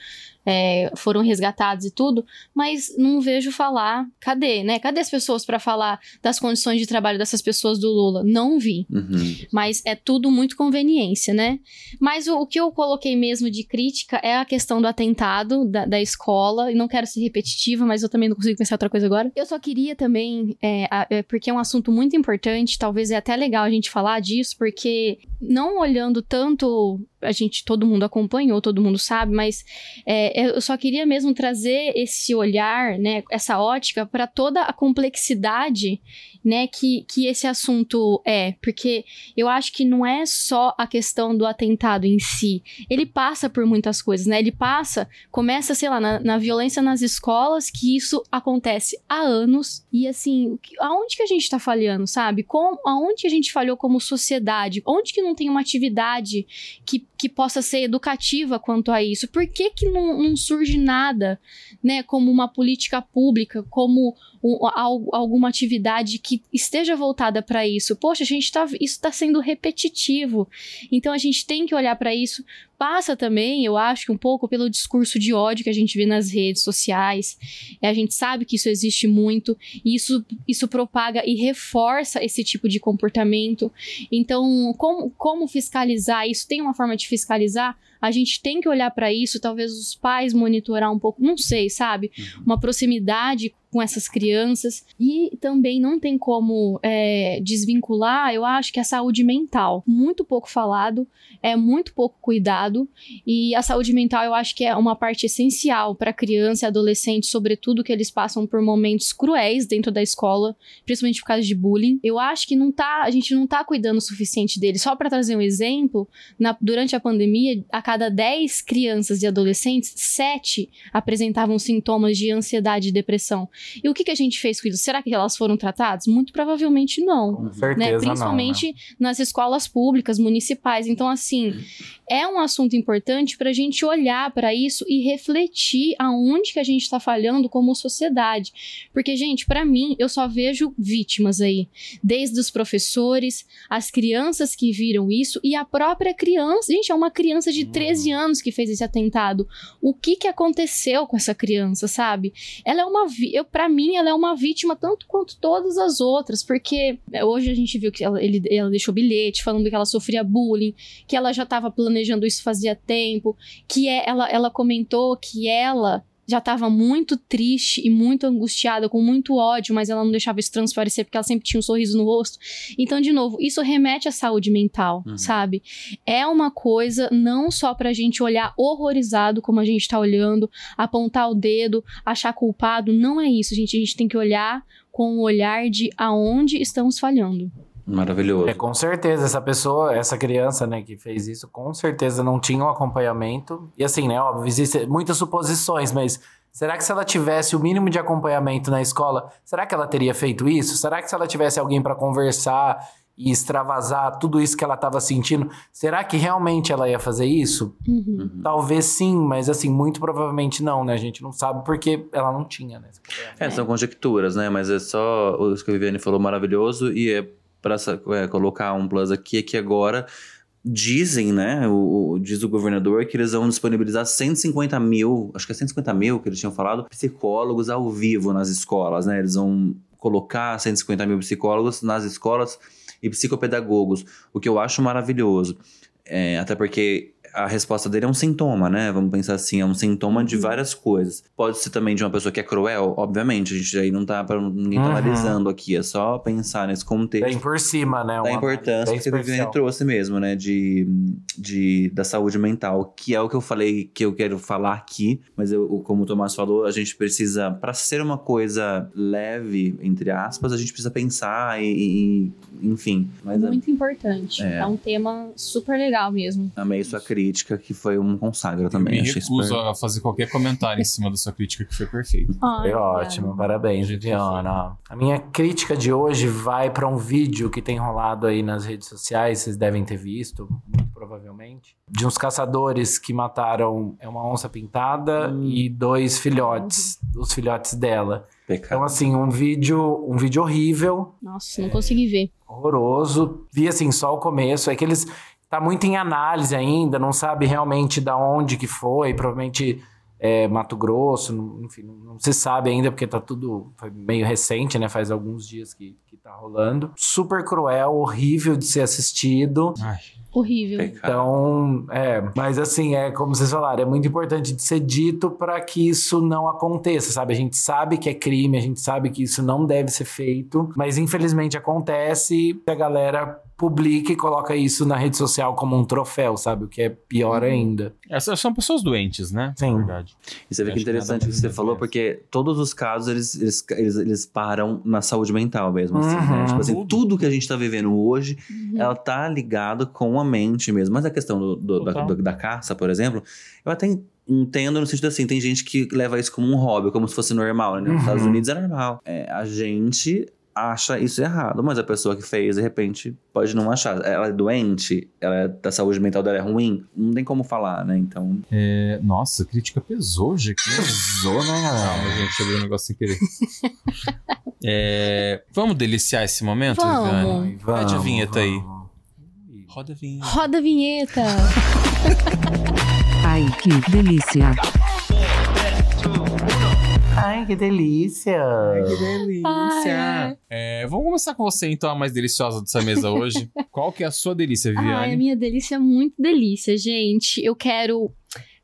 É, foram resgatados e tudo, mas não vejo falar. Cadê, né? Cadê as pessoas pra falar das condições de trabalho dessas pessoas do Lula? Não vi. Uhum. Mas é tudo muito conveniência, né? Mas o, o que eu coloquei mesmo de crítica é a questão do atentado da, da escola. E não quero ser repetitiva, mas eu também não consigo pensar outra coisa agora. Eu só queria também, é, a- é, porque é um assunto muito importante, talvez é até legal a gente falar disso, porque não olhando tanto. A gente, todo mundo acompanhou, todo mundo sabe, mas é, eu só queria mesmo trazer esse olhar, né, essa ótica para toda a complexidade, né, que, que esse assunto é, porque eu acho que não é só a questão do atentado em si. Ele passa por muitas coisas, né? Ele passa, começa, sei lá, na, na violência nas escolas, que isso acontece há anos. E assim, aonde que a gente tá falhando, sabe? Com, aonde que a gente falhou como sociedade? Onde que não tem uma atividade que, que possa ser educativa quanto a isso? Por que que não, não surge nada, né? Como uma política pública, como um- al- alguma atividade que esteja voltada para isso. Poxa, a gente tá, isso está sendo repetitivo. Então a gente tem que olhar para isso. Passa também, eu acho, um pouco pelo discurso de ódio que a gente vê nas redes sociais. É, a gente sabe que isso existe muito e isso, isso propaga e reforça esse tipo de comportamento. Então, como, como fiscalizar isso? Tem uma forma de fiscalizar? A gente tem que olhar para isso, talvez os pais monitorar um pouco, não sei, sabe? Uma proximidade com essas crianças. E também não tem como é, desvincular, eu acho que a saúde mental. Muito pouco falado, é muito pouco cuidado. e a saúde mental eu acho que é uma parte essencial para criança e adolescente, sobretudo que eles passam por momentos cruéis dentro da escola, principalmente por causa de bullying. Eu acho que não tá, a gente não tá cuidando o suficiente deles. Só para trazer um exemplo, na, durante a pandemia, a cada 10 crianças e adolescentes, 7 apresentavam sintomas de ansiedade e depressão. E o que, que a gente fez com isso? Será que elas foram tratadas? Muito provavelmente não. Com certeza Né? não, Principalmente nas escolas públicas, municipais. Então, assim, é um assunto importante para a gente olhar para isso e refletir aonde que a gente está falhando como sociedade. Porque, gente, para mim, eu só vejo vítimas aí. Desde os professores, as crianças que viram isso e a própria criança. Gente, é uma criança de 13 anos que fez esse atentado. O que que aconteceu com essa criança, sabe? Ela é uma. vi- Eu, para mim, ela é uma vítima tanto quanto todas as outras. Porque hoje a gente viu que ela, ele, ela deixou bilhete falando que ela sofria bullying, que ela já estava planejando isso fazia tempo, que é, ela, ela comentou que ela já estava muito triste e muito angustiada, com muito ódio, mas ela não deixava isso transparecer porque ela sempre tinha um sorriso no rosto. Então, de novo, isso remete à saúde mental, sabe? É uma coisa não só pra gente olhar horrorizado como a gente tá olhando, apontar o dedo, achar culpado, não é isso, gente. A gente tem que olhar com o olhar de aonde estamos falhando. Maravilhoso. É, com certeza, essa pessoa, essa criança, né, que fez isso, com certeza não tinha um acompanhamento. E assim, né, óbvio, existem muitas suposições, mas será que se ela tivesse o mínimo de acompanhamento na escola, será que ela teria feito isso? Será que se ela tivesse alguém para conversar e extravasar tudo isso que ela estava sentindo, será que realmente ela ia fazer isso? Uhum. Talvez sim, mas assim, muito provavelmente não, né? A gente não sabe porque ela não tinha, né? É, são conjecturas, né? Mas é só o que a Viviane falou maravilhoso e é para colocar um plus aqui é que agora dizem, né? O, o- diz o governador que eles vão disponibilizar 150 mil, acho que é 150 mil que eles tinham falado, psicólogos ao vivo nas escolas, né? Eles vão colocar 150 mil psicólogos nas escolas e psicopedagogos, o que eu acho maravilhoso. É, até porque a resposta dele é um sintoma, né? Vamos pensar assim, é um sintoma de várias coisas. Pode ser também de uma pessoa que é cruel, obviamente. A gente aí não tá para ninguém tá Uhum. analisando aqui, é só pensar nesse contexto Bem por cima, né? da Uma importância que a Viviane trouxe mesmo, né? De, de, da saúde mental, que é o que eu falei que eu quero falar aqui, mas eu, o- como o Tomás falou, a gente precisa, para ser uma coisa leve, entre aspas, a gente precisa pensar e, e- enfim. Mas a- Muito importante. É. É. um tema super legal mesmo. amei sua crítica, que foi um consagra Eu também. me achei recuso super- a fazer qualquer comentário em cima da sua crítica, que foi perfeito. [laughs] Foi ótimo, parabéns, Viviana. A minha crítica de hoje vai para um vídeo que tem rolado aí nas redes sociais, vocês devem ter visto, muito provavelmente, de uns caçadores que mataram é uma onça pintada e dois filhotes, os filhotes dela. Então assim, um vídeo, um vídeo horrível, Nossa, não consegui ver. horroroso. Vi assim só o começo, é que eles tá muito em análise ainda, não sabe realmente da onde que foi, provavelmente é, Mato Grosso, não- enfim, não, não se sabe ainda porque tá tudo foi meio recente, né? Faz alguns dias que, que tá rolando. Super cruel, horrível de ser assistido. Horrível. Então, é, mas assim, é como vocês falaram, é muito importante de ser dito para que isso não aconteça, sabe? A gente sabe que é crime, a gente sabe que isso não deve ser feito, mas infelizmente acontece e a galera publica e coloca isso na rede social como um troféu, sabe? O que é pior ainda. Essas são pessoas doentes, né? Sim. Verdade. E você vê que interessante o que você falou, porque todos os casos eles, eles, eles, eles param na saúde mental mesmo. Assim, né? Uhum. Tipo assim, tudo que a gente tá vivendo hoje, ela tá ligado com a mente mesmo. Mas a questão do, do- da, do- da caça, por exemplo, eu até entendo no sentido assim, tem gente que leva isso como um hobby, como se fosse normal, né? Nos Uhum. Estados Unidos é normal. É, a gente acha isso errado, mas a pessoa que fez, de repente, pode não achar. Ela é doente, ela é- a saúde mental dela é ruim, não tem como falar, né? Então, É, nossa, a crítica pesou hoje aqui. Pesou, né, galera? [laughs] A gente abriu um negócio sem querer. [laughs] É, vamos deliciar esse momento, Vamos. Viviane? Pede a Vamos, vinheta aí. Roda a vinheta. Roda a vinheta. Ai, que delícia. Ai, que delícia! Que delícia! É, vamos começar com você, então, a mais deliciosa dessa mesa hoje. [laughs] Qual que é a sua delícia, Ai, a Viviane? minha delícia é muito delícia, gente. Eu quero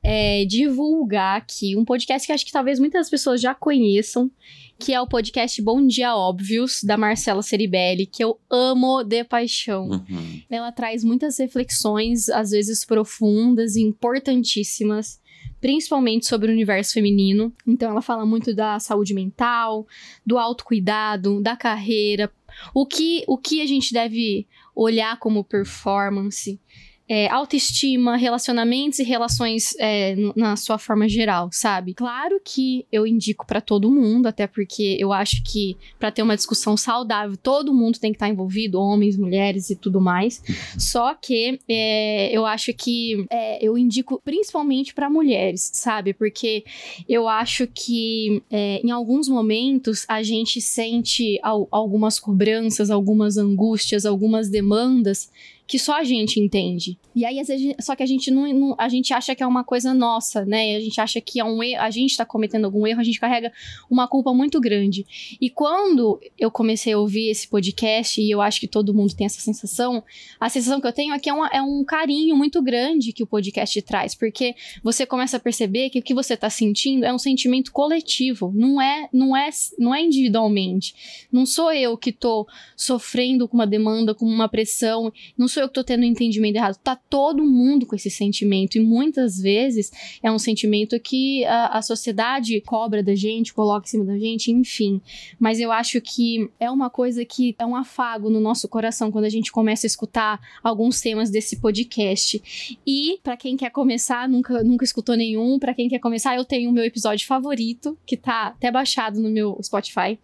é, divulgar aqui um podcast que acho que talvez muitas pessoas já conheçam, que é o podcast Bom Dia Óbvios, da Marcela Ceribelli, que eu amo de paixão. Uhum. Ela traz muitas reflexões, às vezes profundas e importantíssimas, principalmente sobre o universo feminino. Então, ela fala muito da saúde mental, do autocuidado, da carreira, o que, o que a gente deve olhar como performance. É, autoestima, relacionamentos e relações é, na sua forma geral, sabe? Claro que eu indico pra todo mundo, até porque eu acho que pra ter uma discussão saudável, todo mundo tem que estar envolvido, homens, mulheres e tudo mais. Só que é, eu acho que é, eu indico principalmente pra mulheres, sabe? Porque eu acho que é, em alguns momentos a gente sente al- algumas cobranças, algumas angústias, algumas demandas que só a gente entende. E aí, às vezes, só que a gente não, não- a gente acha que é uma coisa nossa, né? A gente acha que é um erro, a gente tá cometendo algum erro, a gente carrega uma culpa muito grande. E quando eu comecei a ouvir esse podcast, e eu acho que todo mundo tem essa sensação, a sensação que eu tenho é que é, uma- é um carinho muito grande que o podcast traz, porque você começa a perceber que o que você tá sentindo é um sentimento coletivo, não é, não é, não é individualmente. Não sou eu que tô sofrendo com uma demanda, com uma pressão, não sou eu que tô tendo um entendimento errado. Tá todo mundo com esse sentimento. E muitas vezes é um sentimento que a, a sociedade cobra da gente, coloca em cima da gente, enfim. Mas eu acho que é uma coisa que é um afago no nosso coração quando a gente começa a escutar alguns temas desse podcast. E pra quem quer começar, nunca, nunca escutou nenhum, pra quem quer começar, eu tenho o meu episódio favorito, que tá até baixado no meu Spotify,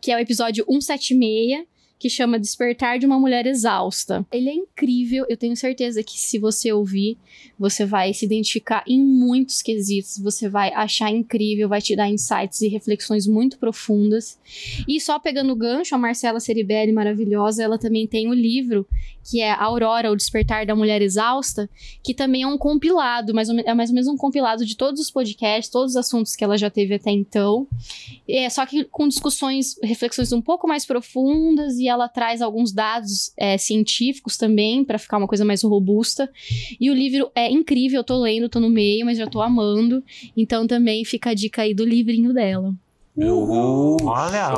que é o episódio 176 que chama Despertar de uma Mulher Exausta. Ele é incrível, eu tenho certeza que se você ouvir, você vai se identificar em muitos quesitos, você vai achar incrível, vai te dar insights e reflexões muito profundas. E só pegando o gancho, a Marcela Ceribelli, maravilhosa, ela também tem o livro, que é Aurora, o Despertar da Mulher Exausta, que também é um compilado, mais é mais ou menos um compilado de todos os podcasts, todos os assuntos que ela já teve até então. É, só que com discussões, reflexões um pouco mais profundas e ela traz alguns dados é, científicos também para ficar uma coisa mais robusta. E o livro é incrível, eu tô lendo, tô no meio, mas já tô amando. Então também fica a dica aí do livrinho dela. Uhul. Olha,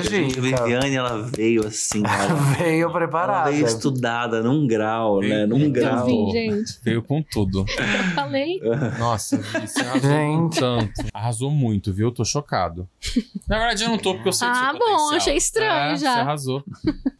gente. A. Viviane, ela veio assim, [laughs] ela, Veio ela preparada. veio estudada num grau, né? Num Veio. grau. Eu vim, gente. Veio com tudo. Eu falei. Nossa, você arrasou [laughs] Gente. tanto. Arrasou muito, viu? Tô chocado. Na verdade, eu não tô, porque eu sei do Ah, bom, potencial. achei estranho É, já. Você arrasou.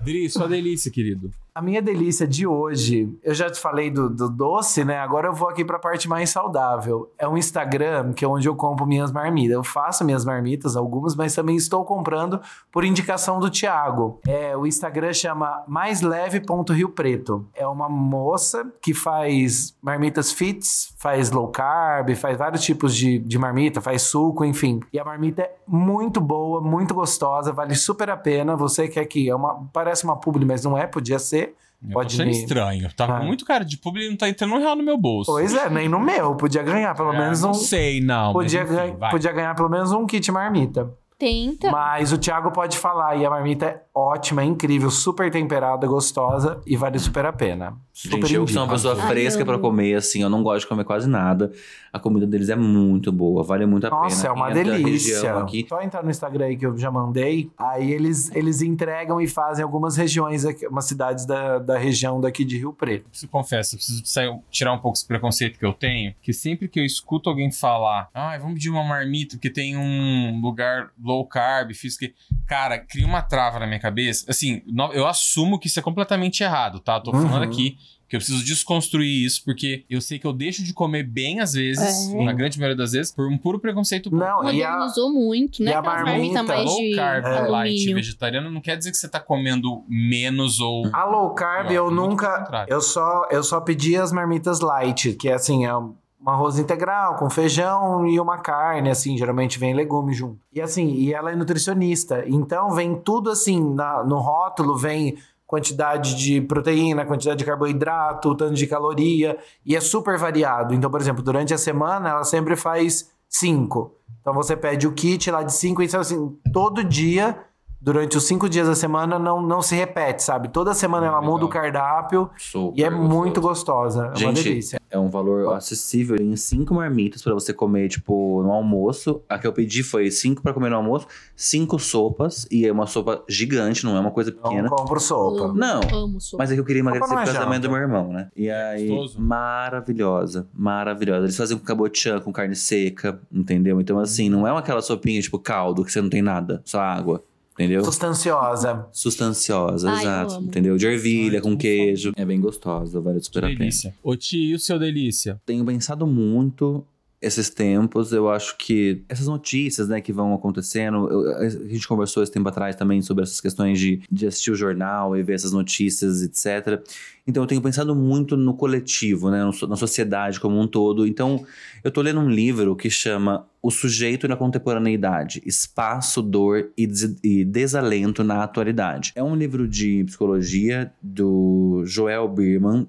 Dri, sua delícia, querido. A minha delícia de hoje, eu já te falei do, do doce, né? Agora eu vou aqui pra parte mais saudável. É um Instagram que é onde eu compro minhas marmitas. Eu faço minhas marmitas, algumas, mas também estou comprando por indicação do Thiago. É, o Instagram chama maisleve.rio preto. É uma moça que faz marmitas fits, faz low carb, faz vários tipos de, de marmita, faz suco, enfim. E a marmita é muito boa, muito gostosa, vale super a pena. Você que aqui é uma. Parece uma publi, mas não é, podia ser. Eu Pode me- estranho. Ah. com muito cara de publi e não tá entrando um real no meu bolso. Pois é, nem no meu. Podia ganhar pelo É, menos não um. sei, não. Podia, enfim, ganha- podia ganhar pelo menos um kit marmita. Tenta. Mas o Thiago pode falar. E a marmita é ótima, é incrível, super temperada, gostosa e vale super a pena. Super Gente, eu que sou uma pessoa Ai, fresca pra comer, assim, eu não gosto de comer quase nada. A comida deles é muito boa, vale muito a pena. Nossa, é uma Quem delícia. Aqui, Só entrar no Instagram aí que eu já mandei. Aí eles, eles entregam e fazem algumas regiões, aqui, umas cidades da, da região daqui de Rio Preto. preciso, confesso, eu preciso sair- tirar um pouco esse preconceito que eu tenho, que sempre que eu escuto alguém falar, ah, vamos pedir uma marmita porque tem um lugar low carb, fiz que... Cara, cria uma trava na minha cabeça. Assim, eu assumo que isso é completamente errado, tá? Tô falando Uhum. aqui que eu preciso desconstruir isso, porque eu sei que eu deixo de comer bem às vezes, É. na grande maioria das vezes, por um puro preconceito Não, e a, Modernizou muito, né? e a marmita, mais low de carb, light, alumínio. vegetariano, não quer dizer que você tá comendo menos ou... a low carb Não, eu nunca. Eu só, eu só pedi as marmitas light, que é assim, é um arroz integral com feijão e uma carne, assim, geralmente vem legume junto. E assim, e ela é nutricionista, então vem tudo assim, na- no rótulo vem quantidade de proteína, quantidade de carboidrato, tanto de caloria, e é super variado. Então, por exemplo, durante a semana ela sempre faz cinco. Então você pede o kit lá de cinco, então assim, todo dia durante os cinco dias da semana não, não se repete, sabe? Toda semana ela muda o cardápio Super e é gostoso. muito gostosa. É uma Gente, delícia. é um valor acessível em cinco marmitas pra você comer, tipo, no almoço. A que eu pedi foi cinco pra comer no almoço, cinco sopas, e é uma sopa gigante, não é uma coisa pequena. Não compro sopa. Não, Amo sopa. mas é que eu queria emagrecer é mãe janta. do meu irmão, né? E aí, Gostoso. maravilhosa, maravilhosa. Eles fazem com cabotiã, com carne seca, entendeu? Então, assim, não é aquela sopinha, tipo, caldo, que você não tem nada, só água. Entendeu? Sustanciosa. Sustanciosa, Ai, exato. Entendeu? De ervilha, Ai, com queijo. É bem gostosa, vale super a pena. Delícia. Ô, Ti, e o seu delícia? tenho pensado muito esses tempos. Eu acho que essas notícias, né, que vão acontecendo. eu- a gente conversou esse tempo atrás também sobre essas questões de, de assistir o jornal e ver essas notícias, etc. Então eu tenho pensado muito no coletivo, né, na sociedade como um todo. Então eu tô lendo um livro que chama O Sujeito na Contemporaneidade: Espaço, Dor e, Des- e Desalento na Atualidade. É um livro de psicologia do Joel Birman,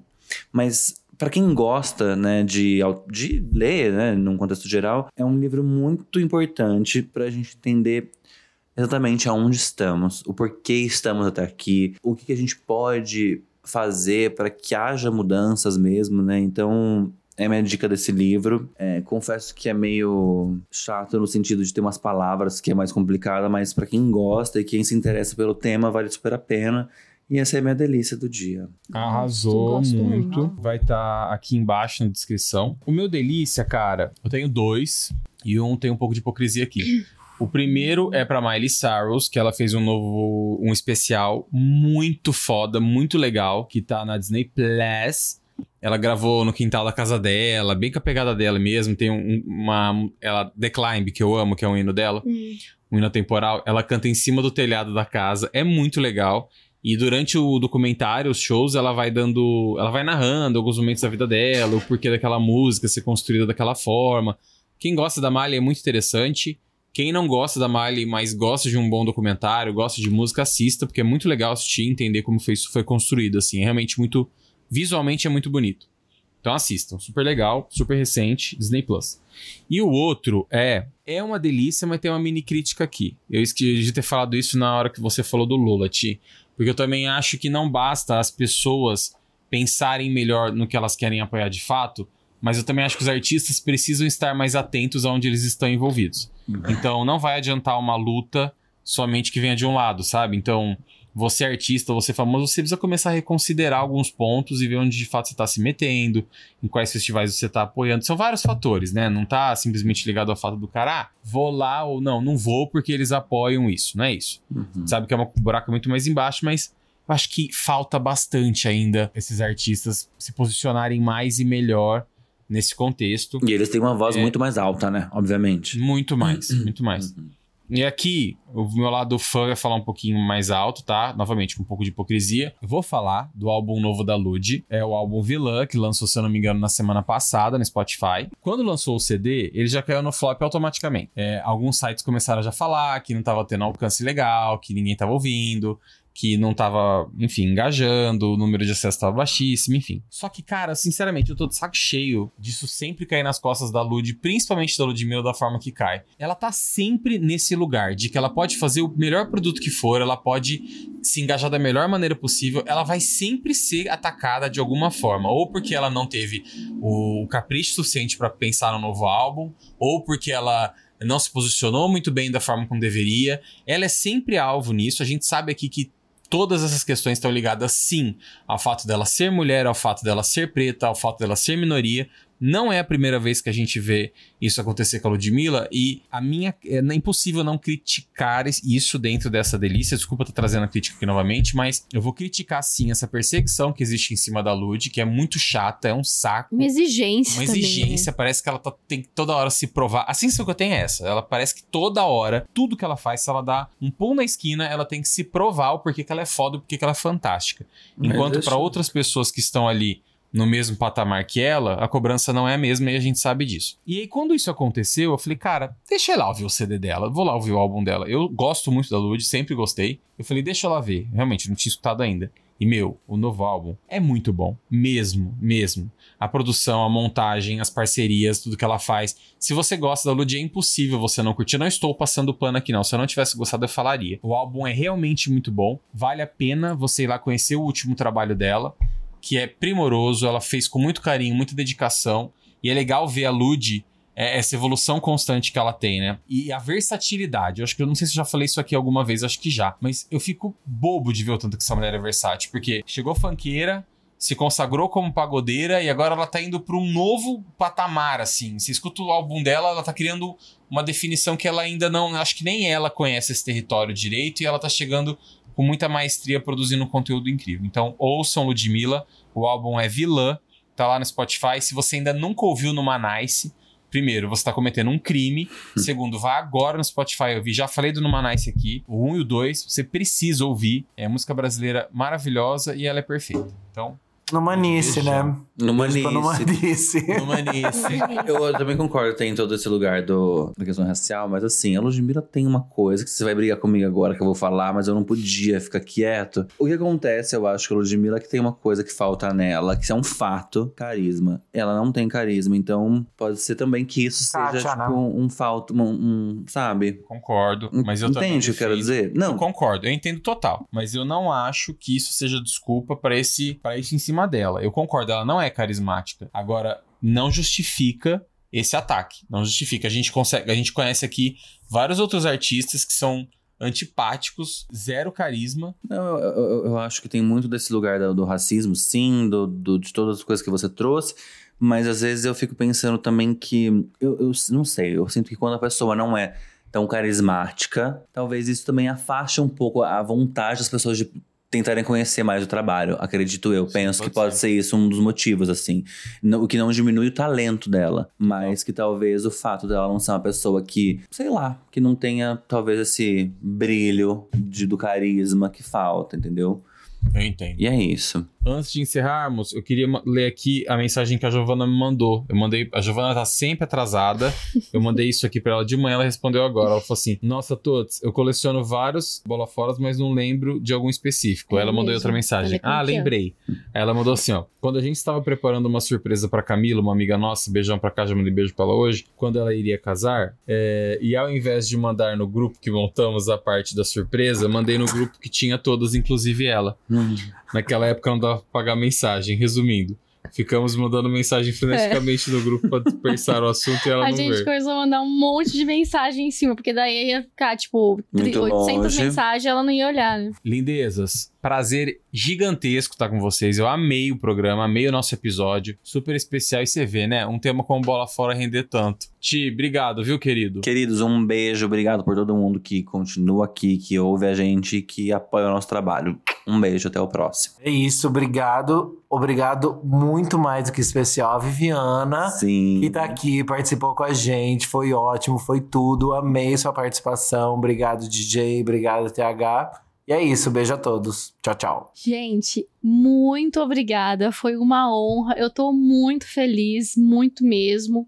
mas para quem gosta, né, de, de ler, né, num contexto geral, é um livro muito importante para a gente entender exatamente aonde estamos, o porquê estamos até aqui, o que, que a gente pode fazer para que haja mudanças mesmo, né? Então, é minha dica desse livro. É, confesso que é meio chato no sentido de ter umas palavras que é mais complicada, mas para quem gosta e quem se interessa pelo tema, vale super a pena. E essa é a minha delícia do dia. Arrasou Gosto muito. Vai estar aqui embaixo na descrição. O meu delícia, cara, eu tenho dois e um tem um pouco de hipocrisia aqui. [coughs] O primeiro é pra Miley Cyrus, que ela fez um novo, um especial muito foda, muito legal, que tá na Disney Plus. Ela gravou no quintal da casa dela, bem com a pegada dela mesmo. Tem um- uma. Ela, The Climb, que eu amo, que é um hino dela Hum. um hino temporal, ela canta em cima do telhado da casa, é muito legal. E durante o documentário, os shows, ela vai dando. Ela vai narrando alguns momentos da vida dela, o porquê daquela música ser construída daquela forma. Quem gosta da Miley é muito interessante. Quem não gosta da Miley, mas gosta de um bom documentário, gosta de música, assista, porque é muito legal assistir e entender como foi, isso foi construído, assim. É realmente muito. Visualmente é muito bonito. Então assistam. Super legal, super recente, Disney Plus. E o outro é. É uma delícia, mas tem uma mini crítica aqui. Eu esqueci de ter falado isso na hora que você falou do Lula, Ti. Porque eu também acho que não basta as pessoas pensarem melhor no que elas querem apoiar de fato, mas eu também acho que os artistas precisam estar mais atentos aonde eles estão envolvidos. Então não vai adiantar uma luta somente que venha de um lado, sabe? Então, você é artista, você é famoso, você precisa começar a reconsiderar alguns pontos e ver onde de fato você está se metendo, em quais festivais você está apoiando. São vários fatores, né? Não tá simplesmente ligado ao fato do cara, ah, vou lá ou não, não vou porque eles apoiam isso, não é isso. Uhum. Sabe que é um buraco muito mais embaixo, mas eu acho que falta bastante ainda esses artistas se posicionarem mais e melhor nesse contexto. E eles têm uma voz É. muito mais alta, né? Obviamente. Muito mais, [clears throat] muito mais. E aqui, o meu lado fã vai falar um pouquinho mais alto, tá? Novamente, com um pouco de hipocrisia. Eu vou falar do álbum novo da Lud. É o álbum Vilã, que lançou, se eu não me engano, na semana passada no Spotify. Quando lançou o CD, ele já caiu no flop automaticamente. É, alguns sites começaram a já falar que não tava tendo alcance legal, que ninguém tava ouvindo. Que não tava, enfim, engajando, o número de acesso tava baixíssimo, enfim. Só que, cara, sinceramente, eu tô de saco cheio disso sempre cair nas costas da Lud, principalmente da Ludmilla, da forma que cai. Ela tá sempre nesse lugar de que ela pode fazer o melhor produto que for, ela pode se engajar da melhor maneira possível, ela vai sempre ser atacada de alguma forma. Ou porque ela não teve o capricho suficiente pra pensar no novo álbum, ou porque ela não se posicionou muito bem da forma como deveria. Ela é sempre alvo nisso. A gente sabe aqui que todas essas questões estão ligadas sim ao fato dela ser mulher, ao fato dela ser preta, ao fato dela ser minoria. Não é a primeira vez que a gente vê isso acontecer com a Ludmilla e a minha é impossível não criticar isso dentro dessa delícia. Desculpa estar trazendo a crítica aqui novamente, mas eu vou criticar sim essa perseguição que existe em cima da Lud, que é muito chata, é um saco. Uma exigência Uma também, né? exigência, parece que ela tá, tem que toda hora se provar. A sensação que eu tenho é essa. Ela parece que toda hora, tudo que ela faz, se ela dá um pulo na esquina, ela tem que se provar o porquê que ela é foda, o porquê que ela é fantástica. Enquanto para outras pessoas que estão ali no mesmo patamar que ela, a cobrança não é a mesma e a gente sabe disso. E aí, quando isso aconteceu, eu falei, cara, deixa eu lá ouvir o CD dela, vou lá ouvir o álbum dela. Eu gosto muito da Lud, sempre gostei. Eu falei, deixa eu lá ver. Realmente, não tinha escutado ainda. E, meu, o novo álbum é muito bom. Mesmo, mesmo. A produção, a montagem, as parcerias, tudo que ela faz. Se você gosta da Lud, é impossível você não curtir. Não estou passando pano aqui, não. Se eu não tivesse gostado, eu falaria. O álbum é realmente muito bom. Vale a pena você ir lá conhecer o último trabalho dela, que é primoroso. Ela fez com muito carinho, muita dedicação. E é legal ver a Lud é essa evolução constante que ela tem, né? E a versatilidade. Eu acho que eu não sei se eu já falei isso aqui alguma vez, acho que já. Mas eu fico bobo de ver o tanto que essa mulher é versátil. Porque chegou fanqueira, se consagrou como pagodeira e agora ela tá indo para um novo patamar, assim. Você escuta o álbum dela, ela tá criando uma definição que ela ainda não. Acho que nem ela conhece esse território direito e ela tá chegando com muita maestria produzindo um conteúdo incrível. Então, ouçam Ludmilla, o álbum é Vilã, tá lá no Spotify. Se você ainda nunca ouviu no Manice, primeiro, você tá cometendo um crime. Segundo, vá agora no Spotify ouvir. Já falei do Numanice aqui, o 1 e o 2, você precisa ouvir. É música brasileira maravilhosa e ela é perfeita. Então, No Manice, né? No Beijo pra Manice. No Manice. Numanice. [laughs] [laughs] Eu, eu também concordo, tem todo esse lugar do, da questão racial, mas assim, a Ludmilla tem uma coisa que você vai brigar comigo agora que eu vou falar, mas eu não podia ficar quieto. O que acontece, eu acho que a Ludmilla que tem uma coisa que falta nela, que é um fato, carisma. Ela não tem carisma, então pode ser também que isso Kátia, seja né? tipo um, um falto, um, um- sabe? Concordo, mas eu também Entende o que eu quero dizer? Não, Eu concordo, eu entendo total. Mas eu não acho que isso seja desculpa pra esse, pra isso em cima dela. Eu concordo, ela não é carismática. Agora, não justifica esse ataque. Não justifica. A gente consegue, a gente conhece aqui vários outros artistas que são antipáticos, zero carisma. Não, eu, eu- eu acho que tem muito desse lugar do, do racismo, sim, do, do- de todas as coisas que você trouxe. Mas às vezes eu fico pensando também que. Eu, eu não sei, eu sinto que quando a pessoa não é tão carismática, talvez isso também afaste um pouco a vontade das pessoas de tentarem conhecer mais o trabalho. Acredito eu. Sim, Penso pode que pode ser. isso um dos motivos, assim. O que não diminui o talento dela, mas que talvez o fato dela não ser uma pessoa que, sei lá, que não tenha talvez esse brilho de, do carisma que falta, entendeu? Eu entendo. E é isso. Antes de encerrarmos, eu queria ler aqui a mensagem que a Giovana me mandou. Eu mandei. A Giovana tá sempre atrasada. Eu mandei isso aqui pra ela de manhã, ela respondeu agora. Ela falou assim: Nossa, todos, eu coleciono vários bola foras, mas não lembro de algum específico. É ela mandou mesmo? outra mensagem. Ah, lembrei. Ela mandou assim: ó. Quando a gente estava preparando uma surpresa pra Camila, uma amiga nossa, beijão pra cá, já mandei beijo pra ela hoje, quando ela iria casar, é, e ao invés de mandar no grupo que montamos a parte da surpresa, mandei no grupo que tinha todas, inclusive ela. Naquela época não dava pagar mensagem. Resumindo, ficamos mandando mensagem freneticamente no grupo pra dispersar o assunto e ela a não gente ver. começou a mandar um monte de mensagem em cima, porque daí ia ficar, tipo, tri- Muito 800 longe. mensagens ela não ia olhar, né? Lindezas, prazer gigantesco estar com vocês. Eu amei o programa, amei o nosso episódio. Super especial. E você vê, né? Um tema como bola fora render tanto. Ti, obrigado, viu, querido? Queridos, um beijo. Obrigado por todo mundo que continua aqui, que ouve a gente, que apoia o nosso trabalho. Um beijo, até o próximo. É isso, obrigado. Obrigado muito mais do que especial a Viviana. Sim. Que tá aqui, participou com a gente, foi ótimo, foi tudo. Amei sua participação. Obrigado, DJ. Obrigado, TH. E é isso, beijo a todos. Tchau, tchau. Gente, muito obrigada. Foi uma honra. Eu tô muito feliz, muito mesmo.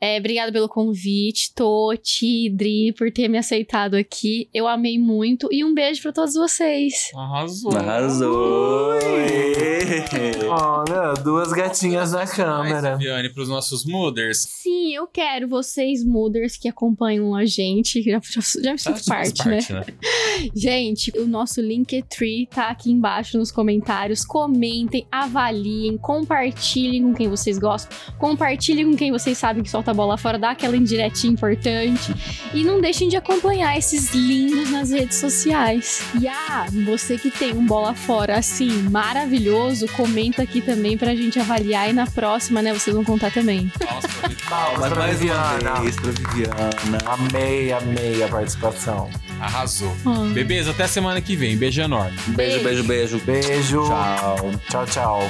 É, obrigada pelo convite, Toti, Dri, por ter me aceitado aqui. Eu amei muito. E um beijo pra todos vocês. Arrasou. Arrasou! Olha, duas gatinhas na câmera. Viviane, pros nossos mooders. Sim, eu quero vocês, mooders, que acompanham a gente. Já, já, já me sinto Faz parte, né? Gente, o nosso Linktree tá aqui embaixo nos comentários. Comentem, avaliem, compartilhem com quem vocês gostam. Compartilhem com quem vocês sabem que solta a bola fora, dá aquela indiretinha importante. E não deixem de acompanhar esses lindos nas redes sociais. E ah, você que tem um bola fora assim, maravilhoso, comenta aqui também pra gente avaliar. E na próxima, né, vocês vão contar também. Palmas Mas pra Viviana. uma vez pra Viviana. Amei, amei a participação. Arrasou. Ah. Bebês, até semana que vem. Beijo enorme. Beijo, beijo, beijo. Beijo. Tchau. Tchau, tchau.